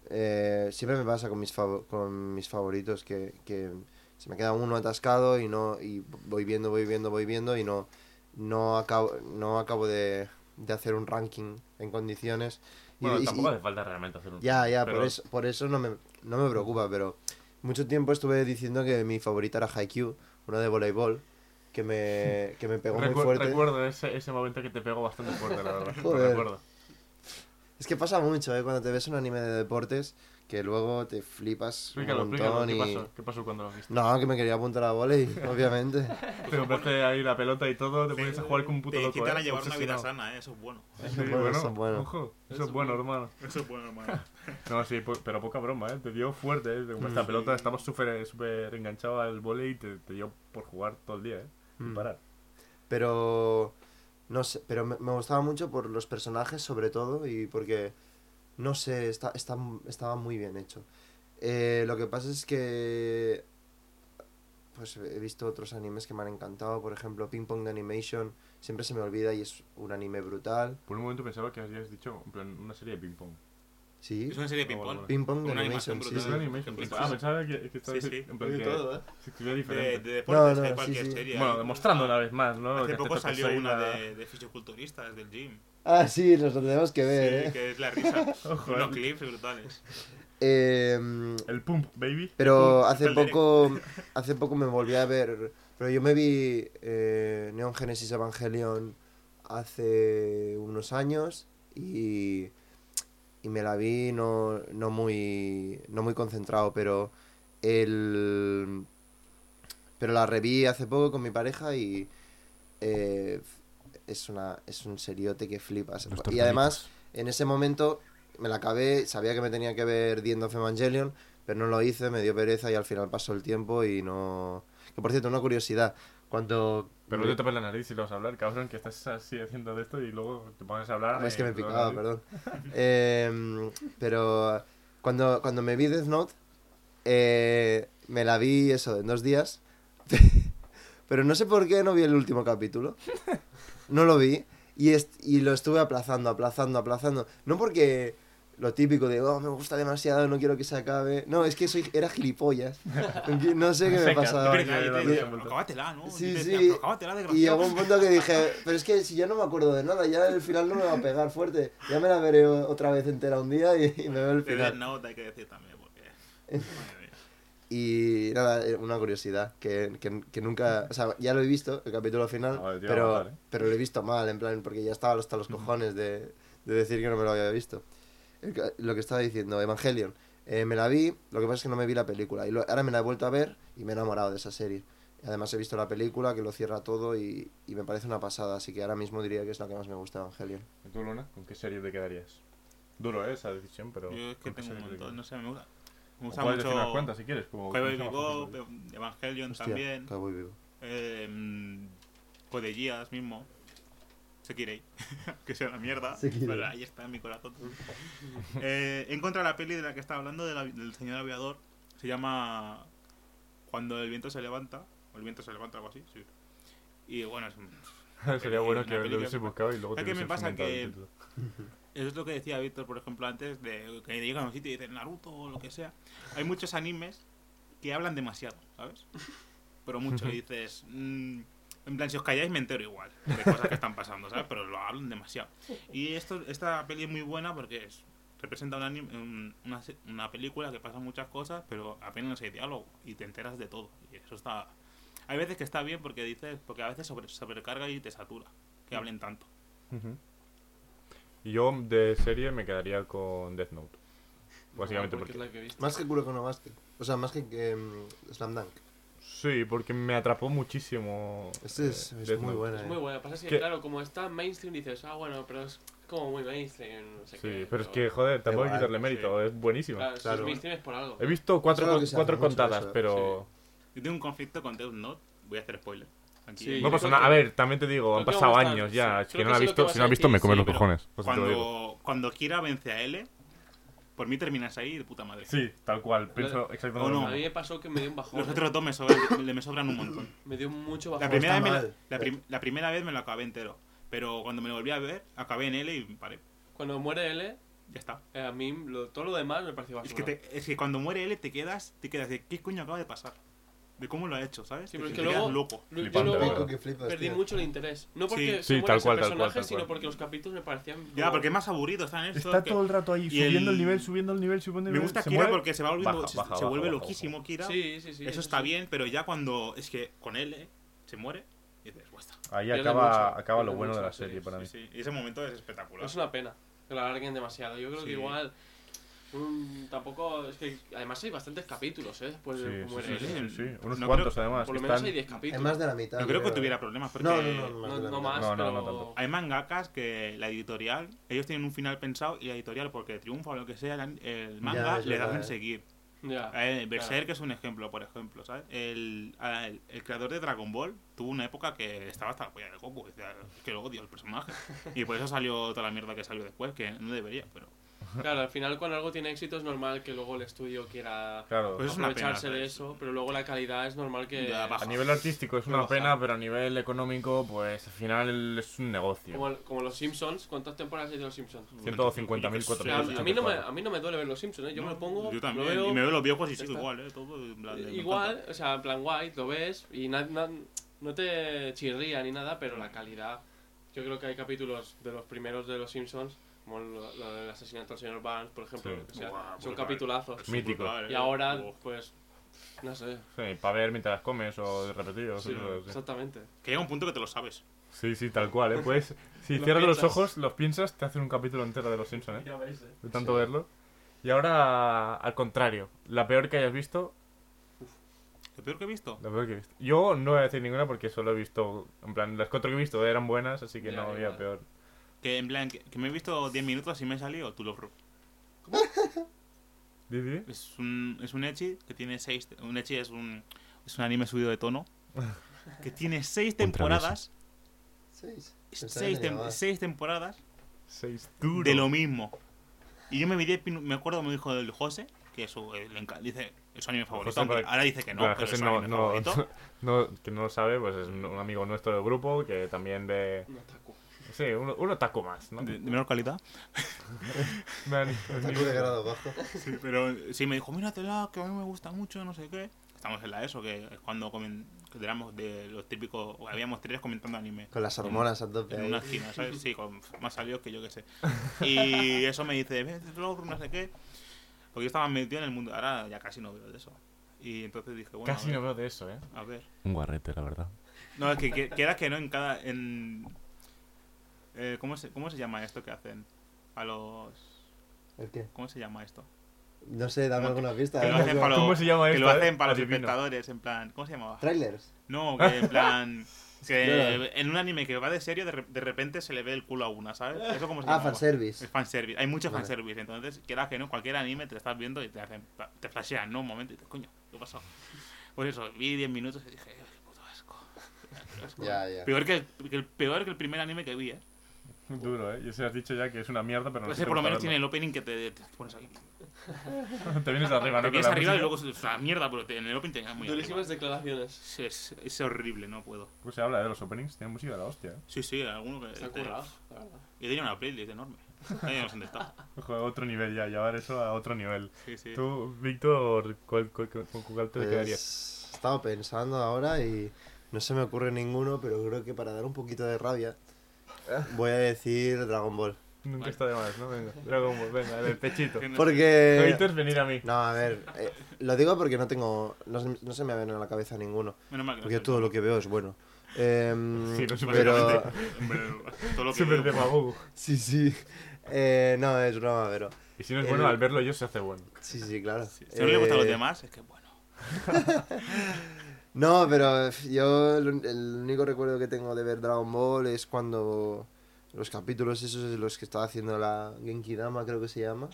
Speaker 7: eh, siempre me pasa con mis, fav- con mis favoritos que, que se me queda uno atascado y no y voy viendo, voy viendo, voy viendo y no, no acabo, no acabo de, de hacer un ranking en condiciones.
Speaker 5: Bueno,
Speaker 7: y-
Speaker 5: tampoco
Speaker 7: y-
Speaker 5: hace falta realmente hacer un...
Speaker 7: ya, ya,
Speaker 5: pero-
Speaker 7: por eso, por eso no me, no me preocupa, pero mucho tiempo estuve diciendo que mi favorita era Haikyuu, uno de voleibol, que me, que me pegó muy
Speaker 5: Recu-
Speaker 7: fuerte.
Speaker 5: Recuerdo ese, ese momento que te pegó bastante fuerte, la verdad.
Speaker 7: Joder.
Speaker 5: recuerdo.
Speaker 7: Es que pasa mucho, ¿eh? Cuando te ves un anime de deportes que luego te flipas
Speaker 5: Explícalo,
Speaker 7: un
Speaker 5: explícalo.
Speaker 7: montón
Speaker 5: ¿Qué
Speaker 7: y...
Speaker 5: pasó? ¿Qué pasó cuando lo viste?
Speaker 7: No, que me quería apuntar a volei, obviamente.
Speaker 5: Te compraste ahí la pelota y todo, te pones a jugar con un puto
Speaker 6: Te
Speaker 5: loco,
Speaker 6: quitan
Speaker 5: ¿eh?
Speaker 6: a llevar una vida sana, ¿eh? Eso es bueno.
Speaker 5: Sí,
Speaker 7: Bueno,
Speaker 5: bueno,
Speaker 7: eso es bueno.
Speaker 5: Ojo, eso,
Speaker 8: Eso
Speaker 5: es bueno,
Speaker 8: bueno.
Speaker 5: hermano.
Speaker 6: Eso es bueno, hermano.
Speaker 5: No, sí, po- pero poca broma, ¿eh? Te dio fuerte, ¿eh? Te compraste la
Speaker 7: Mm.
Speaker 5: pelota, estabas súper súper enganchado al volei y te, te dio por jugar todo el día, ¿eh? Sin
Speaker 7: Mm.
Speaker 5: parar.
Speaker 7: Pero no sé, pero me, me gustaba mucho por los personajes sobre todo y porque no sé, está, está, estaba muy bien hecho. Eh, lo que pasa es que pues he visto otros animes que me han encantado, por ejemplo Ping Pong de Animation, siempre se me olvida y es un anime brutal.
Speaker 5: Por un momento pensaba que habías dicho en plan, una serie de ping-pong.
Speaker 7: Sí,
Speaker 6: Es una serie de ping-pong.
Speaker 5: bueno, bueno.
Speaker 7: Ping Pong de Animation, sí,
Speaker 6: brutal.
Speaker 7: sí.
Speaker 5: Animation. Ah, pensaba que, que estaba
Speaker 6: Sí, sí.
Speaker 5: en plan que
Speaker 8: todo, ¿eh?
Speaker 6: De,
Speaker 5: diferente.
Speaker 6: de deportes,
Speaker 7: No,
Speaker 6: de cualquier
Speaker 7: sí, sí.
Speaker 6: serie.
Speaker 5: Bueno, demostrando una vez más, ¿no?
Speaker 6: Hace poco salió una de, de fisioculturistas del gym.
Speaker 7: Ah, sí, los tenemos que ver,
Speaker 6: Sí,
Speaker 7: ¿eh?
Speaker 6: que es la risa.
Speaker 5: Ojo,
Speaker 6: Unos
Speaker 5: eh.
Speaker 6: clips brutales.
Speaker 7: Eh,
Speaker 5: El pump, baby.
Speaker 7: Pero hace poco, hace poco me volví a ver. Pero yo me vi eh, Neon Genesis Evangelion hace unos años y, y me la vi no, no muy no muy concentrado, pero el pero la reví hace poco con mi pareja y eh, es una es un seriote que flipas. Y además en ese momento me la acabé, sabía que me tenía que ver The End of Evangelion, pero no lo hice, me dio pereza y al final pasó el tiempo y no... Que por cierto, una curiosidad, cuando...
Speaker 5: Pero no te tapes la nariz si lo vas a hablar, cabrón, que estás así haciendo de esto y luego te pones a hablar.
Speaker 7: Es que me picaba,
Speaker 5: nariz.
Speaker 7: perdón. Em, pero cuando, cuando me vi Death Note, eh, me la vi eso en dos días, pero no sé por qué no vi el último capítulo. No lo vi y, y lo estuve aplazando, aplazando, aplazando. No porque lo típico de, oh, me gusta demasiado, no quiero que se acabe. No, es que soy, era gilipollas. No sé qué me pasaba.
Speaker 6: Pero ¿no?
Speaker 7: Sí, sí.
Speaker 6: decía, "Pero acábatela,
Speaker 7: Y
Speaker 6: desgraciado".
Speaker 7: llegó un punto que dije, pero es que si ya no me acuerdo de nada, ya el final no me va a pegar fuerte. Ya me la veré otra vez entera un día y, y me veo el final.
Speaker 6: Hay que decir también, porque...
Speaker 7: Y nada, eh, una curiosidad, que, que, que nunca... O sea, ya lo he visto, el capítulo final,
Speaker 5: Ah, vale,
Speaker 7: pero,
Speaker 5: matar, ¿eh?
Speaker 7: pero lo he visto mal, en plan, porque ya estaba hasta los cojones de, de decir que no me lo había visto. Lo que estaba diciendo, Evangelion. Eh, me la vi, lo que pasa es que no me vi la película. Y lo- ahora me la he vuelto a ver y me he enamorado de esa serie. Además he visto la película que lo cierra todo y, y me parece una pasada, así que ahora mismo diría que es la que más me gusta Evangelion.
Speaker 5: ¿Y tú, Luna? ¿Con qué serie te quedarías? Duro, ¿eh? Esa decisión, pero.
Speaker 6: Yo es que
Speaker 5: ¿con qué
Speaker 6: tengo un montón, no sé, me gusta. Me gusta
Speaker 5: puedes decir unas
Speaker 6: mucho...
Speaker 5: cuantas si quieres. Como,
Speaker 6: Cowboy
Speaker 5: fácil.
Speaker 6: Evangelion
Speaker 7: Hostia,
Speaker 6: también.
Speaker 7: Cowboy Vivo.
Speaker 6: Eh, mm, Code Geass mismo. Sekirei. que sea una mierda.
Speaker 7: Sekirei.
Speaker 6: Pero ahí está en mi corazón. eh, he encontrado la peli de la que estaba hablando, de la- del señor aviador. Se llama Cuando el viento se levanta. O el viento se levanta, algo así. Sí. Y bueno, es un-
Speaker 5: Sería bueno que lo hubiese buscado y luego te
Speaker 6: ¿Sabes qué me pasa? Que-. Eso es lo que decía Víctor, por ejemplo, antes, de que llegan a un sitio y dicen Naruto o lo que sea. Hay muchos animes que hablan demasiado, ¿sabes? Pero mucho. Y dices, mm, en plan, si os calláis me entero igual de cosas que están pasando, ¿sabes? Pero lo hablan demasiado. Y esto, esta peli es muy buena porque es, representa un anime- un- una, se- una película que pasa muchas cosas, pero apenas hay diálogo y te enteras de todo. Y eso está... Hay veces que está bien porque dices, porque a veces sobre, sobrecarga y te satura, que hablen tanto.
Speaker 5: Yo de serie me quedaría con Death Note. Básicamente
Speaker 8: porque
Speaker 5: porque.
Speaker 8: es la que he visto.
Speaker 7: Más que Kuroko no Basket. O sea, más que, que mm, Slam Dunk.
Speaker 5: Sí, porque me atrapó muchísimo.
Speaker 7: Este es,
Speaker 5: eh,
Speaker 7: es muy buena.
Speaker 8: Es
Speaker 7: eh.
Speaker 8: muy buena. Pasa que,
Speaker 5: ¿Qué?
Speaker 8: claro, como está mainstream, dices, ah, bueno, pero es como muy mainstream, no sé
Speaker 5: Sí,
Speaker 8: qué.
Speaker 5: pero es que, joder, tampoco hay que quitarle mérito, es buenísima.
Speaker 8: Claro, si es mainstream es por algo.
Speaker 5: He visto cuatro, cuatro contadas,
Speaker 7: eso,
Speaker 5: pero.
Speaker 6: Yo tengo un conflicto con Death Note, voy a hacer spoiler.
Speaker 8: Sí,
Speaker 5: No pasa nada. A ver, también te digo, han pasado años ya.
Speaker 8: sí,
Speaker 5: Es que
Speaker 8: creo
Speaker 5: no
Speaker 8: que
Speaker 5: visto, si no he visto, me comen
Speaker 8: sí,
Speaker 5: los cojones. Pues.
Speaker 6: Cuando, cuando Kira vence a L, por mí terminas ahí de puta madre.
Speaker 5: Sí, tal cual. Pienso exactamente lo
Speaker 6: no.
Speaker 8: A
Speaker 5: mismo.
Speaker 8: mí me pasó que me dio un bajón.
Speaker 6: Los otros dos me, sobran, me sobran un montón.
Speaker 8: Me dio mucho bajón.
Speaker 6: La primera, vez me la,
Speaker 7: mal.
Speaker 6: la prim- la primera vez me lo acabé entero. Pero cuando me lo volví a ver, acabé en L y paré.
Speaker 8: Cuando muere L,
Speaker 6: Ya está.
Speaker 8: eh, a mí lo- todo lo demás me pareció
Speaker 6: Es
Speaker 8: basura.
Speaker 6: que, te- es que cuando muere L te quedas, te quedas de qué coño acaba de pasar. De cómo lo ha hecho, ¿sabes?
Speaker 8: Sí, pero es que luego,
Speaker 6: loco.
Speaker 8: yo perdí
Speaker 7: tío.
Speaker 8: mucho el interés. No porque
Speaker 6: Sí.
Speaker 8: se
Speaker 5: Sí, tal
Speaker 8: ese
Speaker 5: cual, tal
Speaker 8: personaje,
Speaker 5: cual, tal
Speaker 8: sino porque los capítulos me parecían...
Speaker 6: Ya,
Speaker 8: como-
Speaker 6: porque es más aburrido. Está en esto.
Speaker 5: Está
Speaker 6: que-
Speaker 5: todo el rato ahí subiendo el...
Speaker 6: el-
Speaker 5: nivel, subiendo el nivel, subiendo el
Speaker 6: Me
Speaker 5: nivel.
Speaker 6: gusta
Speaker 5: ¿Se
Speaker 6: Kira
Speaker 5: muere?
Speaker 6: porque se va volviendo.
Speaker 5: Baja,
Speaker 6: se,
Speaker 5: baja,
Speaker 6: se
Speaker 5: baja,
Speaker 6: vuelve
Speaker 5: baja,
Speaker 6: loquísimo, Kira.
Speaker 8: Sí, sí, sí.
Speaker 6: eso está
Speaker 8: sí.
Speaker 6: bien, pero ya cuando. Es que con L se muere. Y dices, "Buah, está".
Speaker 5: Ahí acaba,
Speaker 8: mucho,
Speaker 5: acaba lo bueno de la serie para mí.
Speaker 6: Sí. Y ese momento es espectacular.
Speaker 8: Es una pena que lo alarguen demasiado. Yo creo que igual Un- tampoco. Es que además hay bastantes capítulos, ¿eh? Pues
Speaker 5: Sí,
Speaker 8: de
Speaker 5: sí, sí, sí, sí, Unos
Speaker 6: No
Speaker 5: cuantos,
Speaker 6: creo-
Speaker 5: además.
Speaker 8: Por lo menos
Speaker 5: están-
Speaker 8: hay 10 capítulos.
Speaker 7: Es más de la mitad.
Speaker 6: No creo que tuviera problemas porque
Speaker 7: No, no, no, más
Speaker 8: No, no más,
Speaker 5: No, no,
Speaker 8: pero.
Speaker 5: no tanto.
Speaker 6: hay mangakas que la editorial, ellos tienen un final pensado y la editorial, porque triunfa o lo que sea, el, manga le hacen
Speaker 7: eh.
Speaker 6: seguir.
Speaker 8: Ya.
Speaker 6: Eh, Berserk es un ejemplo, por ejemplo, ¿sabes? El, el, el creador de Dragon Ball tuvo una época que estaba hasta la polla de Goku, decía, "Es que lo odio el personaje. Y por eso salió toda la mierda que salió después, que no debería, pero...
Speaker 8: Claro, al final cuando algo tiene éxito es normal que luego el estudio quiera
Speaker 5: Claro.
Speaker 6: Pues es
Speaker 8: aprovecharse
Speaker 6: pena,
Speaker 8: de
Speaker 6: ¿sabes?
Speaker 8: eso, pero luego la calidad es normal que...
Speaker 5: A nivel artístico es una pena, pero a nivel económico, pues al final es un negocio.
Speaker 8: Como, como los Simpsons, ¿cuántas temporadas hay de los Simpsons?
Speaker 5: 150.000,
Speaker 8: O sea, a,
Speaker 5: 400.
Speaker 8: a mí no me, a mí no me duele ver los Simpsons, ¿eh? Yo me lo pongo,
Speaker 6: Yo también,
Speaker 8: lo veo,
Speaker 6: y me veo los viejos y sigo igual, ¿eh? Todo en plan
Speaker 8: igual, o sea, en plan guay, lo ves y na- na- no te chirría ni nada, pero la calidad... Yo creo que hay capítulos de los primeros de los Simpsons, como lo, lo del asesinato del señor Barnes, por ejemplo,
Speaker 5: Sí.
Speaker 8: que sea,
Speaker 6: Buah,
Speaker 8: son capitulazos.
Speaker 5: Mítico.
Speaker 8: Y ahora,
Speaker 6: Uf.
Speaker 8: pues, no sé.
Speaker 5: Sí, para ver mientras comes o de repetido.
Speaker 8: Sí, exactamente.
Speaker 6: Que llega un punto que te lo sabes.
Speaker 5: Sí, sí, tal cual, ¿eh? Pues si cierras los ojos, los piensas, te hacen un capítulo entero de Los Simpsons, ¿eh?
Speaker 8: Ya veis, ¿eh?
Speaker 5: De tanto verlo. Y ahora, al contrario, la peor que hayas visto,
Speaker 6: ¿Lo peor que he visto?
Speaker 5: la peor que he visto. Yo no voy a decir ninguna porque solo he visto, en plan, las cuatro que he visto eran buenas, así que
Speaker 8: Ya,
Speaker 5: no había peor.
Speaker 6: Que en plan, que, que me he visto 10 minutos y me he salido tú lo
Speaker 5: ¿Di, di?
Speaker 6: Es un, es un Echi que tiene 6... Un Echi es un, es un anime subido de tono. Que tiene 6 temporadas.
Speaker 7: Seis. Pensaba
Speaker 6: 6
Speaker 7: que tenía más.
Speaker 6: temporadas
Speaker 5: Seis
Speaker 6: de lo mismo. Y yo me vi 10 minu- me acuerdo me dijo el José, que es su, eh, le dice, es su anime favorito.
Speaker 5: José,
Speaker 6: ahora dice que no,
Speaker 5: Bueno,
Speaker 6: pero
Speaker 5: José
Speaker 6: es su
Speaker 5: no,
Speaker 6: anime
Speaker 5: no,
Speaker 6: favorito.
Speaker 5: no- que no lo sabe, pues es un, amigo nuestro del grupo que también ve...
Speaker 8: Otaku.
Speaker 5: Sí, un, un otaku más, ¿no?
Speaker 6: De, de menor calidad.
Speaker 7: Otaku de grado bajo.
Speaker 6: Sí, pero sí me dijo, míratela, que a mí me gusta mucho, no sé qué. Estamos en la ESO, que es cuando comen, que éramos de los típicos, habíamos tres comentando anime.
Speaker 7: Con las hormonas a tope.
Speaker 6: En una esquina, ¿sabes? Sí, con más salidos que yo que sé. Y eso me dice, "Ve, Flow, no sé qué. Porque yo estaba metido en el mundo, ahora ya casi no veo de eso. Y entonces dije, bueno,
Speaker 5: Casi no veo de eso, ¿eh?
Speaker 6: a ver.
Speaker 5: Un guarrete, la verdad.
Speaker 6: No, es que, que quieras que no en cada. En, eh, ¿cómo, se, ¿Cómo se llama esto que hacen? A los.
Speaker 7: ¿El qué?
Speaker 6: ¿Cómo se llama esto?
Speaker 7: No sé, dame alguna pista.
Speaker 6: Que lo
Speaker 7: ¿eh?
Speaker 6: hacen para,
Speaker 5: ¿Cómo se llama
Speaker 6: que lo
Speaker 5: esto, eh?
Speaker 6: hacen para los
Speaker 5: Adivino.
Speaker 6: espectadores, en plan. ¿Cómo se llamaba?
Speaker 7: Trailers.
Speaker 6: No, que en plan. Que en un anime que va de serio, de, re- de repente se le ve el culo a una, ¿sabes? ¿Eso cómo se
Speaker 7: Ah,
Speaker 6: llama?
Speaker 7: fanservice.
Speaker 6: Es fanservice. Hay mucho
Speaker 7: Vale.
Speaker 6: fanservice. Entonces, quieras que no, cualquier anime te estás viendo y te hacen. Te flashean, ¿no? Un momento y dices, coño, ¿qué pasó? Pues eso, vi 10 minutos y dije, "Ay, qué puto asco. Qué asco".
Speaker 7: Ya, ya.
Speaker 6: Peor que, el, que el- peor que el primer anime que vi, ¿eh?
Speaker 5: Duro, ¿eh? Y se has dicho ya que es una mierda, pero no
Speaker 6: Pues
Speaker 5: sé
Speaker 6: ese por lo menos tiene el opening que te, te pones ahí.
Speaker 5: Te vienes arriba, ¿no?
Speaker 6: Te
Speaker 5: Con
Speaker 6: vienes
Speaker 5: la
Speaker 6: arriba y
Speaker 5: música.
Speaker 6: luego es una mierda, pero te- en el opening te muy arriba.
Speaker 8: Durísimas declaraciones.
Speaker 6: Sí, Es, es horrible, no puedo.
Speaker 5: Pues se habla de los openings, tiene música de la hostia, ¿eh?
Speaker 6: Sí, sí, alguno que.
Speaker 8: Está
Speaker 6: te-
Speaker 8: currado, la verdad.
Speaker 6: Yo tenía una playlist enorme. Ahí no sé dónde está.
Speaker 5: Otro nivel ya, llevar eso a otro nivel.
Speaker 6: Sí, sí.
Speaker 5: Tú, Víctor, ¿cuál, cuál, cuál- con cuál te quedarías?
Speaker 7: Pues, estaba pensando ahora y no se me ocurre ninguno, pero creo que para dar un poquito de rabia voy a decir Dragon Ball.
Speaker 5: Nunca está de más, ¿no? Venga, Dragon Ball, venga, del pechito.
Speaker 7: Porque...
Speaker 5: Haters, venir a mí.
Speaker 7: No, a ver, eh, lo digo porque no tengo, no, se- no se me viene a la cabeza ninguno.
Speaker 6: Menos mal que no
Speaker 7: Porque
Speaker 6: soy
Speaker 7: todo lo que veo es bueno. Em,
Speaker 5: Sí, no es
Speaker 7: pero...
Speaker 6: todo lo que
Speaker 5: Súper
Speaker 6: veo-
Speaker 5: demagogo.
Speaker 7: Sí, sí. Eh, no, es broma, pero...
Speaker 5: Y si no es
Speaker 7: El-
Speaker 5: bueno, al verlo yo se hace bueno.
Speaker 7: Sí, sí, claro.
Speaker 6: Si no le gusta a los
Speaker 7: Eh,
Speaker 6: demás, es que bueno.
Speaker 7: No, pero f- yo el, único recuerdo que tengo de ver Dragon Ball es cuando los capítulos esos de los que estaba haciendo la Genki Dama, creo que se llama,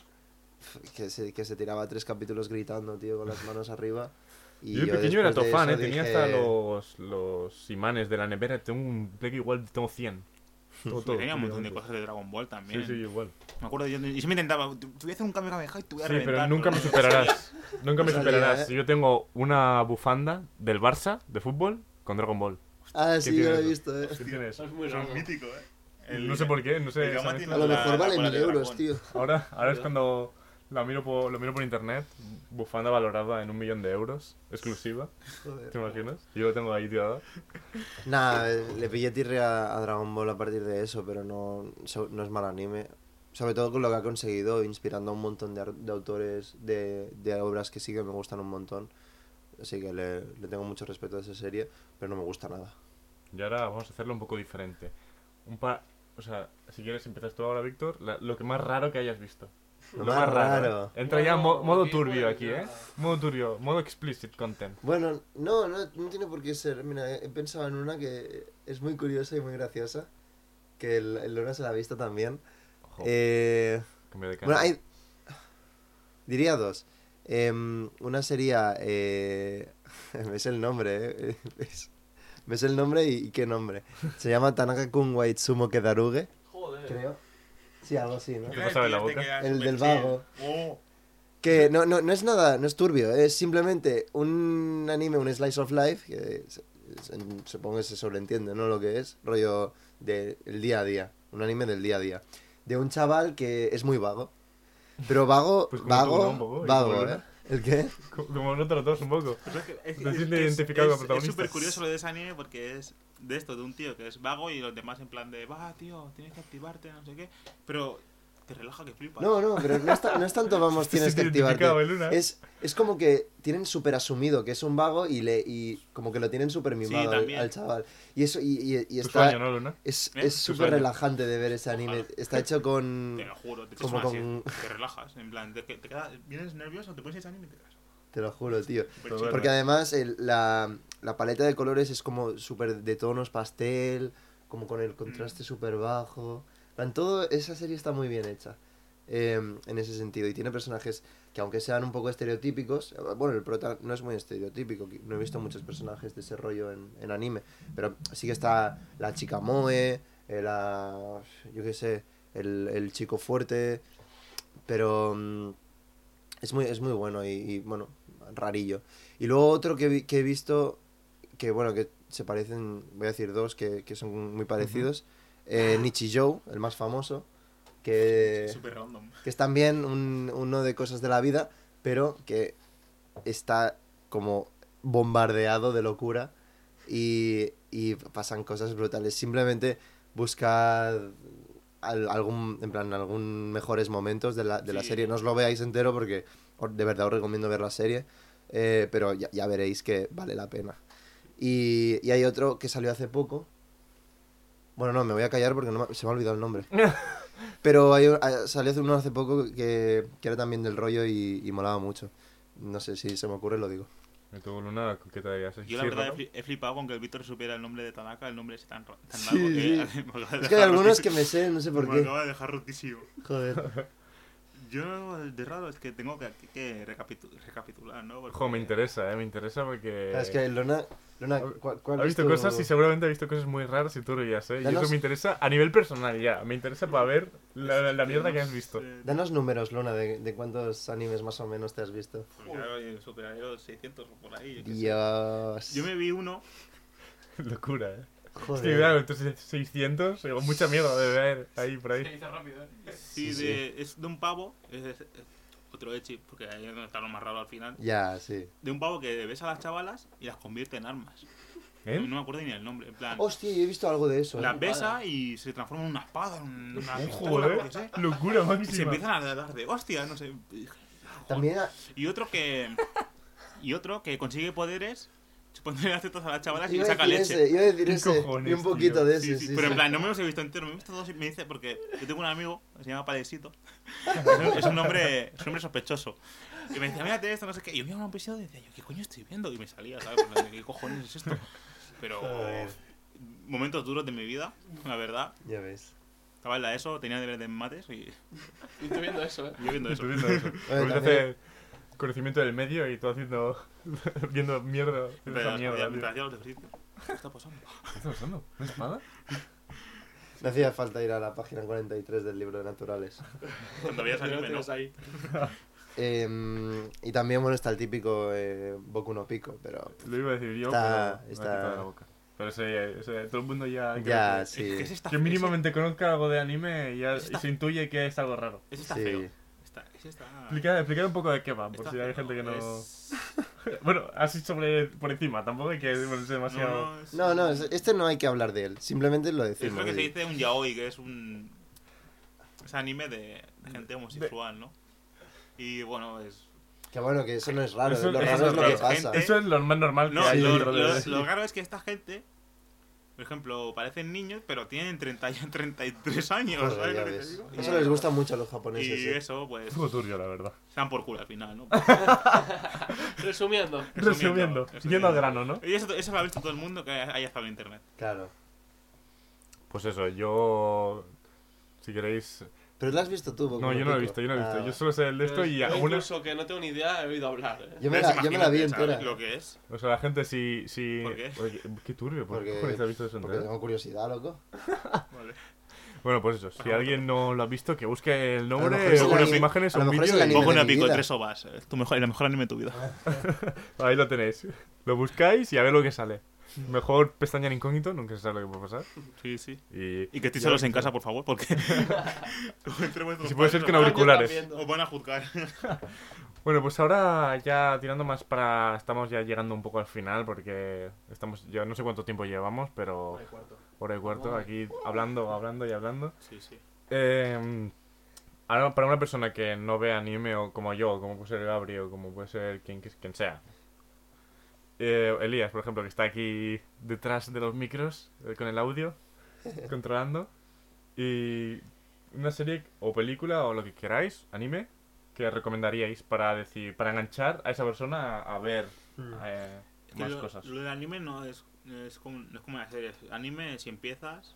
Speaker 7: que se, que se tiraba tres capítulos gritando, tío, con las manos arriba. Y
Speaker 5: yo de pequeño era fan, ¿eh?
Speaker 7: eso
Speaker 5: Tenía
Speaker 7: dije-
Speaker 5: hasta los, los imanes de la nevera. Tengo un play que igual tengo 100. Todo, todo.
Speaker 6: tenía un montón de cosas de Dragon Ball también.
Speaker 5: Sí, sí, igual.
Speaker 6: Me acuerdo, yo, yo siempre intentaba, te voy a hacer un cambio Kamehameha y te voy a
Speaker 5: Sí,
Speaker 6: reventar.
Speaker 5: pero nunca me superarás. nunca me superarás. Yo tengo una bufanda del Barça de fútbol con Dragon Ball.
Speaker 7: Ah,
Speaker 5: ¿Qué
Speaker 7: sí, yo lo he visto, eh.
Speaker 5: ¿Qué tiene eso?
Speaker 8: Es muy
Speaker 6: mítico, ¿eh? El-
Speaker 5: No sé por qué, no sé.
Speaker 7: A lo mejor vale mil euros, tío.
Speaker 5: Ahora, ahora es cuando la miro por, lo miro por internet, bufanda valorada en un millón de euros, exclusiva, ¿te imaginas? Yo lo tengo ahí tirada.
Speaker 7: Nada, le pillé tirria a Dragon Ball a partir de eso, pero no, no es mal anime. Sobre todo con lo que ha conseguido, inspirando a un montón de, de autores de, de obras que sí que me gustan un montón. Así que le, le tengo mucho respeto a esa serie, pero no me gusta nada.
Speaker 5: Y ahora vamos a hacerlo un poco diferente. Un pa o sea, si quieres empiezas tú ahora, Víctor, la- lo que más raro que hayas visto.
Speaker 7: Lo
Speaker 5: Lo
Speaker 7: más
Speaker 5: más raro.
Speaker 7: raro.
Speaker 5: Entra ya mo- modo turbio aquí. ¿eh? Modo turbio, modo explicit content.
Speaker 7: Bueno, no, no, no tiene por qué ser. Mira, he pensado en una que es muy curiosa y muy graciosa. Que el, el Lona se la ha visto también.
Speaker 5: Ojo,
Speaker 7: Eh,
Speaker 5: cambio de
Speaker 7: bueno, hay. Diría dos. Em, una sería. Eh, me sé el nombre, ¿eh? Es- me sé el nombre y, y qué nombre. Se llama Tanaka Kun Waitsumo Kedaruge.
Speaker 8: Joder.
Speaker 7: Creo. Sí, algo así, ¿no?
Speaker 5: ¿Qué pasaba en la boca?
Speaker 7: El del vago.
Speaker 6: Oh,
Speaker 7: Que no, no, no es nada, no es turbio, es simplemente un anime, un slice of life, que se- se- supongo que se sobreentiende, ¿no? Lo que es, rollo del día a día, un anime del día a día. De un chaval que es muy vago. Pero vago,
Speaker 5: Pues
Speaker 7: vago, vago,
Speaker 5: Luna.
Speaker 7: ¿eh? ¿El qué?
Speaker 5: Co- Como nosotros dos un poco.
Speaker 6: Pues es que- es-
Speaker 5: identificado
Speaker 6: es-
Speaker 5: con protagonistas.
Speaker 6: Es súper curioso lo de ese anime porque es de esto, de un tío que es vago y los demás en plan de, va, tío, tienes que activarte, no sé qué. Pero te relaja que flipas.
Speaker 7: No, no, pero no es, no es tanto vamos, tienes que activarte. Es, es como que tienen súper asumido que es un vago y le y como que lo tienen súper mimado al,
Speaker 6: también.
Speaker 7: al chaval. Y eso, y, y, y
Speaker 5: Tu
Speaker 7: está...
Speaker 5: sueño, ¿no, Luna?
Speaker 7: Es
Speaker 6: ¿Eh?
Speaker 7: es
Speaker 6: Tu
Speaker 7: súper relajante de ver ese anime.
Speaker 6: Ojalá.
Speaker 7: Está hecho con...
Speaker 6: Te lo juro, te,
Speaker 7: Como con-
Speaker 6: te relajas. En plan, te, te quedas, vienes nervioso, te pones ese anime y te quedas.
Speaker 7: Te lo juro, tío.
Speaker 6: chill.
Speaker 7: Porque además el- la, la paleta de colores es como súper de tonos pastel, como con el contraste súper bajo. En todo, esa serie está muy bien hecha eh, en ese sentido. Y tiene personajes que aunque sean un poco estereotípicos, eh, bueno, el prota no es muy estereotípico, no he visto muchos personajes de ese rollo en, en anime, pero sí que está la chica Moe, eh, la, yo qué sé, el, el chico fuerte, pero mm, es, muy, es muy bueno y, y, bueno, rarillo. Y luego otro que, vi- que he visto, que bueno, que se parecen, voy a decir dos, que, que son muy parecidos, eh, Nichijou, el más famoso, que
Speaker 6: random.
Speaker 7: que es también un, uno de cosas de la vida, pero que está como bombardeado de locura y, y pasan cosas brutales. Simplemente buscad al- algún, en plan, algún mejores momentos de la, de la serie. No os lo veáis entero porque de verdad os recomiendo ver la serie, eh, pero ya, ya veréis que vale la pena. Y, y hay otro que salió hace poco. Bueno, no, me voy a callar porque no me- se me ha olvidado el nombre. Pero hay, un- ah, salió hace uno hace poco que, que era también del rollo y, y molaba mucho. No sé si se me ocurre, lo digo.
Speaker 5: Me tuvo Luna, ¿qué te dirías?
Speaker 6: Yo la
Speaker 5: Sí,
Speaker 6: verdad he flipado con que el Víctor supiera el nombre de Tanaka, el nombre es tan, tan
Speaker 7: Sí,
Speaker 6: largo que
Speaker 7: sí.
Speaker 6: me de
Speaker 7: Es que hay algunos que me sé, no sé por
Speaker 6: Me
Speaker 7: qué.
Speaker 6: acaba de dejar rotísimo.
Speaker 7: Joder.
Speaker 6: Yo, de raro, es que tengo que, que recapitu- recapitular, ¿no? Porque-
Speaker 5: me interesa, ¿eh? Me interesa porque...
Speaker 7: Claro, es que Lona, Lona
Speaker 5: Ha-
Speaker 7: ¿cuál, cuál
Speaker 5: Ha
Speaker 7: es
Speaker 5: visto
Speaker 7: tu-
Speaker 5: cosas y seguramente ha visto cosas muy raras y turbias, ¿eh? Y
Speaker 7: Danos-
Speaker 5: eso me interesa a nivel personal ya. Me interesa para ver la, la mierda que has visto.
Speaker 6: Eh,
Speaker 7: Danos números, Lona, de, de cuántos animes más o menos te has visto.
Speaker 6: pues eh, superaré los 600 o por ahí.
Speaker 7: Dios.
Speaker 6: Yo me vi uno,
Speaker 5: Locura, ¿eh?
Speaker 7: Joder.
Speaker 5: claro, entonces 600, digo, mucha mierda debe haber ahí por
Speaker 8: Se
Speaker 5: ahí.
Speaker 8: dice rápido, ¿eh?
Speaker 6: sí,
Speaker 7: Sí,
Speaker 6: de, es de un pavo, es, es- es otro echi, porque ahí es donde está lo más raro al final.
Speaker 7: Ya, sí.
Speaker 6: De un pavo que besa a las chavalas y las convierte en armas.
Speaker 5: ¿Eh?
Speaker 6: No me acuerdo ni el nombre, en plan.
Speaker 7: Hostia, yo he visto algo de eso. ¿eh?
Speaker 6: Las besa y se transforma en una espada, en una pistola,
Speaker 5: Joder,
Speaker 6: lo que sea.
Speaker 5: locura
Speaker 6: Y se
Speaker 5: máxima.
Speaker 6: empiezan a dar de hostia, no sé.
Speaker 7: También
Speaker 6: Y otro que. Y otro que consigue poderes, pone las tetas a las chavalas y saca leche.
Speaker 7: ese, iba a decir
Speaker 5: ¿Qué
Speaker 7: ese.
Speaker 5: cojones,
Speaker 7: y un poquito
Speaker 5: tío?
Speaker 7: de
Speaker 6: Sí,
Speaker 7: ese,
Speaker 6: sí,
Speaker 7: sí,
Speaker 6: pero en
Speaker 7: sí.
Speaker 6: plan, no me los he visto enteros, me he visto dos y me dice porque yo tengo un amigo se llama Padecito. Es un, es un nombre, es un nombre sospechoso. Y me decía, mírate esto, no sé qué. Y yo veía un episodio y decía, yo, ¿qué coño estoy viendo? Y me salía, ¿sabes? ¿Qué cojones es esto? Pero.
Speaker 7: Joder.
Speaker 6: Momentos duros de mi vida, la verdad.
Speaker 7: Ya ves.
Speaker 6: Estaba en la ESO, tenía deberes de mates y
Speaker 8: Y estoy viendo eso, ¿eh?
Speaker 6: yo viendo eso.
Speaker 5: Estoy viendo eso. Hace conocimiento del medio y todo haciendo. viendo mierda. Esa
Speaker 6: Mientras
Speaker 5: mierda,
Speaker 6: mientras hacía los ejercicios. ¿Qué está pasando?
Speaker 5: ¿Qué está pasando? ¿Una espada?
Speaker 7: Me hacía falta ir a la página 43 del libro de naturales.
Speaker 6: Cuando veías
Speaker 8: Pero lo
Speaker 6: anime, ¿no?
Speaker 8: ahí.
Speaker 7: Em, y también, bueno, está el típico eh, Boku no Pico, pero
Speaker 5: Lo iba a decir yo,
Speaker 7: Está-
Speaker 5: pero me
Speaker 7: está-
Speaker 5: de la boca. Pero ese, ese- todo el mundo ya...
Speaker 7: ya,
Speaker 5: que-
Speaker 7: sí.
Speaker 6: Es que
Speaker 5: mínimamente conozca algo de anime y ya y se intuye que es algo raro.
Speaker 6: Ese está
Speaker 7: Sí.
Speaker 6: feo. Ese está...
Speaker 5: Explica, explica un poco de qué va, por
Speaker 6: está
Speaker 5: si hay gente que no...
Speaker 6: Es-
Speaker 5: Bueno, así sobre por encima, tampoco hay que ponerse demasiado...
Speaker 6: No, es-
Speaker 7: No, no, es- este no hay que hablar de él, simplemente lo
Speaker 6: Es
Speaker 7: decimos.
Speaker 6: lo que se dice un yaoi, que es un... Es anime de, gente homosexual, ¿no? Y bueno, es...
Speaker 7: Que bueno, que eso no es raro,
Speaker 5: Eso-
Speaker 7: lo raro
Speaker 5: es
Speaker 7: es lo que pasa.
Speaker 6: Gente-
Speaker 5: Eso es lo más normal que
Speaker 6: No,
Speaker 5: hay
Speaker 6: lo,
Speaker 5: dentro
Speaker 6: lo,
Speaker 5: de...
Speaker 6: lo raro es que esta gente Por ejemplo, parecen niños, pero tienen 30, y 33 años,
Speaker 7: Joder,
Speaker 6: ¿sabes
Speaker 7: ya
Speaker 6: lo que te
Speaker 7: ves.
Speaker 6: digo?
Speaker 7: Eso les gusta mucho a los japoneses.
Speaker 6: Y
Speaker 7: ¿eh?
Speaker 6: eso, pues,
Speaker 5: turbio, la verdad.
Speaker 6: se dan por culo al final, ¿no?
Speaker 8: Resumiendo.
Speaker 5: Resumiendo, yendo al grano, ¿no?
Speaker 6: Y eso, eso lo ha visto todo el mundo que haya estado en internet.
Speaker 7: Claro.
Speaker 5: Pues eso, yo. Si queréis.
Speaker 7: Pero lo has visto tú, Boku
Speaker 5: No, yo no lo he visto, yo no lo he visto.
Speaker 7: Ah.
Speaker 5: Yo solo sé el de esto y algunos.
Speaker 8: incluso que no tengo ni idea, he oído hablar. ¿eh?
Speaker 7: Yo me, la, yo me la vi
Speaker 6: imagínate, ¿sabes
Speaker 7: entera.
Speaker 6: lo que es?
Speaker 5: O sea, la gente si. si...
Speaker 6: ¿Por qué?
Speaker 5: Oye, qué turbio, ¿por qué
Speaker 7: Porque,
Speaker 5: cojones has visto eso
Speaker 7: porque
Speaker 5: entero?
Speaker 7: tengo curiosidad, loco.
Speaker 6: Vale.
Speaker 5: Bueno, pues eso. Si alguien no lo ha visto, que busque el nombre,
Speaker 7: mejor es el
Speaker 5: unas
Speaker 7: anime-
Speaker 5: imágenes, un vídeo
Speaker 7: el
Speaker 5: y
Speaker 6: no
Speaker 7: mi
Speaker 6: Pico, tres ovas. Es tu mejor, el mejor anime de tu vida.
Speaker 5: ahí lo tenéis. Lo buscáis y a ver lo que sale. Mejor pestaña en incógnito, nunca se sabe lo que puede pasar.
Speaker 6: Sí, sí.
Speaker 5: Y,
Speaker 6: Y que estéis solos
Speaker 5: lo
Speaker 6: en casa, por favor, porque.
Speaker 5: Si puede ser que en
Speaker 6: os van-
Speaker 5: auriculares.
Speaker 6: Os van a juzgar.
Speaker 5: Bueno, pues ahora ya tirando más para. Estamos ya llegando un poco al final porque estamos. Ya no sé cuánto tiempo llevamos, pero. Hora y cuarto, aquí hablando, hablando y hablando.
Speaker 6: Sí, sí.
Speaker 5: Eh, ahora, para una persona que no ve anime, o como yo, o como puede ser Gabriel, o como puede ser quien, quien sea. Eh, Elías, por ejemplo, que está aquí detrás de los micros, eh, con el audio, controlando. Y una serie o película o lo que queráis, anime, que recomendaríais para decir, para enganchar a esa persona a, a ver eh,
Speaker 6: Es que
Speaker 5: más
Speaker 6: lo,
Speaker 5: cosas.
Speaker 6: Lo del anime no es, es, como, no es como una serie. Anime, si empiezas.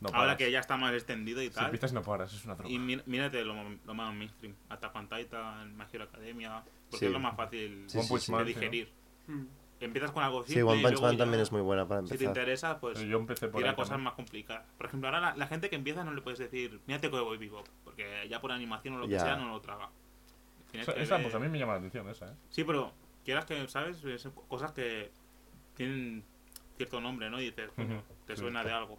Speaker 5: No
Speaker 6: ahora que ya está más extendido y
Speaker 5: Si
Speaker 6: tal.
Speaker 5: empiezas no paras, es una droga.
Speaker 6: Y mí- mírate lo, lo más mainstream. Attack on Titan, Academia. Porque
Speaker 7: Sí.
Speaker 6: es lo más fácil
Speaker 7: Sí, sí,
Speaker 6: de digerir.
Speaker 8: Hmm.
Speaker 6: Empiezas con algo simple
Speaker 7: Sí, One
Speaker 6: y
Speaker 7: Punch
Speaker 6: luego
Speaker 7: Man
Speaker 6: ya,
Speaker 7: también es muy buena para
Speaker 6: Si te
Speaker 7: empezar.
Speaker 6: interesa, pues
Speaker 5: Yo empecé por
Speaker 6: ir a
Speaker 5: ahí
Speaker 6: cosas
Speaker 5: también.
Speaker 6: más complicadas. Por ejemplo, ahora la, la gente que empieza no le puedes decir, mírate Cowboy Bebop. Porque ya por animación o lo que sea no lo traga. Tienes
Speaker 5: Esa,
Speaker 6: que
Speaker 5: esa,
Speaker 6: ver-
Speaker 5: pues a mí me llama la atención esa, ¿eh?
Speaker 6: Sí, pero quieras que, ¿sabes? Son cosas que tienen cierto nombre, ¿no? Y te
Speaker 5: sí,
Speaker 6: suena de algo.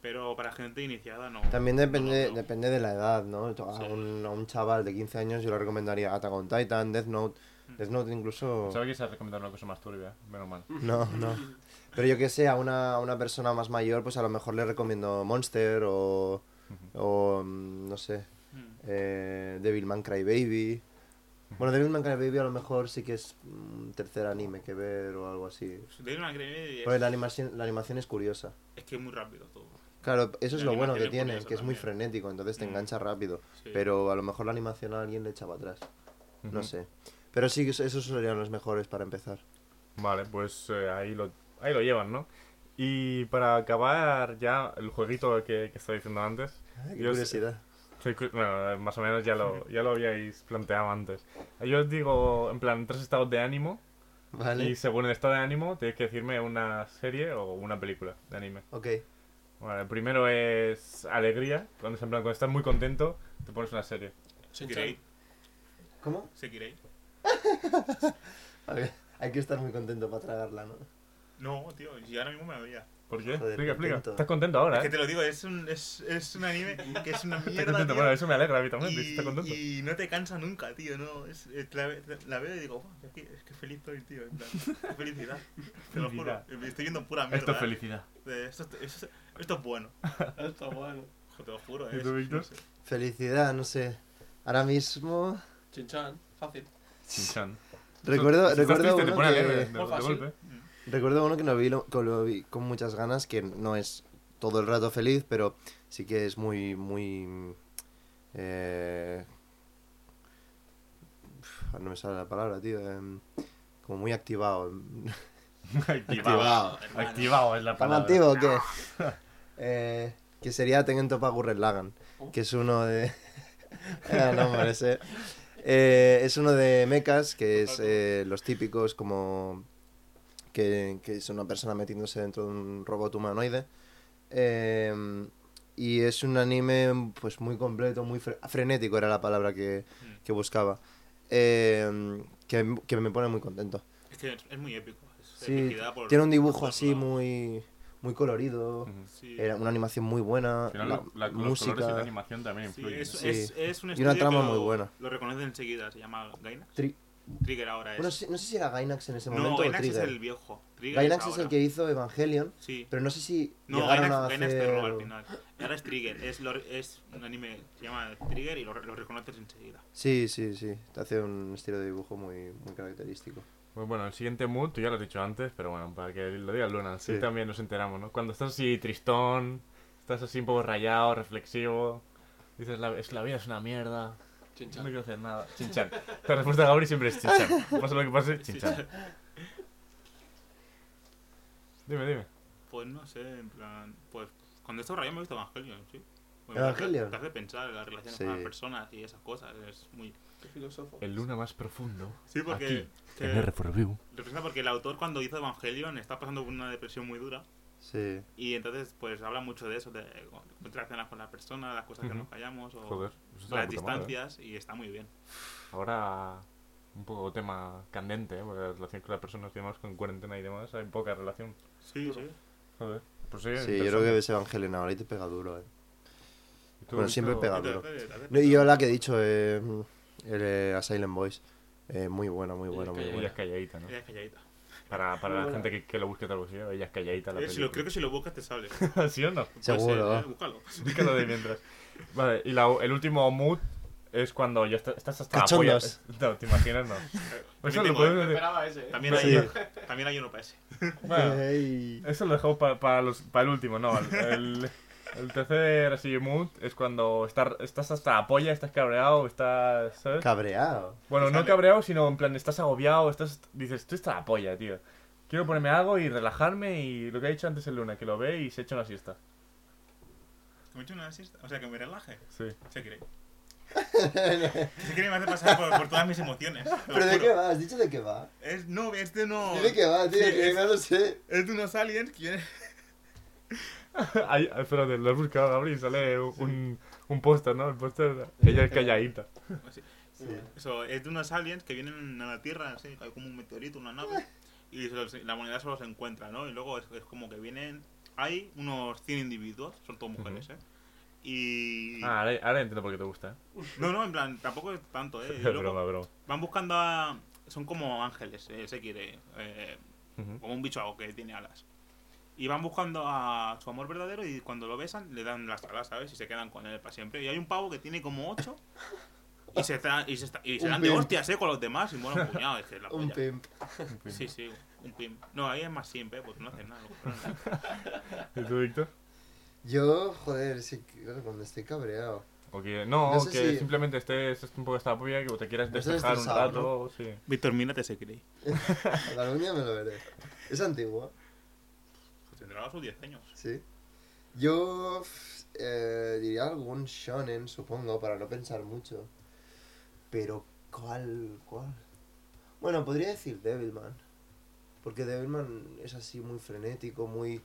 Speaker 6: Pero para gente iniciada no.
Speaker 7: También
Speaker 6: no
Speaker 7: depende,
Speaker 6: lo veo.
Speaker 7: depende de la edad, ¿no? A,
Speaker 6: Sí.
Speaker 7: un, a un chaval de 15 años yo le recomendaría Attack on Titan, Death Note. Death Note incluso...
Speaker 5: Pensaba que se ha recomendado una cosa más turbia, menos mal.
Speaker 7: No, no. Pero yo que sé, a una, a una persona más mayor, pues a lo mejor le recomiendo Monster o... o mm, no sé,
Speaker 6: Mm.
Speaker 7: eh, Devilman Crybaby. Bueno, Devilman Crybaby a lo mejor sí que es un tercer anime que ver o algo así.
Speaker 6: Devil May Cry es,
Speaker 7: Porque la animación, la animación es curiosa.
Speaker 6: es que es muy rápido todo.
Speaker 7: Claro, eso es
Speaker 6: La
Speaker 7: lo bueno que tiene, que es muy
Speaker 6: también.
Speaker 7: frenético, entonces te
Speaker 6: Mm.
Speaker 7: engancha rápido.
Speaker 6: Sí.
Speaker 7: Pero a lo mejor la animación a alguien le echa para atrás. No sé. Pero sí, eso- esos serían los mejores para empezar.
Speaker 5: Vale, pues eh, ahí, lo, ahí lo llevan, ¿no? Y para acabar ya el jueguito que, que estaba diciendo antes.
Speaker 7: Qué
Speaker 5: yo os-
Speaker 7: curiosidad.
Speaker 5: soy bueno, más o menos ya lo, ya lo habíais planteado antes. Yo os digo, en plan, tres estados de ánimo.
Speaker 7: Vale.
Speaker 5: Y según el estado de ánimo, tenéis que decirme una serie o una película de anime.
Speaker 7: Ok.
Speaker 5: Vale, el primero es alegría. Cuando, es en plan, cuando estás muy contento, te pones una serie.
Speaker 6: Sekirei.
Speaker 7: ¿Cómo?
Speaker 6: Sekirei.
Speaker 7: Hay que estar muy contento para tragarla, ¿no?
Speaker 6: No, tío, y ahora mismo me veía.
Speaker 5: ¿Por qué?
Speaker 7: Joder,
Speaker 5: explica, explica.
Speaker 7: contento.
Speaker 5: Estás contento ahora,
Speaker 6: Es que
Speaker 5: ¿eh?
Speaker 6: te lo digo, es un, es, es un anime que es una
Speaker 5: Estás
Speaker 6: mierda.
Speaker 5: contento.
Speaker 6: tío,
Speaker 5: Bueno, eso me alegra a mí también.
Speaker 6: y,
Speaker 5: ¿Estás contento?
Speaker 6: y no te cansa nunca, tío, no. Es, es- la, ve- la veo y digo, "Buah, es que, es que feliz estoy, tío. en plan, qué felicidad. Te lo juro. Estoy viendo pura mierda.
Speaker 5: Esto es
Speaker 6: ¿eh?
Speaker 5: felicidad.
Speaker 6: De- Esto, esto, esto es bueno.
Speaker 8: Está bueno.
Speaker 6: Te lo juro,
Speaker 5: ¿Y
Speaker 6: es-
Speaker 5: tú, Víctor?
Speaker 6: no sé.
Speaker 7: Felicidad, no sé. Ahora mismo...
Speaker 8: Chinchan, fácil.
Speaker 7: Recuerdo,
Speaker 5: Si
Speaker 7: recuerdo
Speaker 5: triste,
Speaker 7: uno que...
Speaker 5: de, de golpe.
Speaker 7: Recuerdo uno que lo vi, lo, que lo vi con muchas ganas, que no es todo el rato feliz, pero sí que es muy, muy... eh, uf, no me sale la palabra, tío. em, como muy activado.
Speaker 5: Activado. Activado es la
Speaker 7: ¿Tan
Speaker 5: palabra.
Speaker 7: activo o qué? Eh, que sería Tengen Toppa Gurren Lagann, que es uno de... No, hombre, ese- Eh, es uno de mechas, que es eh, los típicos como... Que, que es una persona metiéndose dentro de un robot humanoide. Eh, y es un anime pues muy completo, muy fre- frenético era la palabra que, que buscaba. Eh, que, que me pone muy contento.
Speaker 6: Es que es, muy épico. Es
Speaker 7: Sí,
Speaker 6: epicidad por-
Speaker 7: tiene un dibujo así muy, muy colorido.
Speaker 6: Sí.
Speaker 7: Era una animación muy buena.
Speaker 5: Al final,
Speaker 7: la
Speaker 5: la- la- los
Speaker 7: música.
Speaker 5: colores y la animación también
Speaker 6: Sí,
Speaker 5: influyen.
Speaker 6: es,
Speaker 7: Sí.
Speaker 6: es, es un
Speaker 7: Y una trama muy
Speaker 6: lo-
Speaker 7: buena.
Speaker 6: Lo reconoce enseguida, se llama Gainax.
Speaker 7: Tri-
Speaker 6: Trigger ahora es.
Speaker 7: Bueno, no sé si era Gainax en ese
Speaker 6: no,
Speaker 7: momento o
Speaker 6: Gainax es
Speaker 7: Trigger.
Speaker 6: el viejo. Trigger
Speaker 7: Gainax es,
Speaker 6: ahora.
Speaker 7: el que hizo Evangelion,
Speaker 6: Sí.
Speaker 7: pero no sé si
Speaker 6: No,
Speaker 7: llegaron
Speaker 6: Gainax,
Speaker 7: a
Speaker 6: Gainax
Speaker 7: hacer...
Speaker 6: te roba al final. Ahora es Trigger. Es, lo- es un anime que se llama Trigger y lo, lo reconoces enseguida.
Speaker 7: Sí, sí, sí. Te hace un estilo de dibujo muy, muy característico.
Speaker 5: Pues bueno, el siguiente mood, tú ya lo has dicho antes, pero bueno, para que lo diga Luna, así
Speaker 7: Sí.
Speaker 5: también nos enteramos, ¿no? Cuando estás así tristón, estás así un poco rayado, reflexivo, dices, la, es, la vida es una mierda,
Speaker 8: Chinchan.
Speaker 5: no quiero hacer nada. Chinchan. La respuesta de Gabri siempre es chinchan. Pase lo que pase, chinchan. Dime, dime.
Speaker 6: Pues no sé, en plan. Pues cuando estoy rayado me he visto Evangelion, sí.
Speaker 7: ¿Evangelion?
Speaker 6: Te hace pensar en las relaciones
Speaker 7: Sí.
Speaker 6: con las personas y esas cosas. Es muy.
Speaker 8: Qué filósofo.
Speaker 5: El Luna más profundo.
Speaker 6: Sí, porque.
Speaker 5: Aquí,
Speaker 6: que-
Speaker 5: en R for Review.
Speaker 6: Reflexiona porque el autor cuando hizo Evangelion está pasando por una depresión muy dura.
Speaker 7: Sí.
Speaker 6: Y entonces, pues habla mucho de eso, de cómo interaccionar con la persona, las cosas que nos callamos o
Speaker 5: Joder,
Speaker 6: las
Speaker 5: madre, ¿eh?
Speaker 6: distancias, y está muy bien.
Speaker 5: Ahora, un poco tema candente, ¿eh? Porque la relación con las personas y demás, con cuarentena y demás, hay poca relación.
Speaker 6: Sí, sí.
Speaker 5: Joder. Pues sí,
Speaker 7: Sí, yo creo que ves Evangelion ahora y te pega duro, eh.
Speaker 5: ¿Y tú,
Speaker 7: Bueno, siempre pega duro. No, y yo la que he dicho, eh, el, eh, a Silent Voice. Eh, muy buena, muy
Speaker 8: Ella
Speaker 7: buena,
Speaker 8: es
Speaker 7: muy
Speaker 5: Ella es calladita, ¿no?
Speaker 6: Ella es calladita.
Speaker 5: Para, para la
Speaker 8: buena.
Speaker 5: gente que, que lo busque tal vez, ella es calladita la
Speaker 6: Eh, si lo, creo que si lo buscas te sale.
Speaker 5: ¿Sí o no?
Speaker 7: Seguro.
Speaker 6: ¿eh? Búscalo.
Speaker 5: Búscalo de mientras. Vale, y la- el último mood es cuando ya está- estás hasta la polla.
Speaker 7: Cachondos.
Speaker 5: No, te imaginas, no. Eso lo
Speaker 6: tengo,
Speaker 5: podemos
Speaker 6: eh.
Speaker 8: Esperaba ese, ¿eh?
Speaker 6: También,
Speaker 7: Sí.
Speaker 6: hay, también hay uno para ese.
Speaker 5: Bueno,
Speaker 7: Ey.
Speaker 5: eso lo dejamos para, para, los, para el último, no. El, el, el tercer así mood es cuando estar, estás hasta la polla, estás cabreado, estás. ¿Sabes?
Speaker 7: Cabreado.
Speaker 5: Bueno, no cabreado, sino en plan, estás agobiado, estás, dices, estoy hasta la polla, tío. Quiero ponerme algo y relajarme y lo que ha dicho antes el Luna, que lo ve y se echa una siesta.
Speaker 6: ¿Me he hecho una siesta? O sea, que me relaje.
Speaker 5: Sí.
Speaker 6: Se cree. Se cree me hace pasar por, por todas mis emociones. te lo
Speaker 7: ¿Pero de
Speaker 6: juro.
Speaker 7: qué va? ¿Has dicho de qué va?
Speaker 6: Es, no, este no.
Speaker 7: Dime qué va, tío,
Speaker 6: Sí,
Speaker 7: que
Speaker 6: es-
Speaker 7: no lo sé.
Speaker 6: Es de unos aliens que vienen.
Speaker 5: Ahí, espérate, lo has buscado, Gabriel, y sale un, un póster, ¿no? El póster, ella es calladita.
Speaker 6: Sí.
Speaker 7: Sí.
Speaker 6: Eso, es de unos aliens que vienen a la Tierra, así, hay como un meteorito, una nave, y se los- la humanidad solo se encuentra, ¿no? Y luego es, es como que vienen. Hay unos 100 individuos, son todas mujeres, ¿eh? Y.
Speaker 5: Ah, ahora, ahora entiendo por qué te gusta, ¿eh?
Speaker 6: No, no, en plan, tampoco es tanto, ¿eh? Luego
Speaker 5: broma, broma.
Speaker 6: van buscando a. Son como ángeles, eh, se quiere. eh,
Speaker 5: Ujú.
Speaker 6: como un bicho que tiene alas. Y van buscando a su amor verdadero y cuando lo besan le dan las alas, ¿sabes? Y se quedan con él para siempre. Y hay un pavo que tiene como ocho y se, tra- y se, y se dan de hostias, ¿eh? Con los demás y mola un puñado. Es que es la
Speaker 7: Un pimp.
Speaker 6: Sí, sí, un pimp. No, ahí es más simple, porque no hacen nada. lo
Speaker 5: ¿Y tú, Víctor?
Speaker 7: Yo, joder, sí, cuando estoy cabreado.
Speaker 5: O que, no,
Speaker 7: No sé
Speaker 5: que
Speaker 7: si-
Speaker 5: simplemente estés, estés un poco polla, que te quieras despejar un rato, sí.
Speaker 6: Víctor, mírate ese cree.
Speaker 7: Algún día me lo veré. Es antiguo,
Speaker 6: tendrá sus 10 años.
Speaker 7: sí. Yo eh, diría algún shonen, supongo, para no pensar mucho. Pero, ¿cuál? ¿Cuál? Bueno, podría decir Devilman. Porque Devilman es así muy frenético, muy...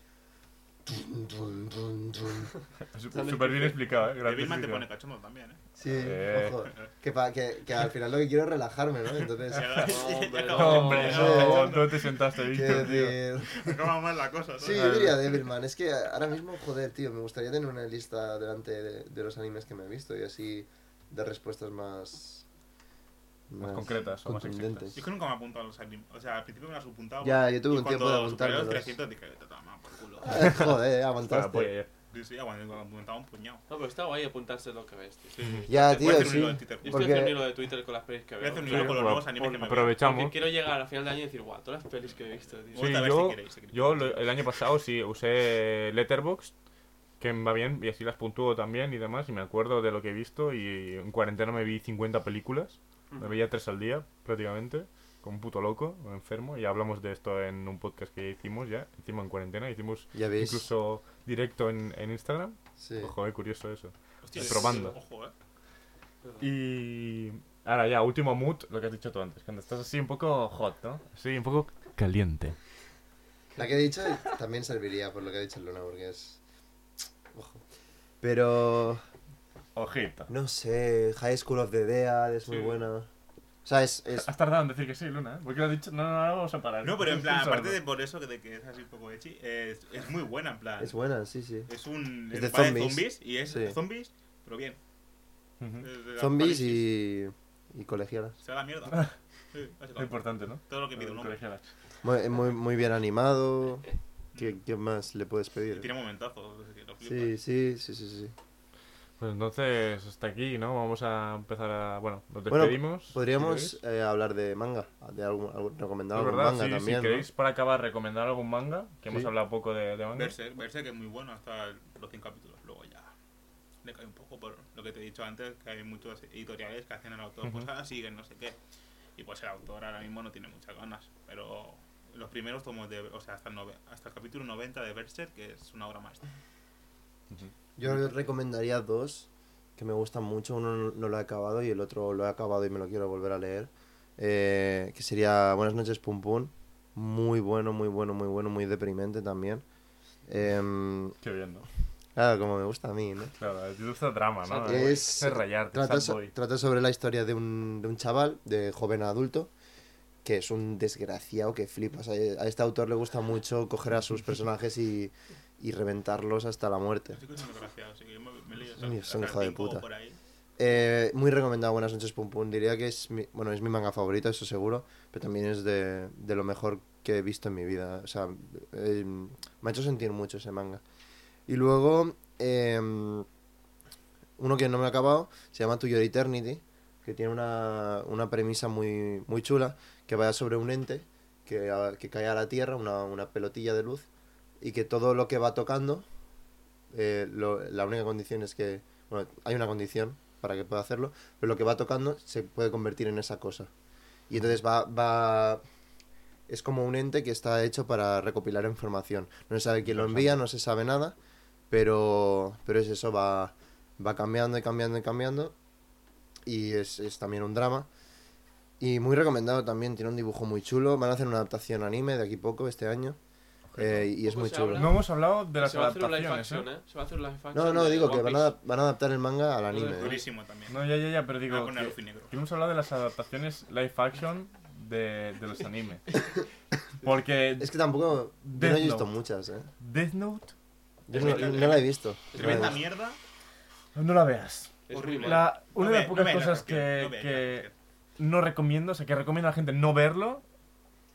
Speaker 5: Súper bien explicado, ¿eh? Gracias,
Speaker 6: Devilman te pone cachondo también, ¿eh?
Speaker 7: Sí,
Speaker 5: Eh.
Speaker 7: ojo. Que, pa- que, que al final lo que quiero es relajarme, ¿no? Entonces...
Speaker 8: Hombre,
Speaker 5: No,
Speaker 8: no,
Speaker 5: hombre,
Speaker 7: no.
Speaker 5: no, te sentaste, Víctor, tío.
Speaker 7: decir-
Speaker 6: Acaba mal la cosa, ¿no?
Speaker 7: Sí, yo diría Devilman. Es que ahora mismo, joder, tío, me gustaría tener una lista delante de, de los animes que me he visto y así de respuestas más...
Speaker 5: Más concretas o más
Speaker 7: contundentes.
Speaker 6: Yo es que nunca me he apuntado a los animes. O sea, al principio me las apuntaba.
Speaker 7: Ya, yo tuve un tiempo de apuntármelos.
Speaker 6: 300 dije, te toma.
Speaker 7: joder,
Speaker 5: la
Speaker 7: aguantaste.
Speaker 5: ya.
Speaker 6: Sí, sí, cuando apuntaba un puñado.
Speaker 8: No, pero está guay apuntarse lo que ves, tío.
Speaker 6: Sí.
Speaker 7: Ya,
Speaker 6: Voy a
Speaker 7: tío,
Speaker 6: hacer un
Speaker 7: sí.
Speaker 6: hilo de Twitter.
Speaker 8: Yo estoy
Speaker 7: Porque-
Speaker 8: haciendo un hilo de Twitter con las pelis que
Speaker 6: Voy a
Speaker 8: veo.
Speaker 6: hacer un
Speaker 5: Sí,
Speaker 6: hilo con los nuevos animes que me veo.
Speaker 8: Porque
Speaker 5: Aprovechamos.
Speaker 8: quiero llegar al final de año y decir, guau, todas las pelis que he visto, tío.
Speaker 5: Sí,
Speaker 6: a ver
Speaker 5: yo,
Speaker 6: si queréis, si queréis.
Speaker 5: yo el año pasado sí usé Letterboxd, que me va bien, y así las puntúo también y demás, y me acuerdo de lo que he visto, y en cuarentena me vi 50 películas, me veía tres al día prácticamente, como un puto loco, enfermo, y hablamos de esto en un podcast que hicimos ya, hicimos en cuarentena, hicimos
Speaker 7: Ya
Speaker 5: incluso directo en, en Instagram,
Speaker 7: Sí.
Speaker 5: ojo, eh, curioso eso.
Speaker 6: Hostia,
Speaker 5: probando.
Speaker 6: Ojo, eh.
Speaker 5: Y ahora ya, último mood, lo que has dicho tú antes, cuando estás así un poco hot, ¿no? Sí, un poco caliente.
Speaker 7: La que he dicho también serviría por lo que ha dicho Luna, porque es... Ojo. Pero...
Speaker 5: Ojito.
Speaker 7: No sé, High School of the Dead es muy buena. O sea, es... es
Speaker 5: Has tardado en decir que sí, Luna, ¿eh? ¿Por qué lo has dicho? No, no, no, vamos a parar.
Speaker 6: No, pero en plan, aparte de por eso que, de que es así un poco echi, es, es muy buena, en plan.
Speaker 7: es buena, sí, sí.
Speaker 6: Es un.
Speaker 7: Es de
Speaker 6: va
Speaker 7: zombies.
Speaker 6: y es
Speaker 7: Sí.
Speaker 6: zombies, pero bien.
Speaker 7: Zombies y... y colegialas.
Speaker 6: Se da la mierda. Sí,
Speaker 5: Es importante, ¿no?
Speaker 6: Todo lo que pide un hombre.
Speaker 7: Muy, muy, muy bien animado. ¿Qué, qué más le puedes
Speaker 6: Y
Speaker 7: pedir?
Speaker 6: tiene momentazos.
Speaker 7: Sí, sí, sí, sí, sí.
Speaker 5: Pues entonces, hasta aquí, ¿no? Vamos a empezar a... Bueno, nos despedimos.
Speaker 7: podríamos eh, hablar de manga, de algún, algún- recomendar algún
Speaker 5: verdad,
Speaker 7: manga
Speaker 5: sí,
Speaker 7: también.
Speaker 5: si
Speaker 7: ¿no?
Speaker 5: queréis para acabar recomendar algún manga, que hemos hablado poco de, de manga.
Speaker 6: Berserk, Berserk es muy bueno hasta los 100 capítulos. Luego ya le cae un poco por lo que te he dicho antes, que hay muchos editoriales que hacen al autor
Speaker 5: Ujú.
Speaker 6: cosas, siguen no sé qué. Y pues el autor ahora mismo no tiene muchas ganas. Pero los primeros tomos de... O sea, hasta el, nove- hasta el capítulo 90 de Berserk, que es una obra maestra.
Speaker 7: Yo recomendaría dos que me gustan mucho. Uno no- no lo he acabado y el otro lo he acabado y me lo quiero volver a leer. Eh, que sería Buenas noches, Pum Pum. Muy bueno, muy bueno, muy bueno, muy deprimente también. Em,
Speaker 5: Qué bien, ¿no?
Speaker 7: claro, como me gusta a mí, ¿no?
Speaker 5: Claro, te gusta drama, ¿no?
Speaker 7: Es,
Speaker 5: Es rayarte,
Speaker 7: trata, so- trata sobre la historia de un, de un chaval, de joven a adulto, que es un desgraciado que flipas. A, a este autor le gusta mucho coger a sus personajes y, y reventarlos hasta la muerte.
Speaker 6: Así que es un desgraciado, así que yo me, me hasta el
Speaker 7: hijo de puta. Eh, muy recomendado Buenas noches Pum Pum. Diría que es mi, bueno, es mi manga favorito, eso seguro, pero también es de, de lo mejor que he visto en mi vida. O sea, eh, me ha hecho sentir mucho ese manga. Y luego, eh, uno que no me ha acabado, se llama To Your Eternity, que tiene una, una premisa muy, muy chula, que va sobre un ente que, que cae a la Tierra, una, una pelotilla de luz, y que todo lo que va tocando, eh, lo- la única condición es que, bueno, hay una condición para que pueda hacerlo, pero lo que va tocando se puede convertir en esa cosa. Y entonces va, va, es como un ente que está hecho para recopilar información. No se sabe quién lo envía, no se sabe nada, pero, pero es eso, va, va cambiando y cambiando y cambiando. Y es, es también un drama. Y muy recomendado también, tiene un dibujo muy chulo. Van a hacer una adaptación anime de aquí poco, este año. Eh, y es
Speaker 8: Poco
Speaker 7: muy chulo.
Speaker 8: habla.
Speaker 5: No hemos hablado de las
Speaker 8: se va a hacer un live
Speaker 5: adaptaciones,
Speaker 8: action,
Speaker 5: ¿eh?
Speaker 8: ¿eh? Se va a hacer un live action.
Speaker 7: No, no,
Speaker 8: de
Speaker 7: digo que van a, van a adaptar el manga al anime. ¿eh?
Speaker 6: Durísimo también.
Speaker 5: No, ya, ya, ya, pero digo
Speaker 6: Ah,
Speaker 5: que, que hemos hablado de las adaptaciones live action de, de los animes. Porque
Speaker 7: Es que tampoco. Yo no he visto
Speaker 5: Note.
Speaker 7: muchas, ¿eh?
Speaker 5: Death Note,
Speaker 7: Yo no, no la he visto.
Speaker 6: Tremenda mierda.
Speaker 5: no la veas.
Speaker 8: Es
Speaker 6: Horrible.
Speaker 5: La, una
Speaker 6: No
Speaker 5: de las pocas
Speaker 6: no
Speaker 5: cosas que,
Speaker 6: no
Speaker 5: que no recomiendo, o sea, que recomiendo a la gente no verlo,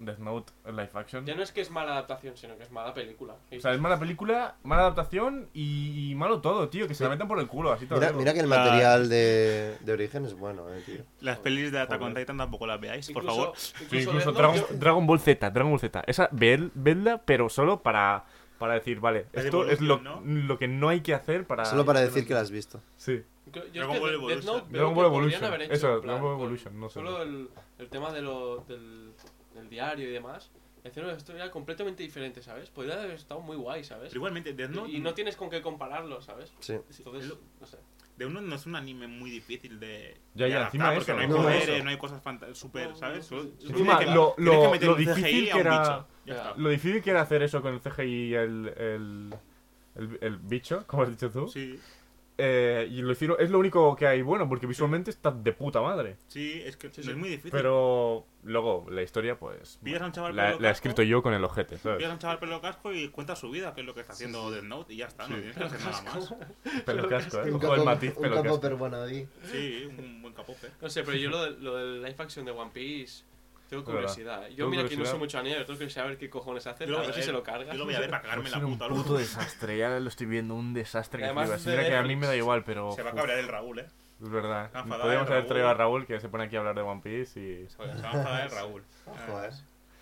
Speaker 5: Death Note en live action.
Speaker 8: Ya no es que es mala adaptación, sino que es mala película.
Speaker 5: O sea, es mala película, mala adaptación y, y malo todo, tío, que se la metan por el culo, así todo.
Speaker 7: Mira, mira que el
Speaker 6: La-
Speaker 7: material de, de origen es bueno, eh, tío.
Speaker 6: Las pelis de Attack on. Titan tampoco las veáis, por
Speaker 8: Incluso-
Speaker 6: favor.
Speaker 5: Sí,
Speaker 8: Incluso,
Speaker 5: Dragon,
Speaker 8: yo-
Speaker 5: Dragon Ball Z, Dragon Ball Z. Esa, ved- vedla, pero solo para, para decir, vale,
Speaker 6: La
Speaker 5: esto es lo, lo que no hay que hacer para...
Speaker 7: Solo para decir que la has visto.
Speaker 5: Sí.
Speaker 8: Yo es
Speaker 6: Dragon Ball Evolution.
Speaker 8: Death Note veo
Speaker 5: Dragon Ball Evolution. Eso,
Speaker 8: plan,
Speaker 5: Dragon Ball Evolution, no sé.
Speaker 8: Solo el, el tema de lo, del, del diario y demás. Hacer una historia completamente diferente, ¿sabes? Podría haber estado muy guay, ¿sabes?
Speaker 6: Pero igualmente, Death Note,
Speaker 8: Y, y no tienes con qué compararlo, ¿sabes?
Speaker 7: Sí.
Speaker 8: Entonces,
Speaker 6: es lo-
Speaker 8: no sé.
Speaker 6: Death Note no es un anime muy difícil de.
Speaker 5: Ya,
Speaker 6: de
Speaker 5: ya,
Speaker 6: adaptar,
Speaker 5: encima
Speaker 6: porque
Speaker 5: eso,
Speaker 6: no hay
Speaker 5: no,
Speaker 6: poderes,
Speaker 5: eso.
Speaker 6: no hay cosas super, ¿sabes?
Speaker 8: sí, sí.
Speaker 5: Encima,
Speaker 6: que-
Speaker 5: lo, lo-
Speaker 6: que meter
Speaker 5: lo difícil
Speaker 6: a
Speaker 5: que
Speaker 6: un
Speaker 5: era...
Speaker 6: bicho. Ya
Speaker 8: Ya.
Speaker 6: está.
Speaker 5: Lo difícil que era hacer eso con el CGI y el, el, el, el bicho, como has dicho tú.
Speaker 6: Sí,
Speaker 5: Eh, y lo hicieron, es lo único que hay bueno, porque visualmente está de puta madre.
Speaker 6: sí, es que
Speaker 8: Sí,
Speaker 6: no
Speaker 8: sí.
Speaker 6: es muy difícil.
Speaker 5: Pero luego, la historia, pues...
Speaker 6: A un chaval
Speaker 5: la,
Speaker 6: pelo
Speaker 5: la he escrito yo con el ojete, ¿sabes?
Speaker 6: pillas a un chaval pelo casco y cuenta su vida, que es lo que está haciendo Death Note, y ya está, no tienes que hacer nada más.
Speaker 5: Pelo casco, ¿eh?
Speaker 7: Un
Speaker 5: Ojo el matiz,
Speaker 7: un
Speaker 5: pelo
Speaker 7: capo
Speaker 5: casco.
Speaker 7: peruano ahí.
Speaker 6: Sí, un buen capote.
Speaker 8: No sé, pero yo lo, de, lo del live action de One Piece tengo curiosidad. ¿eh? Yo
Speaker 5: Tengo
Speaker 8: mira que no
Speaker 5: curiosidad.
Speaker 8: sé mucho pero tengo curiosidad a ver qué cojones hace, a ver
Speaker 6: a
Speaker 8: si se lo carga.
Speaker 6: Yo lo voy a ver para cagarme la
Speaker 5: era un
Speaker 6: puta.
Speaker 5: puto desastre, ya lo estoy viendo, un desastre que
Speaker 8: Además
Speaker 5: Mira que a mí me da igual, pero...
Speaker 6: Se va a cabrear el Raúl, eh.
Speaker 5: Es verdad. Podríamos haber traído a
Speaker 6: Raúl.
Speaker 5: Que se pone aquí a hablar de One Piece y...
Speaker 6: Se va a enfadar el Raúl.
Speaker 7: Joder.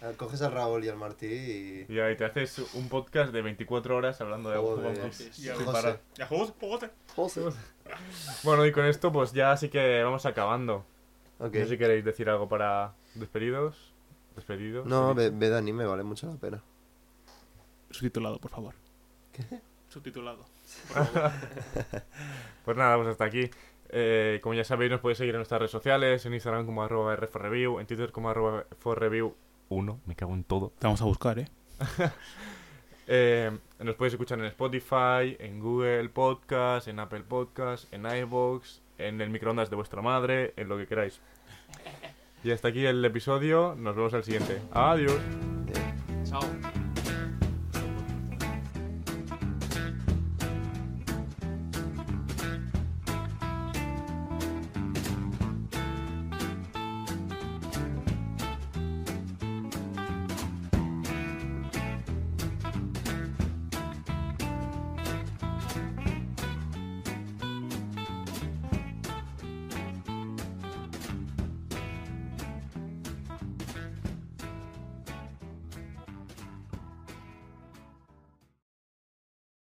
Speaker 7: Eh, Coges al Raúl y al Martí y.
Speaker 5: Y ahí te haces un podcast de 24 horas hablando de. One Piece.
Speaker 6: Ya,
Speaker 5: sin
Speaker 7: José.
Speaker 5: parar.
Speaker 6: Ya, juegos, jugote.
Speaker 5: Bueno, y con esto pues ya sí que vamos acabando. No sé si queréis decir algo para despedidos. Despedidos.
Speaker 7: No, ve, ve de anime, vale mucho la pena.
Speaker 6: Subtitulado, por favor. ¿Qué? Subtitulado.
Speaker 5: Pues nada, pues hasta aquí. Eh, como ya sabéis, nos podéis seguir en nuestras redes sociales, en Instagram como arroba rfreview, en Twitter como arroba forreview1, me cago en todo.
Speaker 6: Te vamos a buscar, eh.
Speaker 5: Eh, nos podéis escuchar en Spotify, en Google Podcast, en Apple Podcast, en iVoox, en el microondas de vuestra madre, en lo que queráis. Y hasta aquí el episodio. Nos vemos al siguiente. Adiós. Chao.